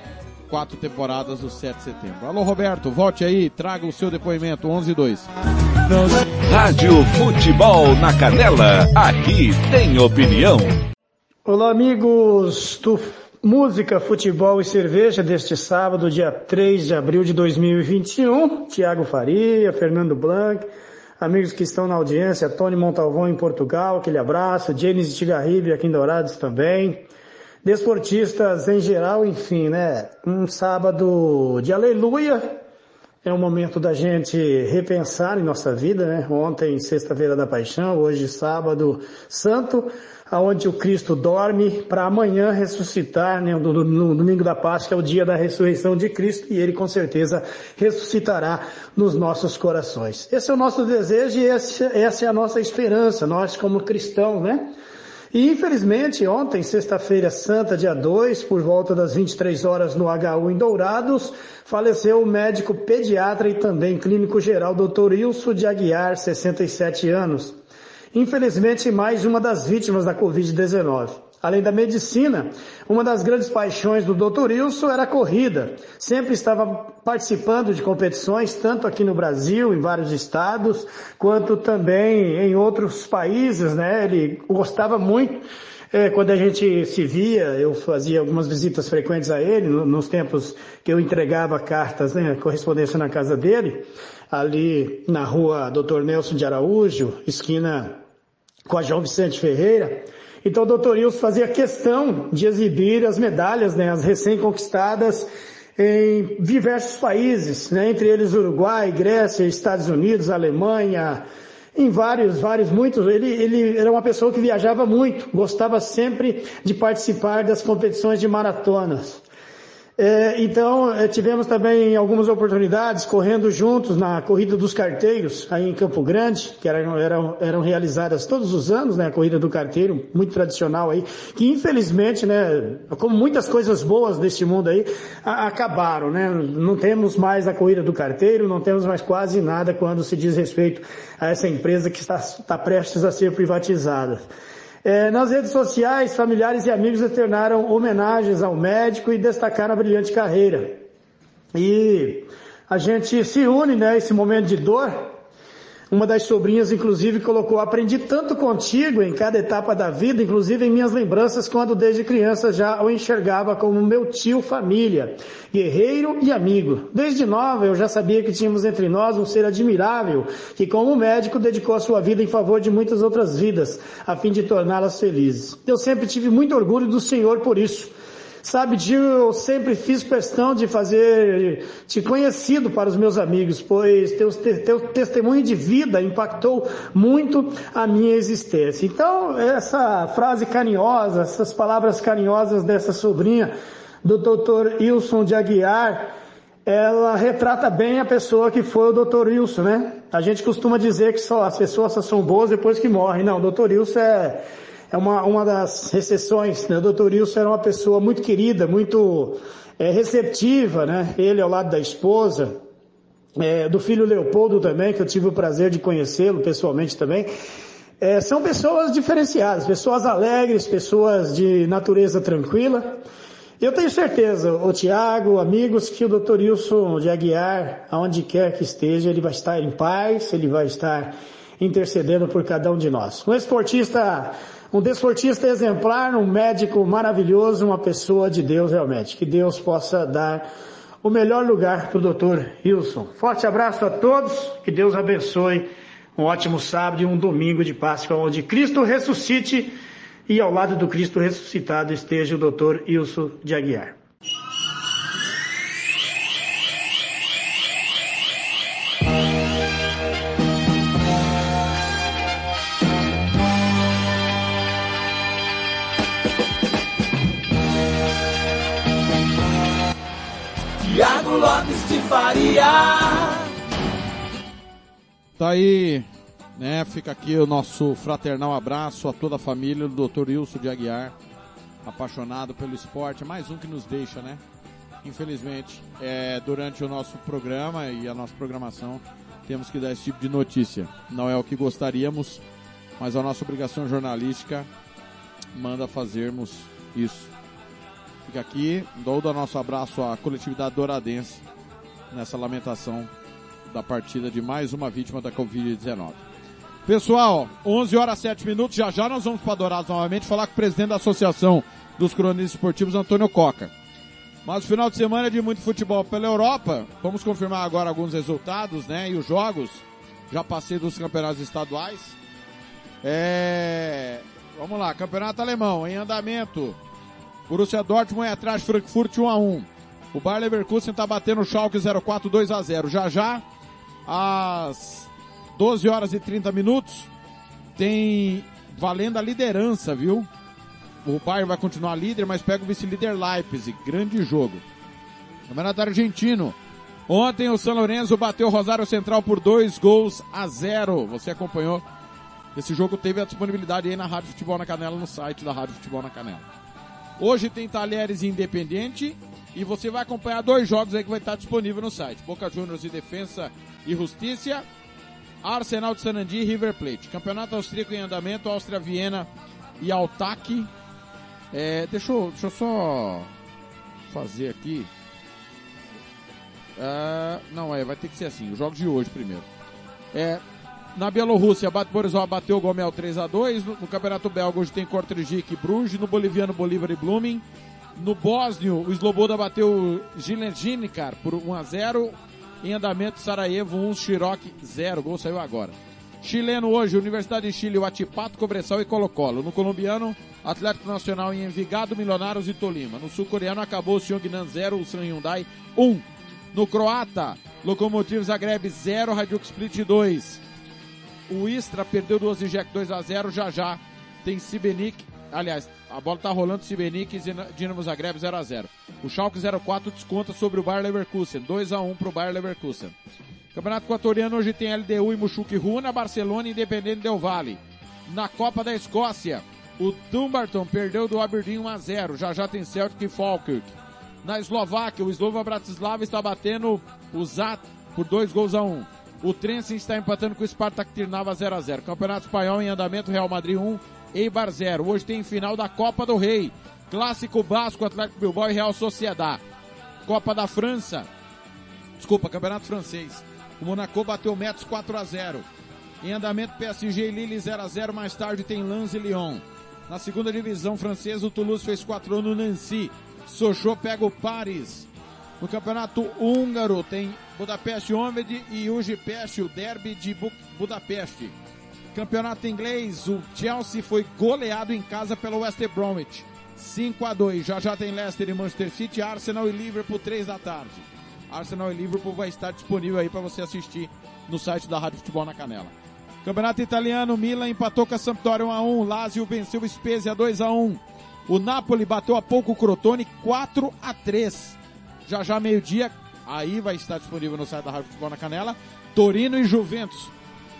quatro temporadas do 7 de setembro. Alô Roberto, volte aí, traga o seu depoimento 11 e 2. Rádio Futebol na Canela. Aqui tem opinião. Olá, amigos do Música, Futebol e Cerveja deste sábado, dia 3 de abril de 2021. Tiago Faria, Fernando Blanc, amigos que estão na audiência, Tony Montalvão em Portugal, aquele abraço, James Tigarribe aqui em Dourados também. Desportistas em geral, enfim, né? Um sábado de aleluia. É um momento da gente repensar em nossa vida, né? Ontem, sexta-feira da paixão, hoje sábado santo aonde o Cristo dorme para amanhã ressuscitar, né, no, no, domingo da Páscoa é o dia da ressurreição de Cristo e ele com certeza ressuscitará nos nossos corações. Esse é o nosso desejo e essa é a nossa esperança, nós como cristãos, né? E infelizmente ontem, sexta-feira santa, dia 2, por volta das 23 horas no HU em Dourados, faleceu o médico pediatra e também clínico geral Dr. Ilso de Aguiar, 67 anos. Infelizmente, mais uma das vítimas da Covid-19. Além da medicina, uma das grandes paixões do Dr. Wilson era a corrida. Sempre estava participando de competições, tanto aqui no Brasil, em vários estados, quanto também em outros países, né? Ele gostava muito. É, quando a gente se via, eu fazia algumas visitas frequentes a ele, no, nos tempos que eu entregava cartas, né, correspondência na casa dele, ali na rua Dr. Nelson de Araújo, esquina com a João Vicente Ferreira. Então o doutor Wilson fazia questão de exibir as medalhas, né, as recém-conquistadas em diversos países, né, entre eles Uruguai, Grécia, Estados Unidos, Alemanha, em vários, vários, muitos. Ele, ele era uma pessoa que viajava muito, gostava sempre de participar das competições de maratonas. É, então, é, tivemos também algumas oportunidades correndo juntos na Corrida dos Carteiros, aí em Campo Grande, que eram, eram, eram realizadas todos os anos, né, a Corrida do Carteiro, muito tradicional aí, que infelizmente, né, como muitas coisas boas deste mundo aí, a, acabaram, né, não temos mais a Corrida do Carteiro, não temos mais quase nada quando se diz respeito a essa empresa que está, está prestes a ser privatizada. É, nas redes sociais, familiares e amigos externaram homenagens ao médico e destacaram a brilhante carreira. E a gente se une, né, momento de dor. Uma das sobrinhas, inclusive, colocou, aprendi tanto contigo em cada etapa da vida, inclusive em minhas lembranças, quando desde criança já o enxergava como meu tio família, guerreiro e amigo. Desde nova eu já sabia que tínhamos entre nós um ser admirável, que como médico dedicou a sua vida em favor de muitas outras vidas, a fim de torná-las felizes. Eu sempre tive muito orgulho do Senhor por isso. Sabe, Gil, eu sempre fiz questão de fazer te conhecido para os meus amigos, pois teu, teu testemunho de vida impactou muito a minha existência. Então, essa frase carinhosa, essas palavras carinhosas dessa sobrinha do Dr. Wilson de Aguiar, ela retrata bem a pessoa que foi o Dr. Wilson, né? A gente costuma dizer que só as pessoas só são boas depois que morrem. Não, o Dr. Wilson é é uma, uma das recessões, né? O doutor Wilson era uma pessoa muito querida, muito é, receptiva, né? Ele ao lado da esposa, é, do filho Leopoldo também, que eu tive o prazer de conhecê-lo pessoalmente também. É, são pessoas diferenciadas, pessoas alegres, pessoas de natureza tranquila. Eu tenho certeza, o Tiago, amigos, que o Dr. Wilson de Aguiar, aonde quer que esteja, ele vai estar em paz, ele vai estar intercedendo por cada um de nós. Um esportista um desportista exemplar, um médico maravilhoso, uma pessoa de Deus realmente. Que Deus possa dar o melhor lugar para o doutor Wilson. Forte abraço a todos, que Deus abençoe um ótimo sábado e um domingo de Páscoa, onde Cristo ressuscite e ao lado do Cristo ressuscitado esteja o doutor Wilson de Aguiar. Lopes de Faria. Tá aí, né? Fica aqui o nosso fraternal abraço a toda a família do Dr. Wilson de Aguiar, apaixonado pelo esporte, mais um que nos deixa, né? Infelizmente, é, durante o nosso programa e a nossa programação, temos que dar esse tipo de notícia. Não é o que gostaríamos, mas a nossa obrigação jornalística manda fazermos isso. Fica aqui, dou o nosso abraço à coletividade douradense nessa lamentação da partida de mais uma vítima da Covid-19. Pessoal, 11 horas 7 minutos, já já nós vamos para Dourados novamente falar com o presidente da Associação dos Cronistas Esportivos, Antônio Coca. Mas o final de semana é de muito futebol pela Europa. Vamos confirmar agora alguns resultados, né? E os jogos. Já passei dos campeonatos estaduais. É... Vamos lá, campeonato alemão em andamento. Borussia Dortmund é atrás, Frankfurt 1 a 1. O Bayer Leverkusen está batendo o Schalke 04 2 a 0. Já já, às 12 horas e 30 minutos, tem valendo a liderança, viu? O Bayern vai continuar líder, mas pega o vice-líder Leipzig. Grande jogo. Campeonato Argentino. Ontem o São Lourenço bateu o Rosário Central por dois gols a zero. Você acompanhou? Esse jogo teve a disponibilidade aí na Rádio Futebol na Canela, no site da Rádio Futebol na Canela. Hoje tem Talheres Independente e você vai acompanhar dois jogos aí que vai estar disponível no site. Boca Juniors e Defensa e Justiça, Arsenal de Sanandi e River Plate. Campeonato Austríaco em andamento, Áustria Viena e Altac. É, deixa, eu, deixa eu só fazer aqui. Uh, não, é, vai ter que ser assim, os jogos de hoje primeiro. É, na Bielorrússia, Bate Borisov bateu o Gomel 3 a 2 no, no, Campeonato Belga hoje tem Kortrijk e Bruges. No Boliviano, Bolívar e Blooming. No Bósnio, o Sloboda bateu o Gilerginikar por 1 a 0 Em andamento, Sarajevo 1, Xiroc 0. O gol saiu agora. Chileno hoje, Universidade de Chile, o Atipato, Cobressal e Colo-Colo. No colombiano, Atlético Nacional em Envigado, Milionários e Tolima. No sul-coreano, acabou o Seongnan 0, o San Hyundai 1. No croata, Lokomotiv Zagreb 0, Hajduk Split 2. O Istra perdeu do Osijek 2 a 0 já já tem Sibenik aliás, a bola tá rolando Sibenik e Dinamo Zagreb 0 a 0 O Schalke 04 desconta sobre o Bayer Leverkusen, 2 a 1 pro Bayer Leverkusen. Campeonato Equatoriano hoje tem LDU e Muxuque Runa, Barcelona e Independente Del Valle. Na Copa da Escócia, o Dumbarton perdeu do Aberdeen 1 a 0 Já já tem Celtic e Falkirk. Na Eslováquia, o Slova Bratislava está batendo o Zat por dois gols a um. O Trensen está empatando com o Spartak Tirnava 0 a 0 Campeonato Espanhol em andamento, Real Madrid 1, Eibar 0. Hoje tem final da Copa do Rei. Clássico Basco, Atlético Bilbao e Real Sociedad. Copa da França. Desculpa, Campeonato Francês. O Monaco bateu Metz 4 a 0 Em andamento, PSG e Lille 0 a 0 Mais tarde tem Lens e Lyon. Na segunda divisão francesa, o Toulouse fez 4 a 1 no Nancy. Sochaux pega o Paris. No campeonato húngaro tem Budapeste Honved e Ujipest, o derby de Bu- Budapeste. Campeonato inglês, o Chelsea foi goleado em casa pelo West Bromwich. 5 a 2 Já já tem Leicester e Manchester City, Arsenal e Liverpool 3 da tarde. Arsenal e Liverpool vai estar disponível aí para você assistir no site da Rádio Futebol na Canela. Campeonato italiano, Milan empatou com a Sampdoria 1 a 1, Lazio venceu o Spezia 2 a 1. O Napoli bateu a pouco o Crotone 4 a 3. Já já meio-dia, aí vai estar disponível no site da Rádio Futebol na Canela, Torino e Juventus.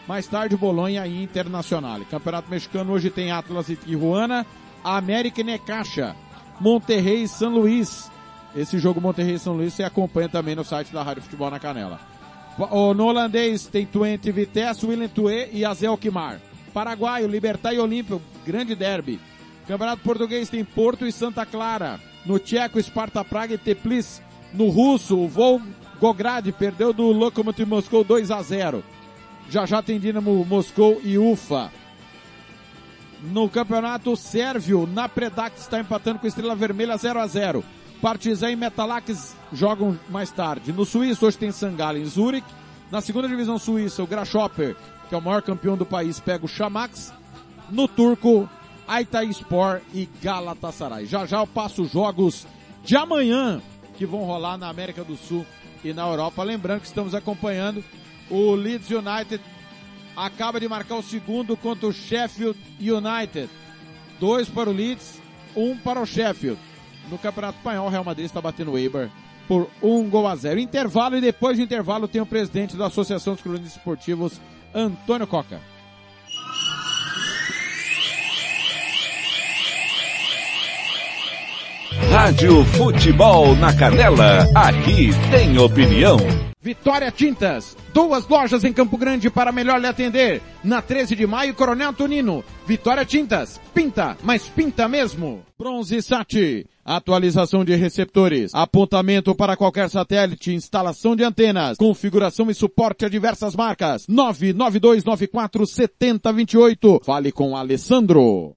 Mais tarde, Bolonha e Internacional. Campeonato Mexicano hoje tem Atlas e Tijuana, América e Necaxa, Monterrey e São Luís. Esse jogo Monterrey e São Luís você acompanha também no site da Rádio Futebol na Canela. No holandês tem Twente Vitesse, Willem Tue e Azel Kimar. Paraguaio, Libertar e Olímpio, grande derby. Campeonato Português tem Porto e Santa Clara. No tcheco, Sparta Praga e Teplice. No russo, o Volgograd perdeu do Lokomotiv Moscou 2 a 0. Já já tem Dinamo Moscou e Ufa. No campeonato sérvio, na Predax está empatando com Estrela Vermelha 0 a 0. Partizan e Metalax jogam mais tarde. No Suíço hoje tem Sangala em Zurich. Na segunda divisão suíça, o Grasshopper, que é o maior campeão do país, pega o Chamax. No turco, Aytaspor e Galatasaray. Já já eu passo os jogos de amanhã que vão rolar na América do Sul e na Europa. Lembrando que estamos acompanhando o Leeds United acaba de marcar o segundo contra o Sheffield United. Dois para o Leeds, um para o Sheffield. No Campeonato Espanhol, o Real Madrid está batendo o Eibar por um gol a zero. Intervalo e depois do intervalo tem o presidente da Associação dos Cronistas Esportivos, Antônio Coca. Rádio Futebol na Canela, aqui tem opinião. Vitória Tintas, duas lojas em Campo Grande para melhor lhe atender. Na 13 de maio, Coronel Tonino. Vitória Tintas, pinta, mas pinta mesmo. Bronze Sat, atualização de receptores, apontamento para qualquer satélite, instalação de antenas, configuração e suporte a diversas marcas. 992947028. Fale com Alessandro.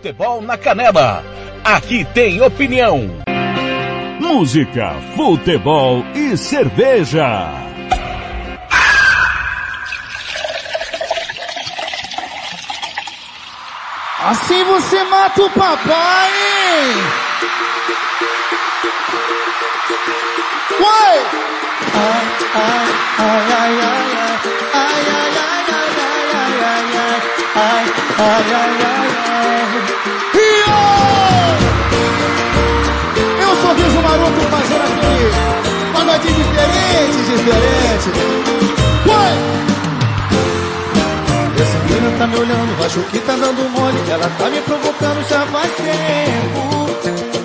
Futebol na Canela, aqui tem opinião. Música, futebol e cerveja. Assim você mata o papai! Oi! Ai, ai, ai, ai, ai, ai, ai, ai, ai, ai, ai, ai, ai, ai, ai, ai, ai. Maroto fazendo aquele pagodinho diferente, diferente. Oi! Essa menina tá me olhando, acho que tá dando mole. Ela tá me provocando já faz tempo.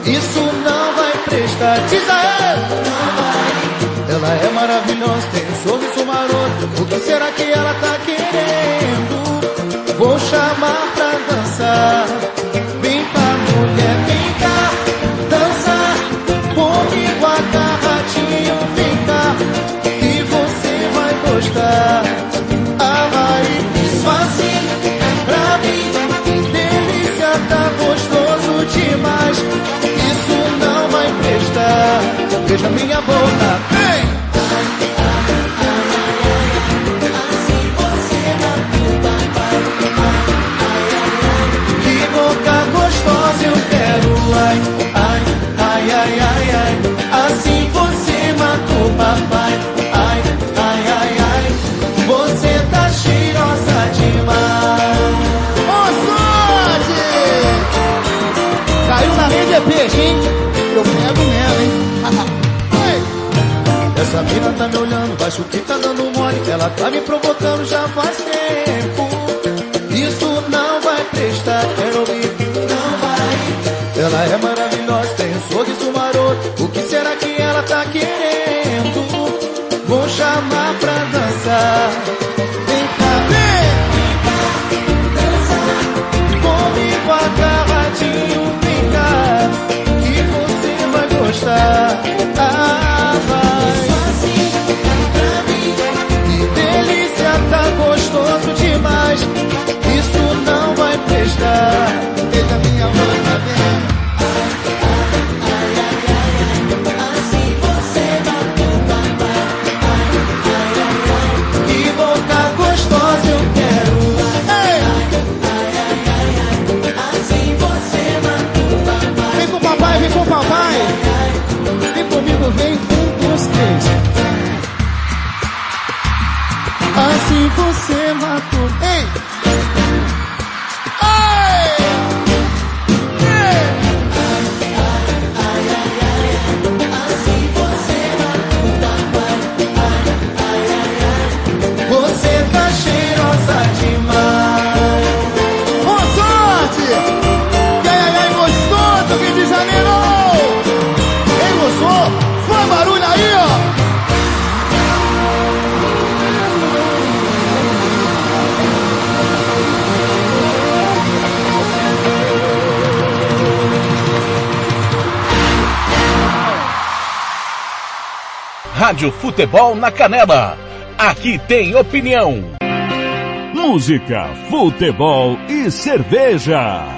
Isso não vai prestar. Diz a ela. Ela é maravilhosa, tem um sorriso maroto. O que será que ela tá querendo? Vou chamar pra dançar. Beija minha boca. Vem! Que boca gostosa eu quero, ai, ai, ai, ai, ai. Assim você matou papai, me olhando, acho que tá dando mole. Ela tá me provocando já faz tempo. Isso não vai prestar, quero ouvir. Não vai. Ela é maravilhosa, tem um sorriso maroto. O que será que ela tá querendo? Vou chamar pra dançar. Vem cá, vem! Comigo agarradinho, vem cá. Que você vai gostar. Ah. Que delícia, tá gostoso demais. Isso não vai prestar. Eita, minha gostosa eu quero. Vem Assim você Rádio Futebol na Canela. Aqui tem opinião. Música, futebol e cerveja.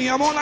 mi amor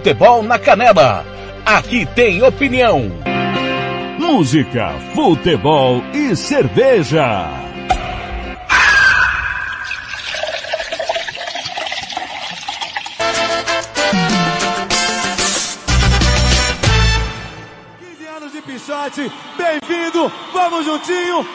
Futebol na Canela. Aqui tem opinião. Música, futebol e cerveja. Quinze anos de Pichote, bem-vindo, vamos juntinho,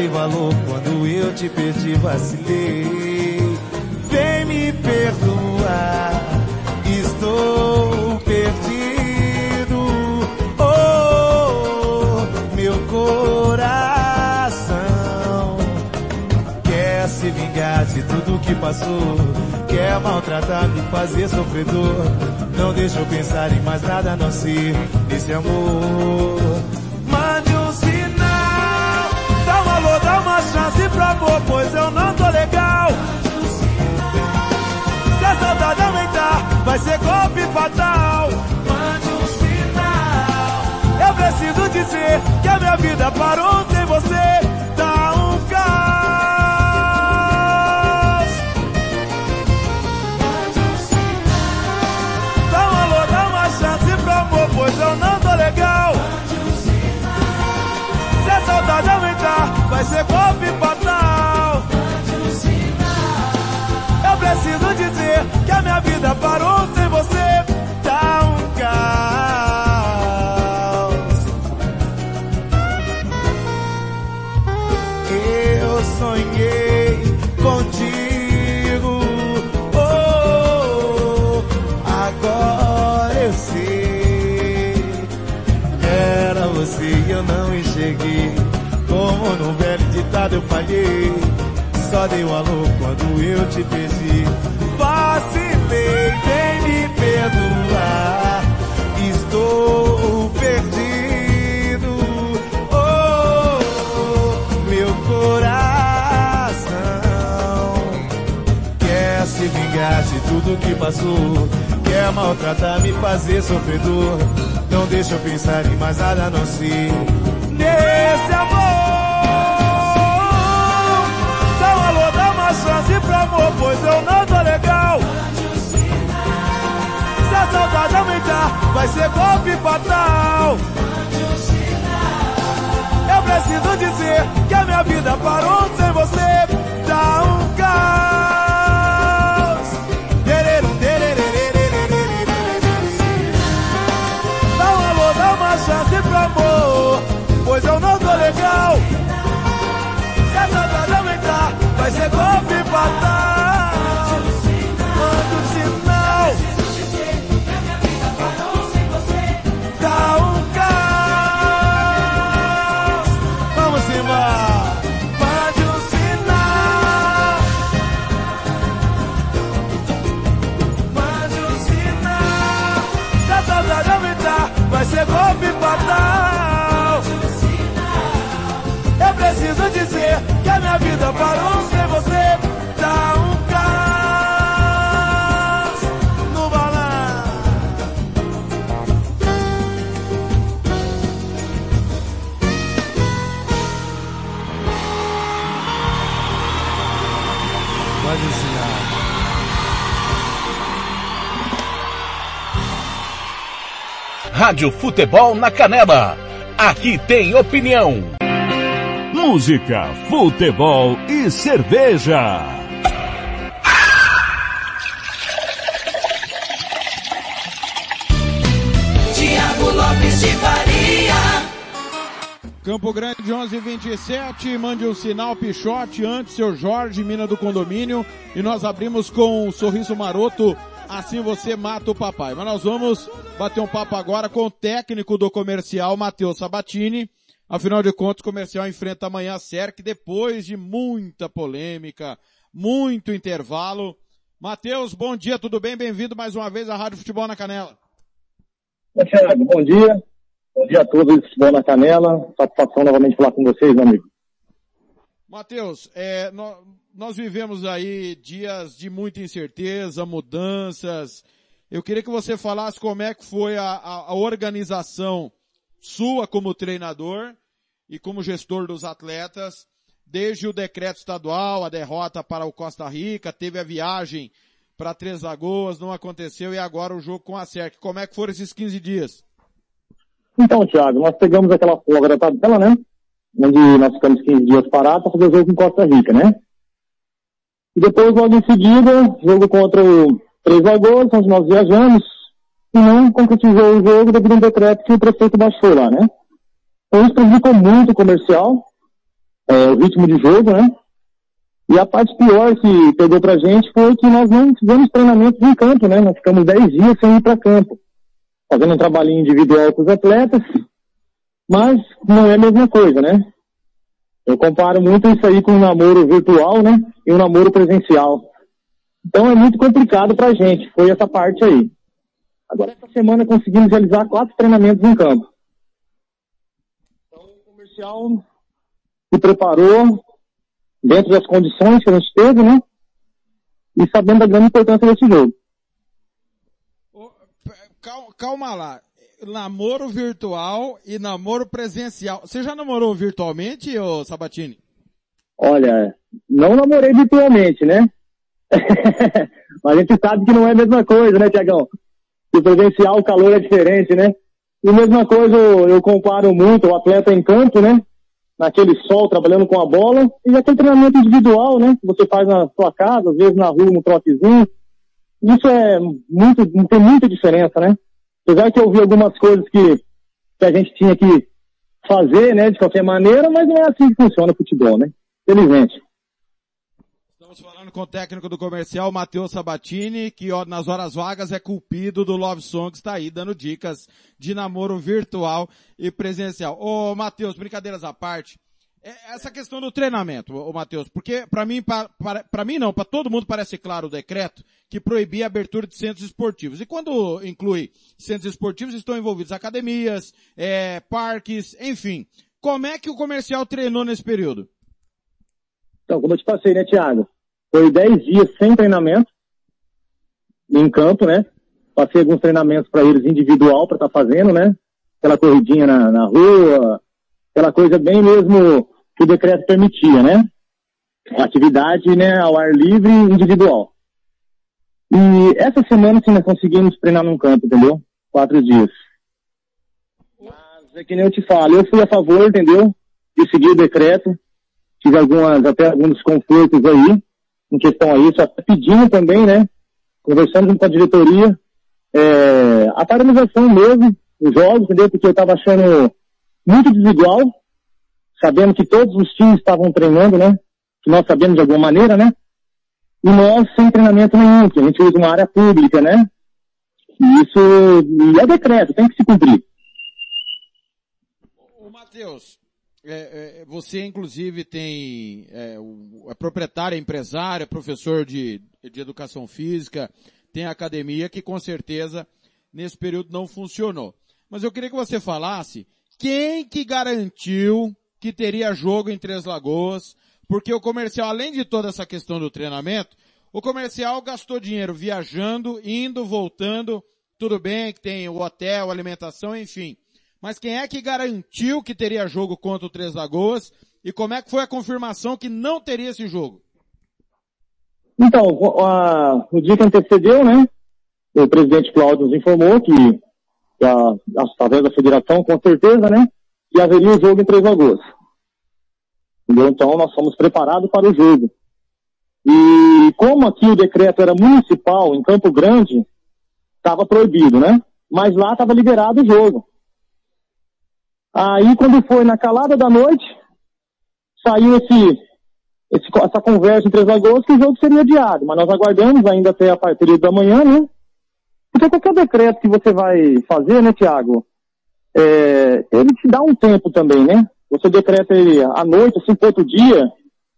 dei valor quando eu te perdi, vacilei. Vem me perdoar, estou perdido. Oh, meu coração quer se vingar de tudo que passou, quer maltratar, me fazer sofredor. Não deixa eu pensar em mais nada, não se nesse amor. parou sem você, tá um caos. Dá um alô, dá uma chance pro amor, pois eu não tô legal. Se a saudade aumentar, vai ser golpe fatal. Eu preciso dizer que a minha vida parou sem Só dei um alô quando eu te perdi. Vacilei, vem me perdoar. Estou perdido. Oh, meu coração quer se vingar de tudo que passou. Quer maltratar, me fazer sofredor. Não deixa eu pensar em mais nada não ser amor, pois eu não tô legal. Se a saudade aumentar, vai ser golpe fatal. Eu preciso dizer que a minha vida parou sem você. Tá um caos. Dá um alô, dá uma chance pro amor, pois eu não tô legal. Parou você. Um no. Rádio Futebol na Canela. Aqui tem opinião. Música, futebol e cerveja. Tiago Lopes de Faria. Campo Grande 1127, mande um sinal Pichote antes, seu Jorge, mina do condomínio. E nós abrimos com um sorriso maroto, assim você mata o papai. Mas nós vamos bater um papo agora com o técnico do comercial, Matheus Sabatini. Afinal de contas, o comercial enfrenta amanhã a SERC depois de muita polêmica, muito intervalo. Matheus, bom dia, tudo bem? Bem-vindo mais uma vez à Rádio Futebol na Canela. Oi, Thiago, bom dia. Bom dia a todos do Futebol na Canela. Satisfação novamente falar com vocês, meu amigo. Matheus, é, nó- nós vivemos aí dias de muita incerteza, mudanças. Eu queria que você falasse como é que foi a, a- a organização sua como treinador e como gestor dos atletas, desde o decreto estadual, a derrota para o Costa Rica, teve a viagem para Três Lagoas, não aconteceu, e agora o jogo com a SERC. Como é que foram esses 15 dias? Então, Thiago, nós pegamos aquela folga da tabela, né? Onde nós ficamos 15 dias parados para fazer o jogo com Costa Rica, né? E depois, logo em seguida, jogo contra o Três Lagoas, onde nós viajamos, e não concretizou o jogo devido a um decreto que o prefeito baixou lá, né? Isso prejudicou muito o comercial, é, o ritmo de jogo, né? E a parte pior que pegou pra gente foi que nós não fizemos treinamentos em campo, né? Nós ficamos 10 dias sem ir para campo fazendo um trabalhinho individual com os atletas, mas não é a mesma coisa, né? Eu comparo muito isso aí com um namoro virtual, né? E um namoro presencial. Então é muito complicado pra gente, foi essa parte aí. Agora essa semana conseguimos realizar quatro treinamentos em campo. Comercial se preparou dentro das condições que a gente teve, né? E sabendo da grande importância desse jogo. Calma, calma lá. Namoro virtual e namoro presencial. Você já namorou virtualmente, ô Sabatini? Olha, não namorei virtualmente, né? Mas a gente sabe que não é a mesma coisa, né, Tiagão? O presencial, o calor é diferente, né? E mesma coisa eu, eu comparo muito o atleta em campo, né? Naquele sol, trabalhando com a bola, e aquele treinamento individual, né? Que você faz na sua casa, às vezes na rua, no trotezinho. Isso é muito, tem muita diferença, né? Apesar que eu vi algumas coisas que, que a gente tinha que fazer, né, de qualquer maneira, mas não é assim que funciona o futebol, né? Felizmente. Com o técnico do comercial, Matheus Sabatini, que nas horas vagas é culpido do Love Song, está aí dando dicas de namoro virtual e presencial. Ô, Matheus, brincadeiras à parte, é essa questão do treinamento, ô Matheus, porque para mim, para mim não, para todo mundo parece claro o decreto que proibia a abertura de centros esportivos. E quando inclui centros esportivos, estão envolvidos academias, é, parques, enfim. Como é que o comercial treinou nesse período? Então, como eu te passei, né, Thiago? Foi 10 dias sem treinamento, em campo, né? Passei alguns treinamentos para eles individual para estar tá fazendo, né? Aquela corridinha na, na rua, aquela coisa bem mesmo que o decreto permitia, né? Atividade, né, ao ar livre individual. E essa semana, sim, nós conseguimos treinar num campo, entendeu? Quatro dias. Mas é que nem eu te falo, eu fui a favor, entendeu? De seguir o decreto. Tive algumas, até alguns desconfortos aí, em questão a isso, até pedindo também, né? Conversando com a diretoria, é, a paralisação mesmo, os jogos, entendeu? Porque eu tava achando muito desigual, sabendo que todos os times estavam treinando, né? Que nós sabemos de alguma maneira, né? E nós sem treinamento nenhum, que a gente usa uma área pública, né? E isso e é decreto, tem que se cumprir. Ô Matheus, é, é, você inclusive tem, é, é proprietário, é empresário, é professor de, de educação física, tem academia que com certeza nesse período não funcionou. Mas eu queria que você falasse quem que garantiu que teria jogo em Três Lagoas, porque o comercial, além de toda essa questão do treinamento, o comercial gastou dinheiro viajando, indo, voltando, tudo bem que tem o hotel, alimentação, enfim. Mas quem é que garantiu que teria jogo contra o Três Lagoas? E como é que foi a confirmação que não teria esse jogo? Então, a, no dia que antecedeu, né, o presidente Cláudio nos informou que através da federação, com certeza, né? Que haveria o jogo em Três Lagoas. Entendeu? Então nós fomos preparados para o jogo. E como aqui o decreto era municipal, em Campo Grande, estava proibido, né? Mas lá estava liberado o jogo. Aí quando foi na calada da noite, saiu esse, esse essa conversa em Três Lagoas que o jogo seria adiado. Mas nós aguardamos ainda até a partir da manhã, né? Porque qualquer decreto que você vai fazer, né, Tiago, é, ele te dá um tempo também, né? Você decreta ele à noite, assim, por outro dia,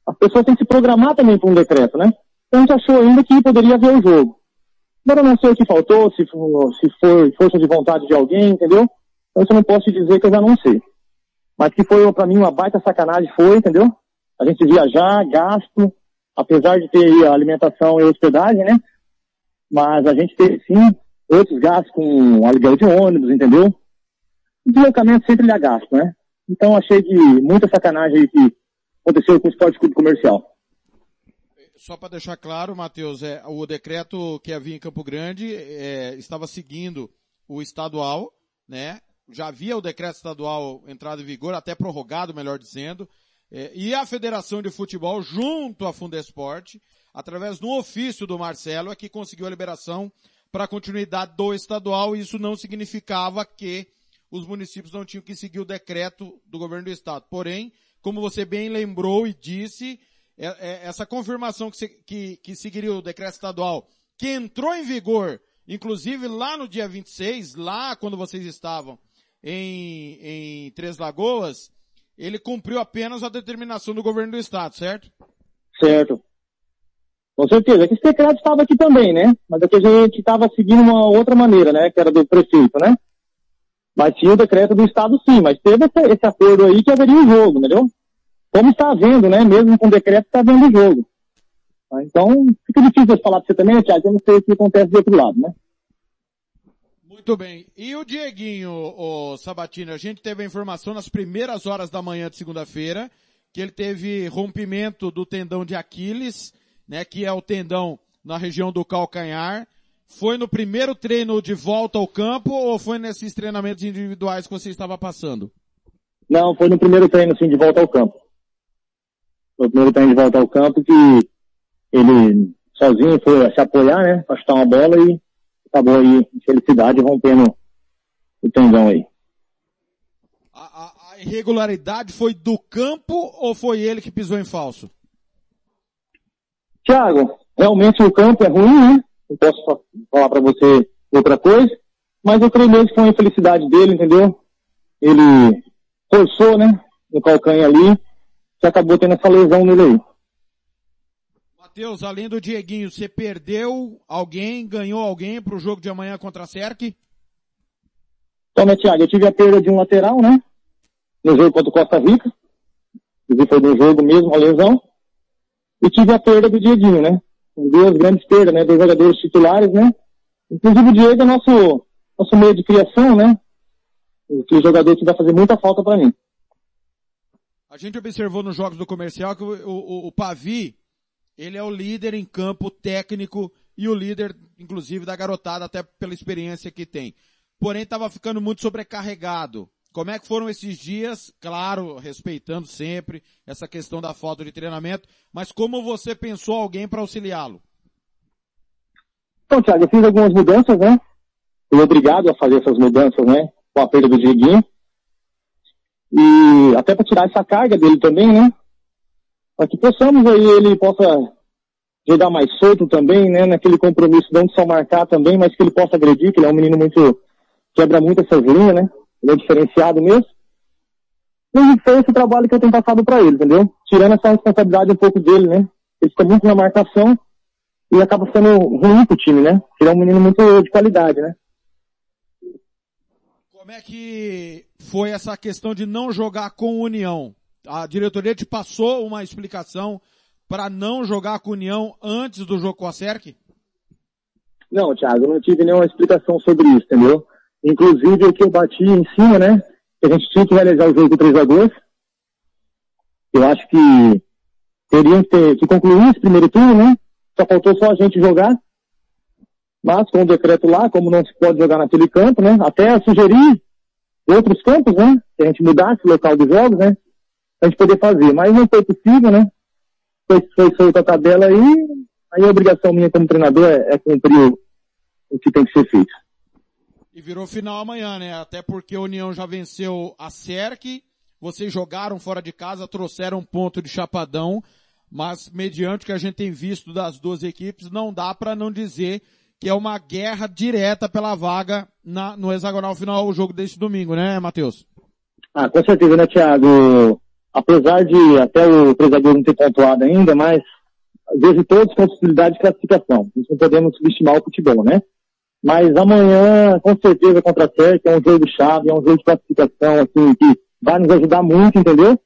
as pessoas têm que se programar também para um decreto, né? Então a gente achou ainda que poderia haver o jogo. Agora não sei o que faltou, se, se foi força de vontade de alguém, entendeu? Então eu não posso te dizer que eu já não sei. Mas que foi para mim uma baita sacanagem, foi, entendeu? A gente viajar, gasto, apesar de ter a alimentação e hospedagem, né? Mas a gente teve sim outros gastos com aluguel de ônibus, entendeu? Deslocamento sempre dá gasto, né? Então achei que muita sacanagem que aconteceu com o esporte clube comercial. Só para deixar claro, Matheus, é, o decreto que havia em Campo Grande é, estava seguindo o estadual, né? Já havia o decreto estadual entrado em vigor, até prorrogado, melhor dizendo, é, e a Federação de Futebol, junto à Fundesporte, através do ofício do Marcelo, é que conseguiu a liberação para a continuidade do estadual, e isso não significava que os municípios não tinham que seguir o decreto do governo do estado. Porém, como você bem lembrou e disse, é, é, essa confirmação que, que, que seguiria o decreto estadual, que entrou em vigor, inclusive lá no dia 26, lá quando vocês estavam em, em Três Lagoas, ele cumpriu apenas a determinação do governo do estado, certo? Certo. Com certeza. Esse decreto estava aqui também, né? Mas aqui a gente estava seguindo uma outra maneira, né? Que era do prefeito, né? Mas tinha o decreto do Estado sim, mas teve esse, esse acordo aí que haveria um jogo, entendeu? Como está havendo, né? Mesmo com o decreto está havendo jogo. Então, fica difícil falar para você também, Tiago, eu não sei o que acontece do outro lado, né? Muito bem. E o Dieguinho, o Sabatino, a gente teve a informação nas primeiras horas da manhã de segunda-feira que ele teve rompimento do tendão de Aquiles, né, que é o tendão na região do calcanhar. Foi no primeiro treino de volta ao campo ou foi nesses treinamentos individuais que você estava passando? Não, foi no primeiro treino, sim, de volta ao campo. Foi o primeiro treino de volta ao campo que ele sozinho foi se apoiar, né, para chutar uma bola e acabou aí, felicidade, rompendo o tendão aí. A, a, a irregularidade foi do campo ou foi ele que pisou em falso? Tiago, realmente o campo é ruim, né? Não posso fa- falar para você outra coisa, mas eu creio mesmo que foi uma infelicidade dele, entendeu? Ele forçou, né? No calcanho ali, que acabou tendo essa lesão nele aí. Matheus, além do Dieguinho, você perdeu alguém, ganhou alguém pro jogo de amanhã contra a? Então, né, Thiago, eu tive a perda de um lateral, né? No jogo contra o Costa Rica. Inclusive foi do jogo mesmo, uma lesão. E tive a perda do Dieguinho, né? Duas grandes perdas, né? Dois jogadores titulares, né? Inclusive o Diego é nosso, nosso meio de criação, né? Que jogador que vai fazer muita falta para mim. A gente observou nos jogos do comercial que o, o, o Pavi, ele é o líder em campo técnico e o líder, inclusive, da garotada, até pela experiência que tem. Porém, estava ficando muito sobrecarregado. Como é que foram esses dias? Claro, respeitando sempre essa questão da falta de treinamento, mas como você pensou alguém para auxiliá-lo? Então, Thiago, eu fiz algumas mudanças, né? Fui obrigado a fazer essas mudanças, né? Com a perda do Dieguinho. E até para tirar essa carga dele também, né? Para que possamos aí, ele possa jogar mais solto também, né? Naquele compromisso, não só marcar também, mas que ele possa agredir, que ele é um menino muito, quebra muito essas linhas, né? Ele é diferenciado mesmo. E foi esse trabalho que eu tenho passado para ele, entendeu? Tirando essa responsabilidade um pouco dele, né? Ele fica muito na marcação e acaba sendo ruim pro time, né? Ele é um menino muito de qualidade, né? Como é que foi essa questão de não jogar com União? A diretoria te passou uma explicação para não jogar com União antes do jogo com a Cerc? Não, Thiago, eu não tive nenhuma explicação sobre isso, entendeu? Inclusive o que eu bati em cima, né? A gente tinha que realizar o jogo 3 a 2 Eu acho que teriam que, ter, que concluir esse primeiro turno, né? Só faltou só a gente jogar. Mas com o decreto lá, como não se pode jogar naquele campo, né? Até sugerir outros campos, né? Que a gente mudasse o local dos jogos, né? Pra gente poder fazer. Mas não foi possível, né? Foi, foi solta a tabela aí. Aí a obrigação minha como treinador é, é cumprir o, que tem que ser feito. E virou final amanhã, né? Até porque a União já venceu a Cerc, vocês jogaram fora de casa, trouxeram um ponto de chapadão, mas mediante o que a gente tem visto das duas equipes, não dá para não dizer que é uma guerra direta pela vaga na, no hexagonal final, o jogo deste domingo, né, Matheus? Ah, com certeza, né, Thiago? Apesar de até o treinador não ter pontuado ainda, mas vezes todos com possibilidade de classificação. Nós não podemos subestimar o futebol, né? Mas amanhã, com certeza, contra a Cerca, é um jogo chave, é um jogo de classificação, assim, que vai nos ajudar muito, entendeu?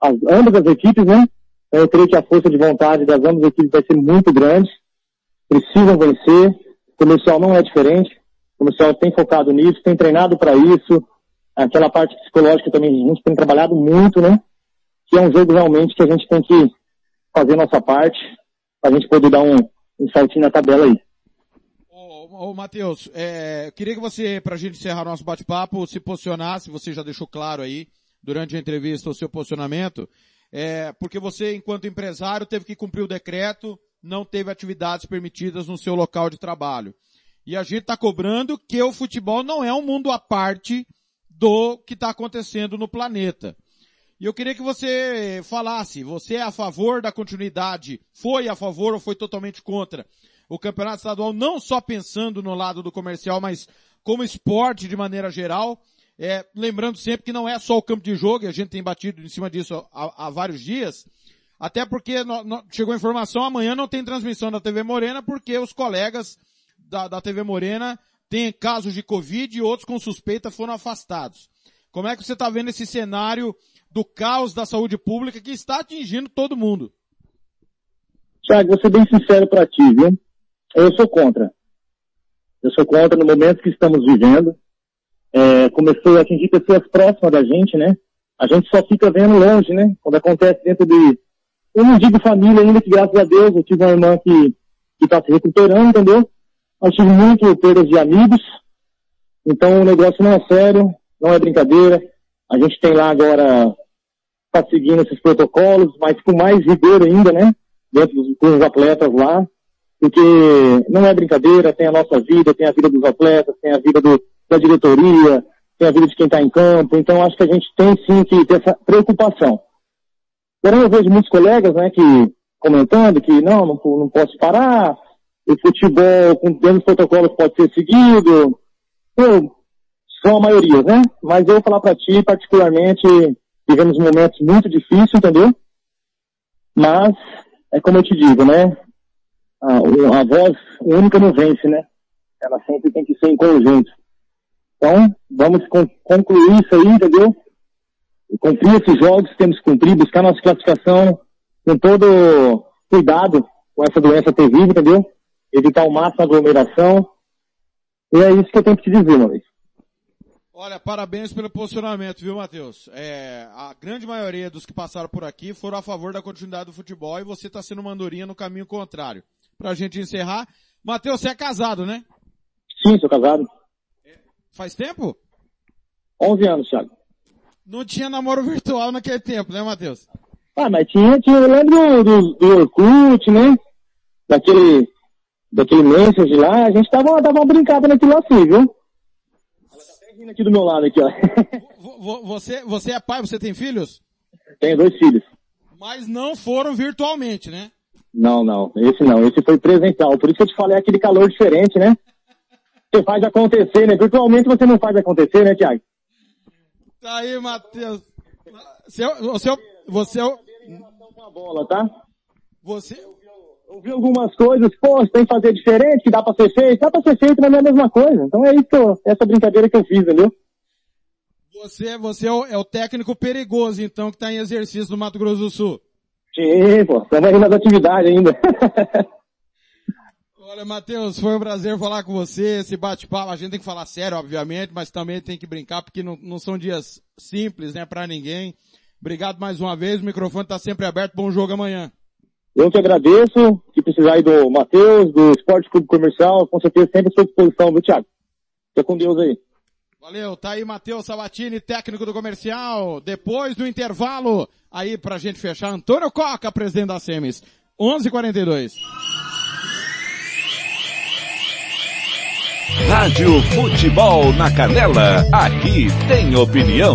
As, ambas as equipes, né? Eu creio que a força de vontade das ambas equipes vai ser muito grande. Precisam vencer. O comercial não é diferente. O comercial tem focado nisso, tem treinado para isso. Aquela parte psicológica também a gente tem trabalhado muito, né? Que é um jogo realmente que a gente tem que fazer a nossa parte para a gente poder dar um, um saltinho na tabela aí. Ô, Matheus, é, queria que você, pra gente encerrar nosso bate-papo, se posicionasse, você já deixou claro aí, durante a entrevista, o seu posicionamento, é, porque você, enquanto empresário, teve que cumprir o decreto, não teve atividades permitidas no seu local de trabalho. E a gente está cobrando que o futebol não é um mundo à parte do que está acontecendo no planeta. E eu queria que você falasse, você é a favor da continuidade, foi a favor ou foi totalmente contra o campeonato estadual, não só pensando no lado do comercial, mas como esporte de maneira geral, é, lembrando sempre que não é só o campo de jogo, e a gente tem batido em cima disso há, há vários dias, até porque no, no, chegou a informação, amanhã não tem transmissão da TV Morena, porque os colegas da, da TV Morena têm casos de Covid e outros com suspeita foram afastados. Como é que você está vendo esse cenário do caos da saúde pública que está atingindo todo mundo? Thiago, vou ser bem sincero para ti, viu? Eu sou contra. Eu sou contra no momento que estamos vivendo. É, começou a atingir pessoas próximas da gente, né? A gente só fica vendo longe, né? Quando acontece dentro de... Eu não digo família ainda, que graças a Deus eu tive uma irmã que está se recuperando, entendeu? Mas tive muito perdas de amigos. Então o negócio não é sério, não é brincadeira. A gente tem lá agora, está seguindo esses protocolos, mas com mais rigor ainda, né? Dentro dos, atletas lá porque não é brincadeira, tem a nossa vida, tem a vida dos atletas, tem a vida do, da diretoria, tem a vida de quem está em campo, então acho que a gente tem sim que ter essa preocupação. Porém, eu vejo muitos colegas, né, que comentando que não, não, não posso parar, o futebol com dos protocolos pode ser seguido. Eu, são a maioria, né? Mas eu vou falar pra ti, particularmente, vivemos momentos muito difíceis, entendeu? Mas, é como eu te digo, né? A, a voz única não vence, né? Ela sempre tem que ser em conjunto. Então, vamos con- concluir isso aí, entendeu? Cumprir esses jogos, temos que cumprir, buscar nossa classificação com todo cuidado com essa doença terrível, entendeu? Evitar o máximo a aglomeração. E é isso que eu tenho que te dizer, meu amigo. Olha, parabéns pelo posicionamento, viu, Matheus? É, a grande maioria dos que passaram por aqui foram a favor da continuidade do futebol e você está sendo uma andorinha no caminho contrário. Pra gente encerrar, Matheus, você é casado, né? Sim, sou casado. Faz tempo? 11 anos, Thiago. Não tinha namoro virtual naquele tempo, né, Matheus? Ah, mas tinha, tinha, eu lembro do, do, do Orkut, né? Daquele, daquele message lá, a gente tava, dava uma brincada naquilo assim, viu? Ela tá até rindo aqui do meu lado aqui, ó. Vo- vo- Você, você é pai, você tem filhos? Tenho dois filhos. Mas não foram virtualmente, né? Não, não, esse não, esse foi presencial. Por isso que eu te falei aquele calor diferente, né? Você faz acontecer, né? Virtualmente você não faz acontecer, né, Thiago? Tá aí, Matheus. Você, é- você, é- você, é o- Uma bola, tá? você, Eu vi algumas coisas, pô, você tem que fazer diferente, que dá pra ser feito. Dá pra ser feito, mas não é a mesma coisa. Então é isso, que eu- essa brincadeira que eu fiz, entendeu? você, você é o, é o técnico perigoso, então, que tá em exercício no Mato Grosso do Sul. Sim, pô, estamos aí nas atividades ainda. Olha, Matheus, foi um prazer falar com você, esse bate-papo. A gente tem que falar sério, obviamente, mas também tem que brincar, porque não, não são dias simples, né, pra ninguém. Obrigado mais uma vez, o microfone tá sempre aberto, bom jogo amanhã. Eu que agradeço, que precisar aí do Matheus, do Esporte Clube Comercial, com certeza sempre à sua disposição, viu, Thiago? Fica com Deus aí. Valeu, tá aí Matheus Sabatini, técnico do comercial. Depois do intervalo, aí pra gente fechar, Antônio Coca, presidente da SEMES. 11:42. Rádio Futebol na Canela. Aqui tem opinião.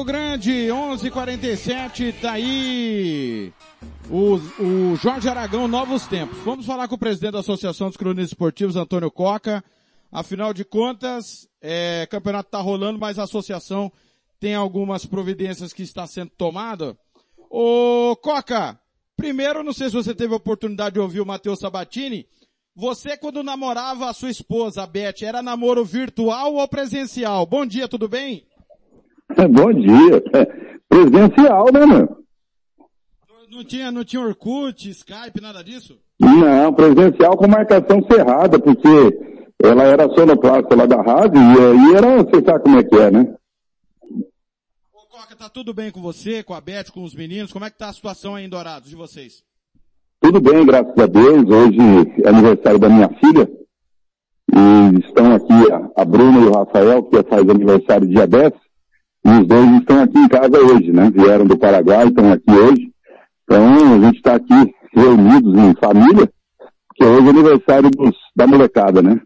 Campo Grande, 11:47, tá aí. O, o Jorge Aragão, novos tempos. Vamos falar com o presidente da Associação dos Cronistas Esportivos, Antônio Coca. Afinal de contas, é, campeonato tá rolando, mas a associação tem algumas providências que está sendo tomada. Ô, Coca, primeiro, não sei se você teve a oportunidade de ouvir o Matheus Sabatini. Você, quando namorava a sua esposa, a Beth, era namoro virtual ou presencial? Bom dia, tudo bem? Bom dia. É, Presencial, né, meu? Não tinha, não tinha Orkut, Skype, nada disso? Não, presencial com marcação cerrada, porque ela era sonoplasta lá da rádio e aí era, você sabe como é que é, né? Coca, tá tudo bem com você, com a Beth, com os meninos? Como é que tá a situação aí em Dourados de vocês? Tudo bem, graças a Deus. Hoje é aniversário da minha filha. E estão aqui a, a Bruna e o Rafael, que faz aniversário dia 10. E os dois estão aqui em casa hoje, né? Vieram do Paraguai, estão aqui hoje. Então, a gente está aqui reunidos em família, que hoje é aniversário dos, da molecada, né?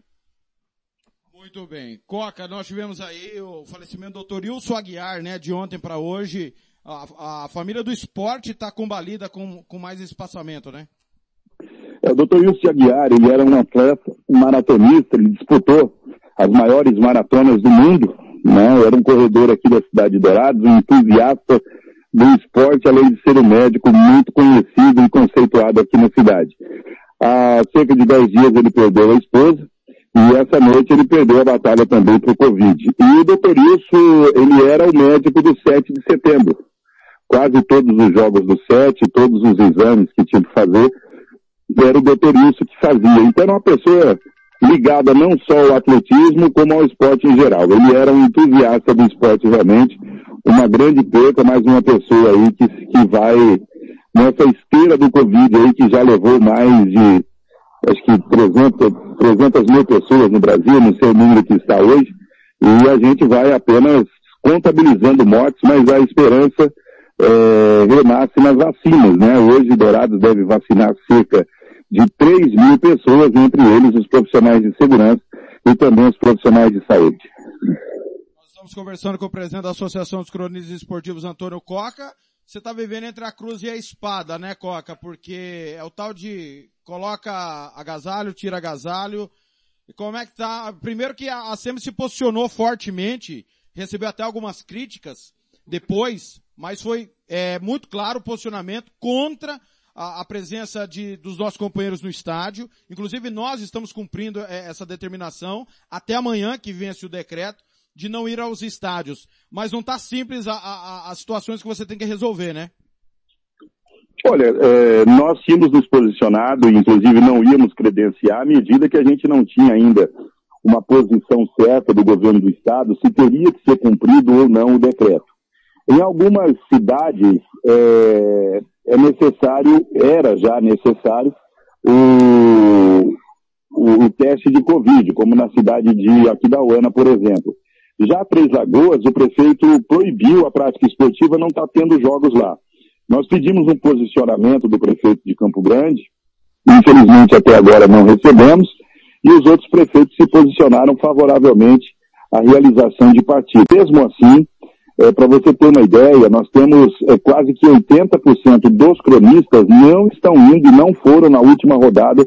Muito bem. Coca, nós tivemos aí o falecimento do Dr. Wilson Aguiar, né? De ontem para hoje. A, a família do esporte está combalida com, com mais espaçamento, né? É, o Dr. Wilson Aguiar, ele era um atleta, um maratonista, ele disputou as maiores maratonas do mundo, né? Era um corredor aqui da cidade de Dourados, um entusiasta do esporte, além de ser um médico muito conhecido e conceituado aqui na cidade. Há cerca de 10 dias ele perdeu a esposa, e essa noite ele perdeu a batalha também para o Covid. E o doutor Wilson, ele era o médico do 7 de setembro. Quase todos os jogos do 7, todos os exames que tinha que fazer, era o doutor Wilson que fazia. Então era uma pessoa ligada não só ao atletismo, como ao esporte em geral. Ele era um entusiasta do esporte realmente, uma grande perca, mais uma pessoa aí que, que vai nessa esteira do Covid aí que já levou mais de, acho que 300, 300 mil pessoas no Brasil, não sei o número que está hoje, e a gente vai apenas contabilizando mortes, mas a esperança é, renasce nas vacinas, né? Hoje Dourados deve vacinar cerca de 3 mil pessoas, entre eles os profissionais de segurança e também os profissionais de saúde. Nós estamos conversando com o presidente da Associação dos Cronistas Esportivos, Antônio Coca. Você está vivendo entre a cruz e a espada, né, Coca? Porque é o tal de coloca agasalho, tira agasalho. E como é que tá? Primeiro que a SEMI se posicionou fortemente, recebeu até algumas críticas depois, mas foi é, muito claro o posicionamento contra a, presença de, dos nossos companheiros no estádio. Inclusive nós estamos cumprindo é, essa determinação até amanhã que vence o decreto de não ir aos estádios. Mas não está simples as situações que você tem que resolver, né? Olha, é, nós tínhamos nos posicionado, inclusive não íamos credenciar, à medida que a gente não tinha ainda uma posição certa do governo do estado, se teria que ser cumprido ou não o decreto. Em algumas cidades é, é necessário, era já necessário, o, o, o, teste de Covid, como na cidade de Aquidauana, por exemplo. Já Três Lagoas, o prefeito proibiu a prática esportiva, não está tendo jogos lá. Nós pedimos um posicionamento do prefeito de Campo Grande, infelizmente até agora não recebemos, e os outros prefeitos se posicionaram favoravelmente à realização de partido. Mesmo assim, é, Para você ter uma ideia, nós temos é, quase que 80% dos cronistas não estão indo e não foram na última rodada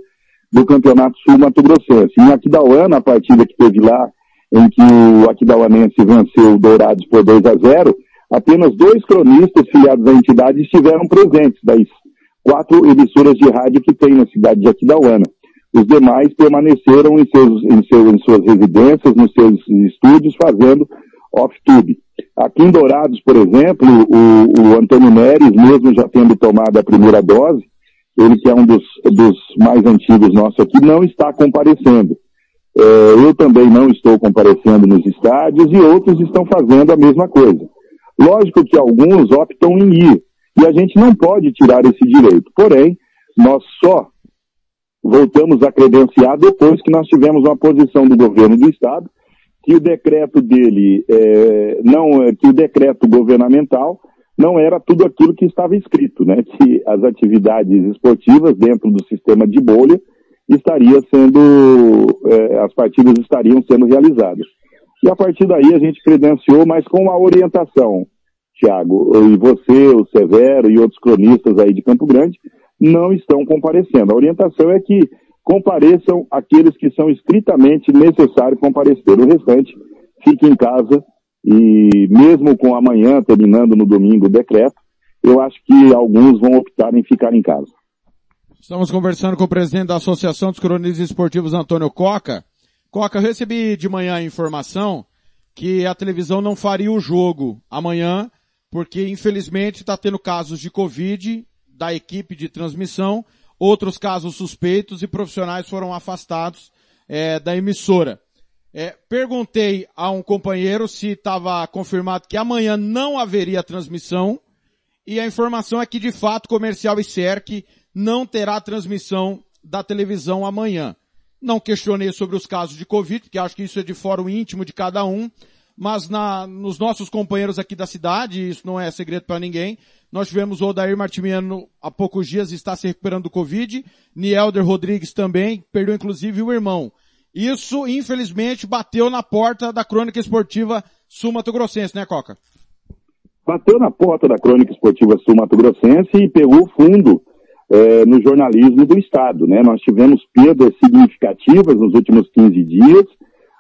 do Campeonato Sul Mato Grossense. Em Aquidauana, a partida que teve lá, em que o Aquidauanense venceu o Dourados por 2 a 0, apenas dois cronistas filiados à entidade estiveram presentes das quatro emissoras de rádio que tem na cidade de Aquidauana. Os demais permaneceram em, seus, em, seus, em suas residências, nos seus estúdios, fazendo off-tube. Aqui em Dourados, por exemplo, o, o, Antônio Neres, mesmo já tendo tomado a primeira dose, ele que é um dos, dos mais antigos nossos aqui, não está comparecendo. É, eu também não estou comparecendo nos estádios e outros estão fazendo a mesma coisa. Lógico que alguns optam em ir, e a gente não pode tirar esse direito. Porém, nós só voltamos a credenciar depois que nós tivemos uma posição do governo do Estado que o decreto dele é, não que o decreto governamental não era tudo aquilo que estava escrito, né? Que as atividades esportivas dentro do sistema de bolha estaria sendo é, as partidas estariam sendo realizadas. E a partir daí a gente credenciou, mas com uma orientação, Tiago, e você, o Severo e outros cronistas aí de Campo Grande não estão comparecendo. A orientação é que compareçam aqueles que são estritamente necessários comparecer. O restante fique em casa e mesmo com amanhã terminando no domingo o decreto, eu acho que alguns vão optar em ficar em casa. Estamos conversando com o presidente da Associação dos Cronistas Esportivos, Antônio Coca. Coca, eu recebi de manhã a informação que a televisão não faria o jogo amanhã, porque infelizmente está tendo casos de Covid da equipe de transmissão outros casos suspeitos e profissionais foram afastados é, da emissora. É, perguntei a um companheiro se estava confirmado que amanhã não haveria transmissão e a informação é que de fato Comercial e Cerc não terá transmissão da televisão amanhã. Não questionei sobre os casos de Covid, porque acho que isso é de fórum íntimo de cada um, mas na, nos nossos companheiros aqui da cidade, isso não é segredo para ninguém, nós tivemos o Odair Martimiano há poucos dias, está se recuperando do Covid. Nielder Rodrigues também, perdeu inclusive o irmão. Isso, infelizmente, bateu na porta da crônica esportiva Sul-Mato Grossense, né, Coca? Bateu na porta da crônica esportiva Sul-Mato Grossense e pegou fundo é, no jornalismo do Estado, né? Nós tivemos perdas significativas nos últimos 15 dias.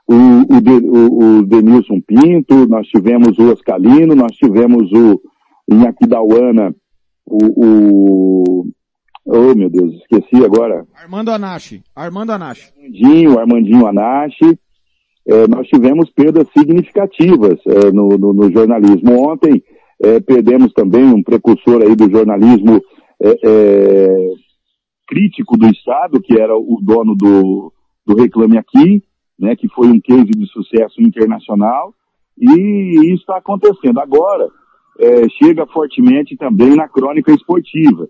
O, o, o, o Denilson Pinto, nós tivemos o Oscalino, nós tivemos o, em Aquidauana, o, o, oh meu Deus, esqueci agora. Armando Anache, Armando Anache. Armandinho, Armandinho Anache, é, nós tivemos perdas significativas é, no, no, no, jornalismo. Ontem é, perdemos também um precursor aí do jornalismo é, é, crítico do Estado, que era o dono do, do Reclame Aqui, né, que foi um case de sucesso internacional. E isso está acontecendo. Agora, é, chega fortemente também na crônica esportiva.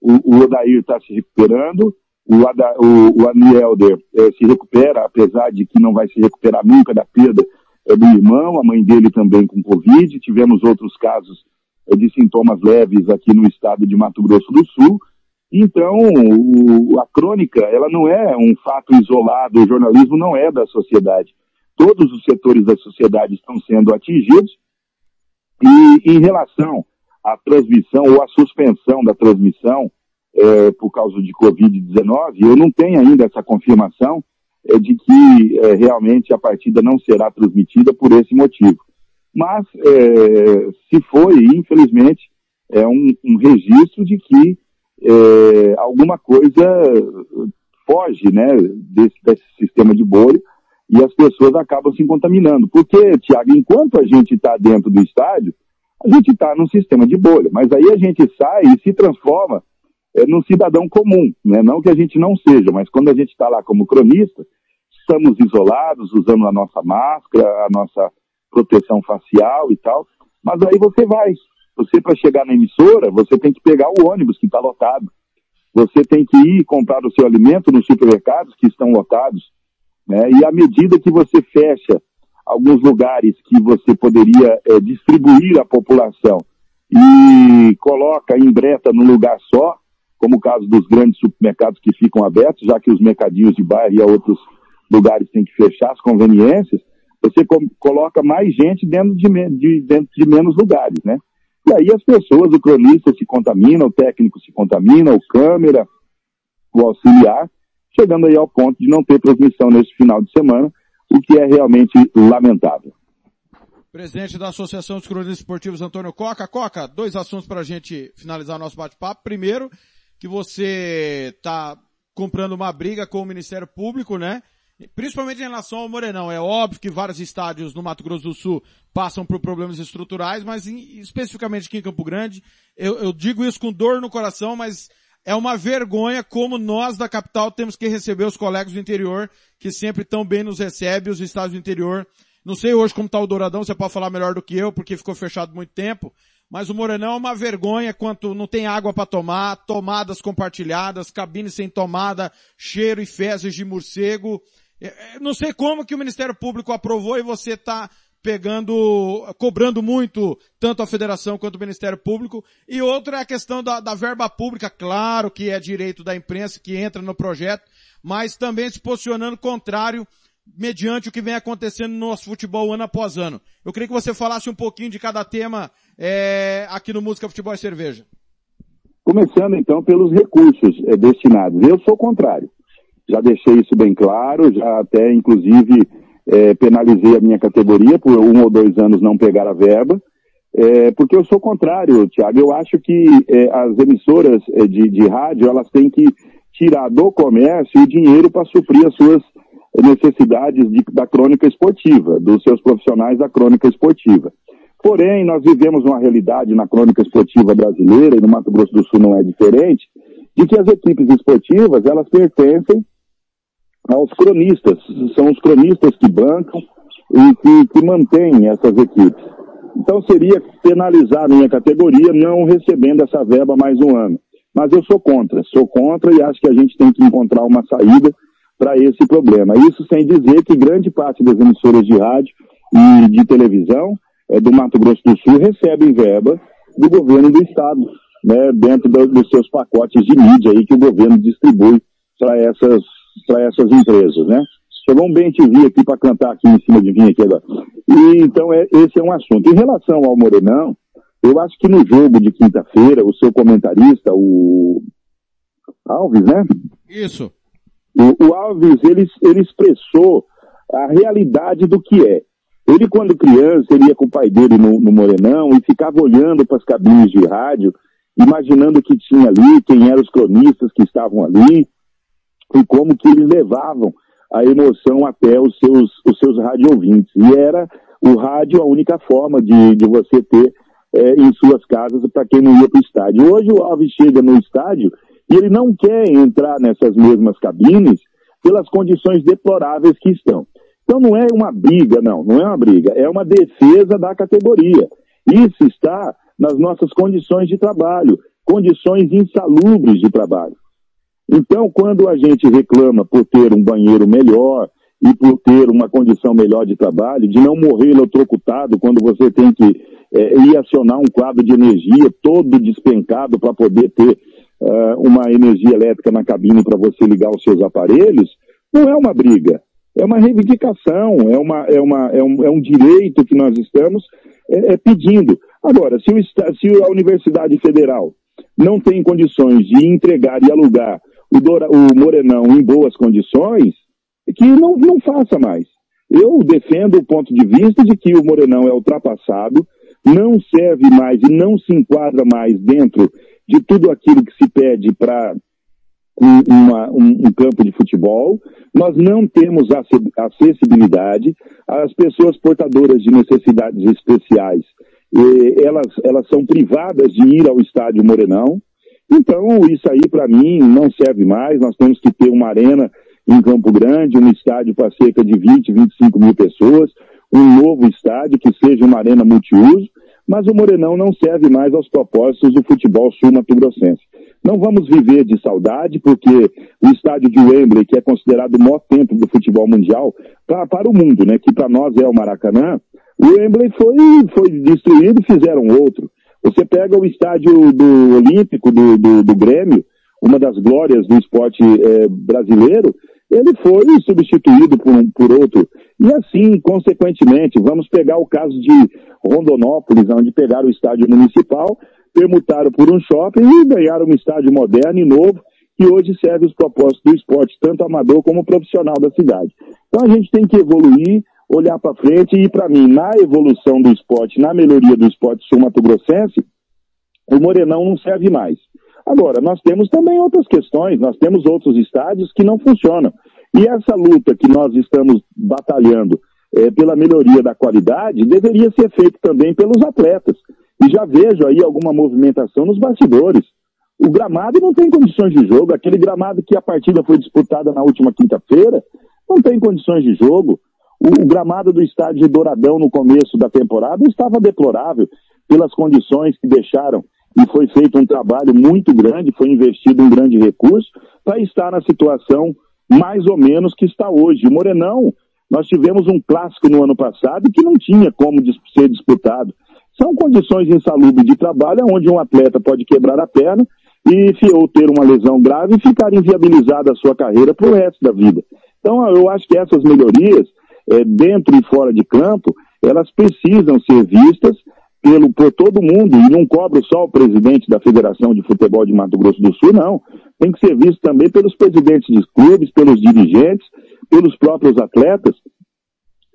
O, o Odair está se recuperando, o, Ada, o, o Anielder é, se recupera, apesar de que não vai se recuperar nunca da perda é, do irmão, a mãe dele também com Covid. Tivemos outros casos é, de sintomas leves aqui no estado de Mato Grosso do Sul. Então, o, a crônica, ela não é um fato isolado, o jornalismo não é da sociedade. Todos os setores da sociedade estão sendo atingidos e em relação à transmissão ou à suspensão da transmissão é, por causa de Covid-19, eu não tenho ainda essa confirmação é, de que é, realmente a partida não será transmitida por esse motivo. Mas, é, se foi, infelizmente, é um, um registro de que é, alguma coisa foge, né, desse, desse sistema de bolha e as pessoas acabam se contaminando. Porque, Tiago, enquanto a gente está dentro do estádio, a gente está num sistema de bolha, mas aí a gente sai e se transforma é, num cidadão comum, né? não que a gente não seja, mas quando a gente está lá como cronista, estamos isolados, usando a nossa máscara, a nossa proteção facial e tal, mas aí você vai, você, para chegar na emissora, você tem que pegar o ônibus que está lotado. Você tem que ir comprar o seu alimento nos supermercados que estão lotados. Né? E à medida que você fecha alguns lugares que você poderia é, distribuir à população e coloca em breta num lugar só, como o caso dos grandes supermercados que ficam abertos, já que os mercadinhos de bairro e outros lugares têm que fechar as conveniências, você coloca mais gente dentro de, de, dentro de menos lugares, né? E aí as pessoas, o cronista se contamina, o técnico se contamina, o câmera, o auxiliar, chegando aí ao ponto de não ter transmissão neste final de semana, o que é realmente lamentável. Presidente da Associação dos Cronistas Esportivos, Antônio Coca. Coca, dois assuntos para a gente finalizar nosso bate-papo. Primeiro, que você está comprando uma briga com o Ministério Público, né? Principalmente em relação ao Morenão. É óbvio que vários estádios no Mato Grosso do Sul passam por problemas estruturais, mas em, especificamente aqui em Campo Grande, eu, eu digo isso com dor no coração, mas é uma vergonha como nós da capital temos que receber os colegas do interior, que sempre tão bem nos recebem, os estados do interior. Não sei hoje como está o Douradão, você pode falar melhor do que eu, porque ficou fechado muito tempo, mas o Morenão é uma vergonha quanto não tem água para tomar, tomadas compartilhadas, cabines sem tomada, cheiro e fezes de morcego, é, é, não sei como que o Ministério Público aprovou e você está pegando, cobrando muito tanto a federação quanto o Ministério Público. E outra é a questão da, da, verba pública, claro que é direito da imprensa que entra no projeto, mas também se posicionando contrário mediante o que vem acontecendo no nosso futebol ano após ano. Eu queria que você falasse um pouquinho de cada tema é, aqui no Música, Futebol e Cerveja. Começando então pelos recursos é, destinados. Eu sou contrário já deixei isso bem claro, já até inclusive é, penalizei a minha categoria por um ou dois anos não pegar a verba, é, porque eu sou contrário, Tiago. Eu acho que é, as emissoras é, de, de rádio elas têm que tirar do comércio o dinheiro para suprir as suas necessidades de, da crônica esportiva, dos seus profissionais da crônica esportiva. Porém, nós vivemos uma realidade na crônica esportiva brasileira, e no Mato Grosso do Sul não é diferente, de que as equipes esportivas, elas pertencem aos cronistas. São os cronistas que bancam e que, que mantêm essas equipes. Então seria penalizar a minha categoria não recebendo essa verba mais um ano. Mas eu sou contra, sou contra e acho que a gente tem que encontrar uma saída para esse problema. Isso sem dizer que grande parte das emissoras de rádio e de televisão é, do Mato Grosso do Sul recebem verba do governo do estado, né, dentro do, dos seus pacotes de mídia aí que o governo distribui para essas para essas empresas, né? Chegou um bem TV aqui para cantar aqui em cima de mim aqui agora. E, então, é, esse é um assunto. Em relação ao Morenão, eu acho que no jogo de quinta-feira, o seu comentarista, o Alves, né? Isso. O, o, Alves, ele, ele expressou a realidade do que é. Ele, quando criança, ele ia com o pai dele no, no Morenão e ficava olhando para as cabines de rádio, imaginando o que tinha ali, quem eram os cronistas que estavam ali, e como que eles levavam a emoção até os seus, os seus rádio ouvintes. E era o rádio a única forma de, de você ter é, em suas casas para quem não ia para o estádio. Hoje o Alves chega no estádio e ele não quer entrar nessas mesmas cabines pelas condições deploráveis que estão. Então não é uma briga, não, não é uma briga, é uma defesa da categoria. Isso está nas nossas condições de trabalho, condições insalubres de trabalho. Então, quando a gente reclama por ter um banheiro melhor e por ter uma condição melhor de trabalho, de não morrer eletrocutado quando você tem que é, ir acionar um quadro de energia todo despencado para poder ter uh, uma energia elétrica na cabine para você ligar os seus aparelhos, não é uma briga. É uma reivindicação, é, uma, é, uma, é, um, é um direito que nós estamos é, é pedindo. Agora, se, o, se a Universidade Federal não tem condições de entregar e alugar o, Dora, o Morenão em boas condições, que não, não faça mais. Eu defendo o ponto de vista de que o Morenão é ultrapassado, não serve mais e não se enquadra mais dentro de tudo aquilo que se pede para um, um, campo de futebol. Nós não temos acessibilidade. As pessoas portadoras de necessidades especiais, elas, elas são privadas de ir ao estádio Morenão. Então, isso aí, para mim, não serve mais. Nós temos que ter uma arena em Campo Grande, um estádio para cerca de 20, 25 mil pessoas, um novo estádio que seja uma arena multiuso, mas o Morenão não serve mais aos propósitos do futebol sul-mato-grossense. Não vamos viver de saudade, porque o estádio de Wembley, que é considerado o maior templo do futebol mundial, pra, para o mundo, né, que para nós é o Maracanã, o Wembley foi, foi destruído e fizeram outro. Você pega o estádio do Olímpico, do, do, do Grêmio, uma das glórias do esporte é, brasileiro, ele foi substituído por, um, por outro. E assim, consequentemente, vamos pegar o caso de Rondonópolis, onde pegaram o estádio municipal, permutaram por um shopping e ganharam um estádio moderno e novo, que hoje serve os propósitos do esporte, tanto amador como profissional da cidade. Então a gente tem que evoluir, olhar para frente e, para mim, na evolução do esporte, na melhoria do esporte sul-mato-grossense, o Morenão não serve mais. Agora, nós temos também outras questões, nós temos outros estádios que não funcionam. E essa luta que nós estamos batalhando é, pela melhoria da qualidade deveria ser feita também pelos atletas. E já vejo aí alguma movimentação nos bastidores. O gramado não tem condições de jogo, aquele gramado que a partida foi disputada na última quinta-feira, não tem condições de jogo. O, gramado do estádio de Douradão no começo da temporada estava deplorável pelas condições que deixaram e foi feito um trabalho muito grande, foi investido um grande recurso para estar na situação mais ou menos que está hoje. O Morenão, nós tivemos um clássico no ano passado que não tinha como ser disputado. São condições insalubres de trabalho onde um atleta pode quebrar a perna e ou ter uma lesão grave e ficar inviabilizada a sua carreira para o resto da vida. Então, eu acho que essas melhorias, é, dentro e fora de campo, elas precisam ser vistas pelo, por todo mundo, e não cobro só o presidente da Federação de Futebol de Mato Grosso do Sul, não. Tem que ser visto também pelos presidentes de clubes, pelos dirigentes, pelos próprios atletas,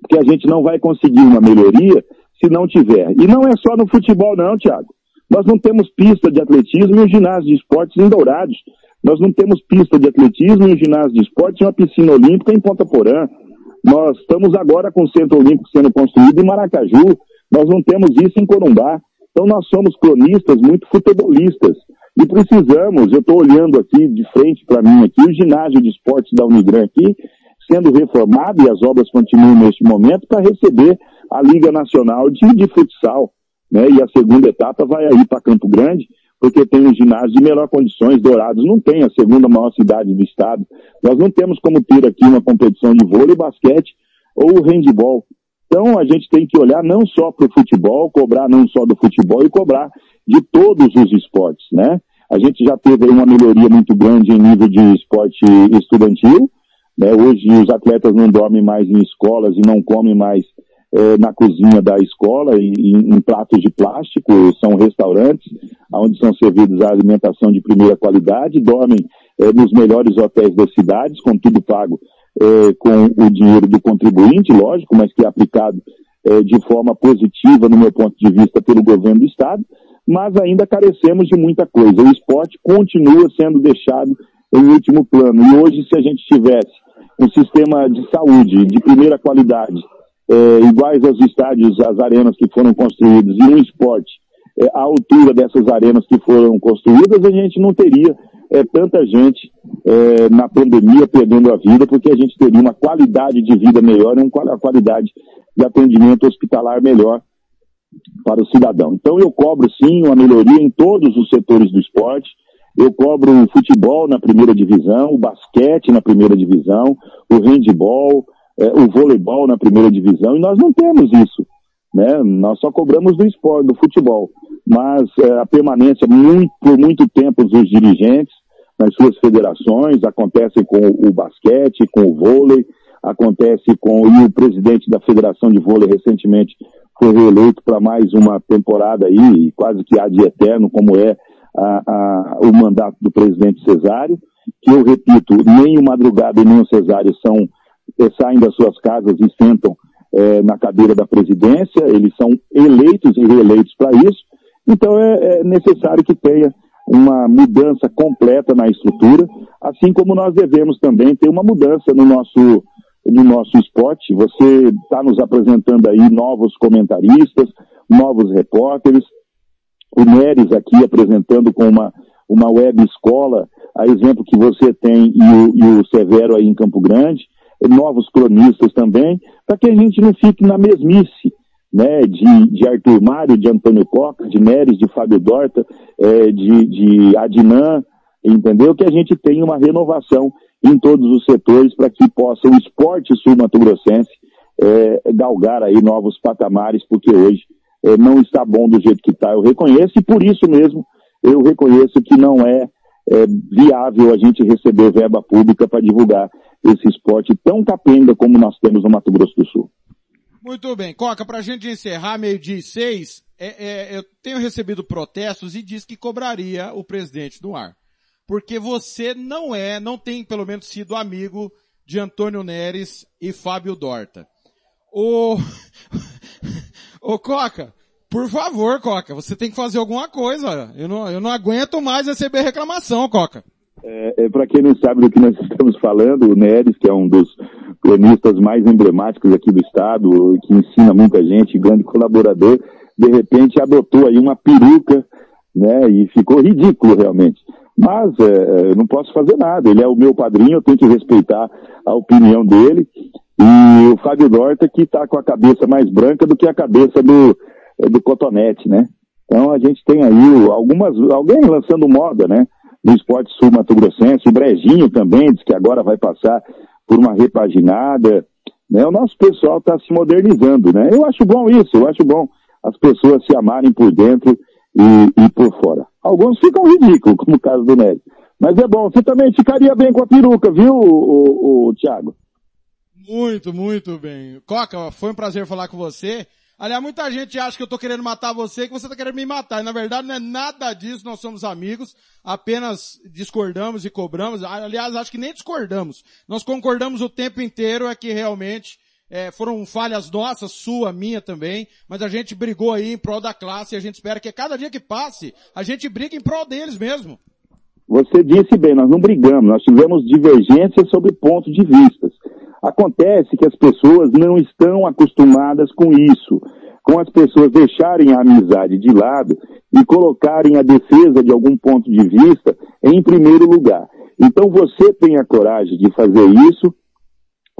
que a gente não vai conseguir uma melhoria se não tiver. E não é só no futebol, não, Tiago. Nós não temos pista de atletismo e um ginásio de esportes em Dourados. Nós não temos pista de atletismo e um ginásio de esportes e uma piscina olímpica em Ponta Porã. Nós estamos agora com o Centro Olímpico sendo construído em Maracaju. Nós não temos isso em Corumbá. Então nós somos cronistas muito futebolistas. E precisamos, eu estou olhando aqui de frente para mim aqui, o ginásio de esportes da Unigran aqui, sendo reformado e as obras continuam neste momento para receber a Liga Nacional de, de Futsal. Né? E a segunda etapa vai aí para Campo Grande, porque tem um ginásio de melhor condições, Dourados não tem a segunda maior cidade do estado. Nós não temos como ter aqui uma competição de vôlei, basquete ou handball. Então a gente tem que olhar não só para o futebol, cobrar não só do futebol e cobrar de todos os esportes, né? A gente já teve uma melhoria muito grande em nível de esporte estudantil, né? Hoje os atletas não dormem mais em escolas e não comem mais é, na cozinha da escola em, em pratos de plástico, são restaurantes onde são servidos a alimentação de primeira qualidade, dormem é, nos melhores hotéis das cidades, com tudo pago é, com o dinheiro do contribuinte, lógico, mas que é aplicado é, de forma positiva, no meu ponto de vista, pelo governo do Estado, mas ainda carecemos de muita coisa. O esporte continua sendo deixado em último plano. E hoje, se a gente tivesse um sistema de saúde de primeira qualidade, é, iguais aos estádios, às arenas que foram construídas, e um esporte é, à altura dessas arenas que foram construídas, a gente não teria é, tanta gente é, na pandemia perdendo a vida, porque a gente teria uma qualidade de vida melhor e uma qualidade de atendimento hospitalar melhor para o cidadão. Então eu cobro sim uma melhoria em todos os setores do esporte. Eu cobro o futebol na primeira divisão, o basquete na primeira divisão, o handball, é, o voleibol na primeira divisão, e nós não temos isso. Né? Nós só cobramos do esporte, do futebol. Mas é, a permanência muito, por muito tempo dos dirigentes nas suas federações, acontece com o basquete, com o vôlei, acontece com e o presidente da Federação de Vôlei recentemente foi reeleito para mais uma temporada aí, quase que há de eterno, como é a, a, o mandato do presidente Cesário, que eu repito, nem o Madrugada e nem o Cesário são, saem das suas casas e sentam é, na cadeira da presidência, eles são eleitos e reeleitos para isso, então é, é necessário que tenha uma mudança completa na estrutura, assim como nós devemos também ter uma mudança no nosso no nosso esporte. Você está nos apresentando aí novos comentaristas, novos repórteres. O Neres aqui apresentando com uma, uma web escola, a exemplo que você tem e o, e o Severo aí em Campo Grande, novos cronistas também, para que a gente não fique na mesmice, né, de, de Arthur Mário, de Antônio Coca, de Neres, de Fábio Dorta, é, de, de Adnan, entendeu? Que a gente tenha uma renovação em todos os setores para que possa o esporte sul-mato-grossense é, galgar aí novos patamares, porque hoje é, não está bom do jeito que está, eu reconheço, e por isso mesmo eu reconheço que não é, é viável a gente receber verba pública para divulgar esse esporte tão capenga como nós temos no Mato Grosso do Sul. Muito bem. Coca, para a gente encerrar, meio-dia e seis, é, é, eu tenho recebido protestos e diz que cobraria o presidente do ar porque você não é, não tem pelo menos sido amigo de Antônio Neres e Fábio Dorta. O, o Coca, por favor, Coca, você tem que fazer alguma coisa. Eu não, eu não aguento mais receber reclamação, Coca. É, é para quem não sabe do que nós estamos falando, o Neres, que é um dos cronistas mais emblemáticos aqui do estado, que ensina muita gente, grande colaborador, de repente adotou aí uma peruca, né, e ficou ridículo realmente. Mas é, é, eu não posso fazer nada. Ele é o meu padrinho, eu tenho que respeitar a opinião dele. E o Fábio Dorta que está com a cabeça mais branca do que a cabeça do, do Cotonete, né? Então a gente tem aí algumas, alguém lançando moda, né? No esporte sul-mato grossense, o Brejinho também diz que agora vai passar por uma repaginada, né? O nosso pessoal está se modernizando, né? Eu acho bom isso, eu acho bom as pessoas se amarem por dentro e, e por fora. Alguns ficam ridículos, como o caso do Nery. Mas é bom, você também ficaria bem com a peruca, viu, o, o, o Thiago? Muito, muito bem. Coca, foi um prazer falar com você. Aliás, muita gente acha que eu tô querendo matar você que você tá querendo me matar. E na verdade não é nada disso, nós somos amigos, apenas discordamos e cobramos. Aliás, acho que nem discordamos. Nós concordamos o tempo inteiro, é que realmente é, foram falhas nossas, sua, minha também, mas a gente brigou aí em prol da classe e a gente espera que cada dia que passe, a gente brigue em prol deles mesmo. Você disse bem, nós não brigamos, nós tivemos divergências sobre pontos de vista. Acontece que as pessoas não estão acostumadas com isso, com as pessoas deixarem a amizade de lado e colocarem a defesa de algum ponto de vista em primeiro lugar. Então você tem a coragem de fazer isso,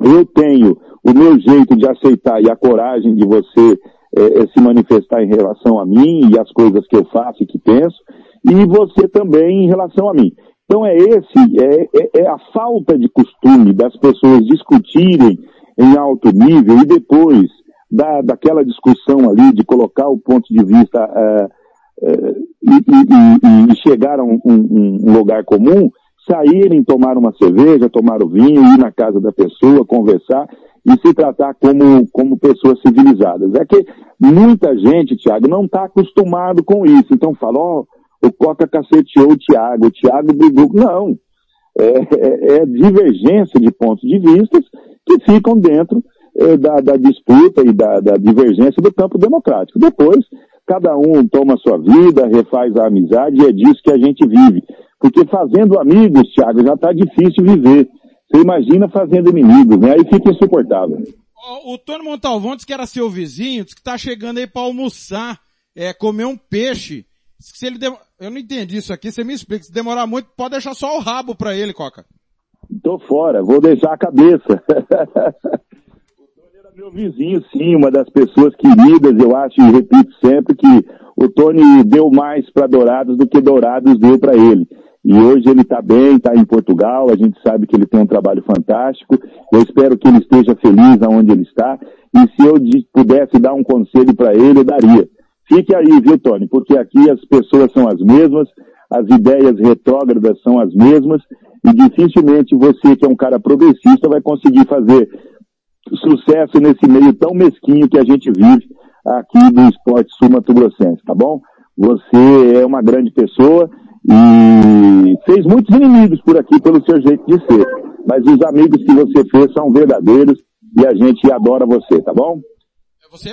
eu tenho o meu jeito de aceitar e a coragem de você é, é, se manifestar em relação a mim e as coisas que eu faço e que penso, e você também em relação a mim. Então é esse, é, é, é a falta de costume das pessoas discutirem em alto nível e depois da, daquela discussão ali de colocar o ponto de vista é, é, e, e, e, chegar a um, um, um lugar comum, saírem, tomar uma cerveja, tomar o vinho, ir na casa da pessoa, conversar e se tratar como, como pessoas civilizadas. É que muita gente, Tiago, não está acostumado com isso. Então fala, ó, oh, o Coca caceteou o Tiago, o Tiago brigou. Não. É, é, é, divergência de pontos de vista que ficam dentro é, da, da, disputa e da, da divergência do campo democrático. Depois, cada um toma a sua vida, refaz a amizade e é disso que a gente vive. Porque fazendo amigos, Tiago, já está difícil viver. Você imagina fazendo inimigos, né? Aí fica insuportável. O, o Tony Montalvão disse que era seu vizinho, disse que tá chegando aí para almoçar, é, comer um peixe. Se ele. Eu não entendi isso aqui, você me explica. Se demorar muito, pode deixar só o rabo pra ele, Coca. Tô fora, vou deixar a cabeça. meu vizinho, sim, uma das pessoas queridas, eu acho e repito sempre que o Tony deu mais para Dourados do que Dourados deu para ele. E hoje ele está bem, está em Portugal, a gente sabe que ele tem um trabalho fantástico. Eu espero que ele esteja feliz aonde ele está. E se eu de- pudesse dar um conselho para ele, eu daria. Fique aí, viu, Tony? Porque aqui as pessoas são as mesmas, as ideias retrógradas são as mesmas, e dificilmente você, que é um cara progressista, vai conseguir fazer sucesso nesse meio tão mesquinho que a gente vive aqui do esporte sul-mato-grossense, tá bom? Você é uma grande pessoa e fez muitos inimigos por aqui pelo seu jeito de ser, mas os amigos que você fez são verdadeiros e a gente adora você, tá bom? Você...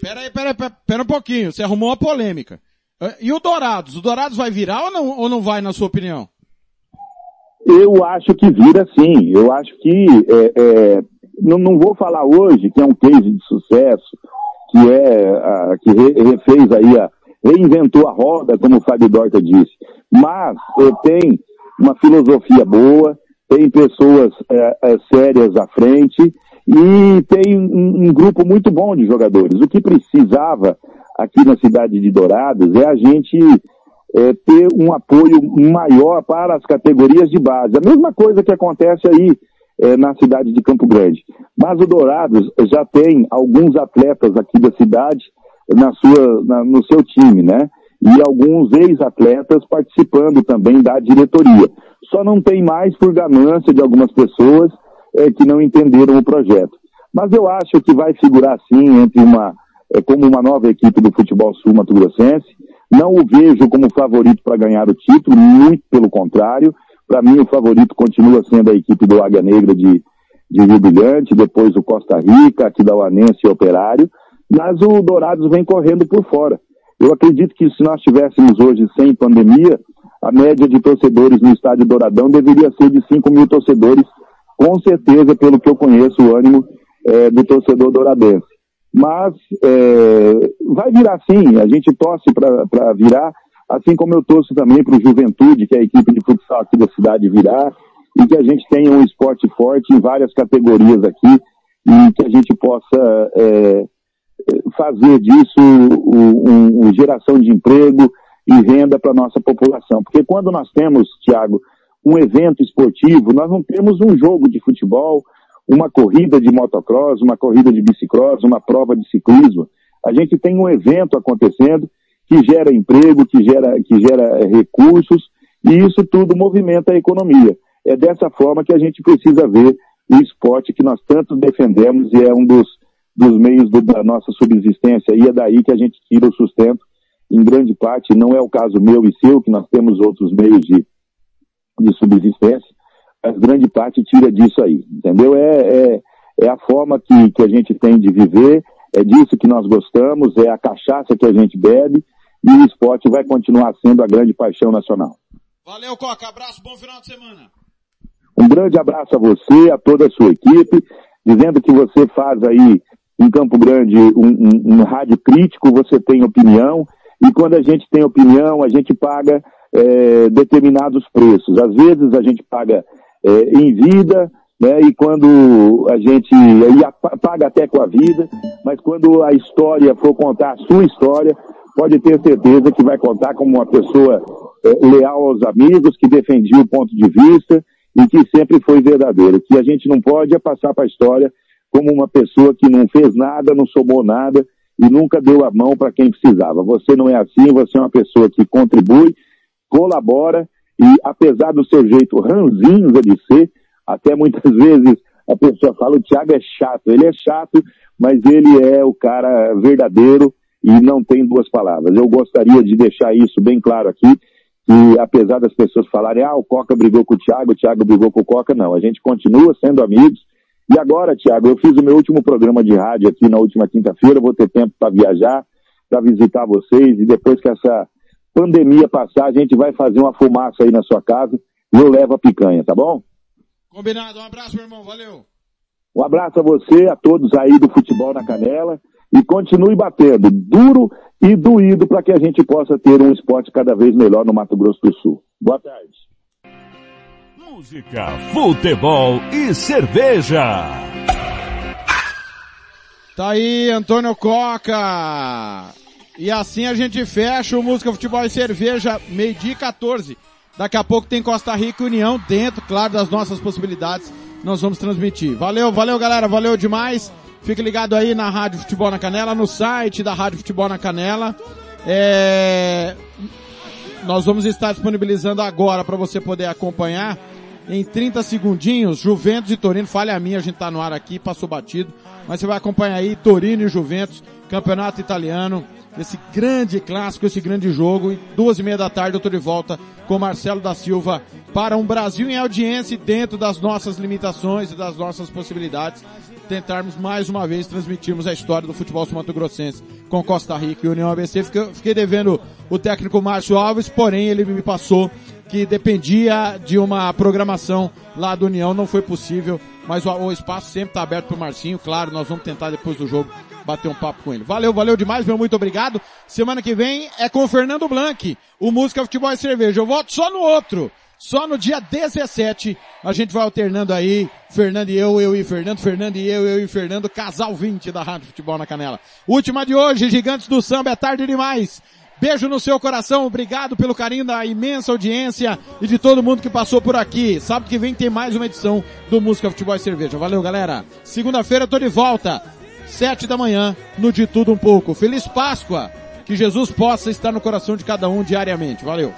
Pera aí, pera aí, pera, um pouquinho. Você arrumou uma polêmica. Eh, E o Dourados? O Dourados vai virar ou não, ou não vai, na sua opinião? Eu acho que vira sim. Eu acho que é, é, não, não vou falar hoje que é um case de sucesso, que é a, que re- refez aí a reinventou a roda, como o Fábio Dorta disse. Mas é, tem uma filosofia boa, tem pessoas é, é, sérias à frente e tem um, um grupo muito bom de jogadores. O que precisava aqui na cidade de Dourados é a gente é, ter um apoio maior para as categorias de base. A mesma coisa que acontece aí é, na cidade de Campo Grande. Mas o Dourados já tem alguns atletas aqui da cidade na sua, na- no seu time, né? E alguns ex-atletas participando também da diretoria. Só não tem mais por ganância de algumas pessoas é, que não entenderam o projeto. Mas eu acho que vai figurar sim entre uma, é, como uma nova equipe do futebol sul-mato grossense. Não o vejo como favorito para ganhar o título, muito pelo contrário. Para mim, o favorito continua sendo a equipe do Águia Negra de, de Rio Brilhante, depois o Costa Rica, aqui da Uanense e Operário. Mas o Dourados vem correndo por fora. Eu acredito que se nós tivéssemos hoje sem pandemia, a média de torcedores no estádio Douradão deveria ser de 5 mil torcedores, com certeza, pelo que eu conheço, o ânimo eh, do torcedor douradense. Mas eh, vai virar sim, a gente torce para virar, assim como eu torço também para o Juventude, que é a equipe de futsal aqui da cidade virar, e que a gente tenha um esporte forte em várias categorias aqui, e que a gente possa eh, fazer disso um- um geração de emprego e renda para a nossa população. Porque quando nós temos, Tiago, um evento esportivo, nós não temos um jogo de futebol, uma corrida de motocross, uma corrida de bicicross, uma prova de ciclismo. A gente tem um evento acontecendo que gera emprego, que gera, que gera eh, recursos, e isso tudo movimenta a economia. É dessa forma que a gente precisa ver o esporte que nós tanto defendemos e é um dos, dos meios do- da nossa subsistência, e é daí que a gente tira o sustento, em grande parte, não é o caso meu e seu, que nós temos outros meios de, de subsistência, mas grande parte tira disso aí, entendeu? É, é, é a forma que, que a gente tem de viver, é disso que nós gostamos, é a cachaça que a gente bebe, e o esporte vai continuar sendo a grande paixão nacional. Valeu, Coca. Abraço, bom final de semana. Um grande abraço a você, a toda a sua equipe, dizendo que você faz aí em Campo Grande um, um- um rádio crítico, você tem opinião, e quando a gente tem opinião, a gente paga eh, determinados preços. Às vezes a gente paga eh, em vida, né, e quando a gente e paga até com a vida, mas quando a história for contar a sua história, pode ter certeza que vai contar como uma pessoa eh, leal aos amigos, que defendia o ponto de vista e que sempre foi verdadeiro. Que a gente não pode é passar para a história como uma pessoa que não fez nada, não somou nada e nunca deu a mão para quem precisava. Você não é assim, você é uma pessoa que contribui, colabora e apesar do seu jeito ranzinza de ser, até muitas vezes a pessoa fala o Thiago é chato. Ele é chato, mas ele é o cara verdadeiro e não tem duas palavras. Eu gostaria de deixar isso bem claro aqui, que apesar das pessoas falarem, ah, o Coca brigou com o Thiago, o Thiago brigou com o Coca, não. A gente continua sendo amigos. E agora, Thiago, eu fiz o meu último programa de rádio aqui na última quinta-feira, vou ter tempo para viajar, para visitar vocês, e depois que essa pandemia passar, a gente vai fazer uma fumaça aí na sua casa e eu levo a picanha, tá bom? Combinado. Um abraço, meu irmão. Valeu. Um abraço a você, a todos aí do Futebol na Canela. E continue batendo duro e doído para que a gente possa ter um esporte cada vez melhor no Mato Grosso do Sul. Boa tarde. Música, futebol e cerveja. Tá aí, Antônio Coca. E assim a gente fecha o Música, Futebol e Cerveja, meio-dia e 14. Daqui a pouco tem Costa Rica e União dentro, claro, das nossas possibilidades. Nós vamos transmitir. Valeu, valeu galera, valeu demais. Fique ligado aí na Rádio Futebol na Canela, no site da Rádio Futebol na Canela. É... Nós vamos estar disponibilizando agora para você poder acompanhar em 30 segundinhos, Juventus e Torino, falha a minha, a gente tá no ar aqui, passou batido, mas você vai acompanhar aí Torino e Juventus, campeonato italiano, esse grande clássico, esse grande jogo, e duas e meia da tarde eu tô de volta com Marcelo da Silva para um Brasil em audiência dentro das nossas limitações e das nossas possibilidades, tentarmos mais uma vez transmitirmos a história do futebol sumatogrossense com Costa Rica e União ABC. Fiquei, devendo o técnico Márcio Alves, porém ele me passou que dependia de uma programação lá do União, não foi possível, mas o espaço sempre está aberto para o Marcinho, claro, nós vamos tentar depois do jogo bater um papo com ele. Valeu, valeu demais, meu muito obrigado. Semana que vem é com o Fernando Blanc, o Música Futebol e Cerveja. Eu volto só no outro. Só no dia 17 a gente vai alternando aí, Fernando e eu, eu e Fernando, Fernando e eu, eu e Fernando, casal 20 da Rádio Futebol na Canela. Última de hoje, Gigantes do Samba, é tarde demais. Beijo no seu coração, obrigado pelo carinho da imensa audiência e de todo mundo que passou por aqui. Sábado que vem tem mais uma edição do Música Futebol e Cerveja. Valeu, galera. Segunda-feira tô de volta, sete da manhã, no De Tudo Um Pouco. Feliz Páscoa! Que Jesus possa estar no coração de cada um diariamente. Valeu!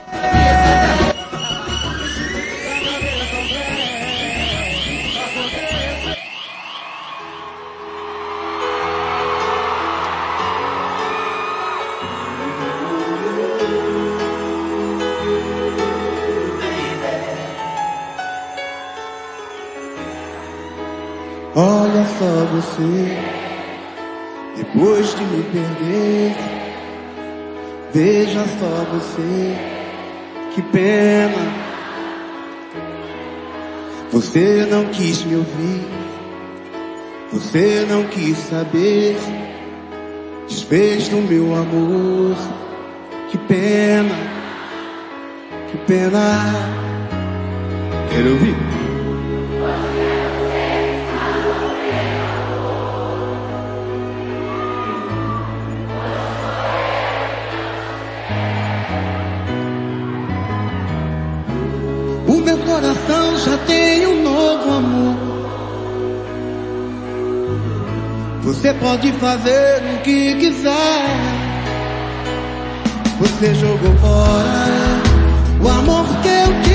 Olha só você, depois de me perder. Veja só você, que pena. Você não quis me ouvir, você não quis saber. Desfez do meu amor, que pena, que pena. Quero ouvir. Coração já tem um novo amor. Você pode fazer o que quiser. Você jogou fora o amor que eu te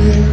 você.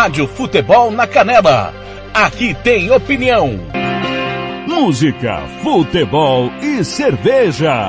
Rádio Futebol na Canela. Aqui tem opinião. Música, futebol e cerveja.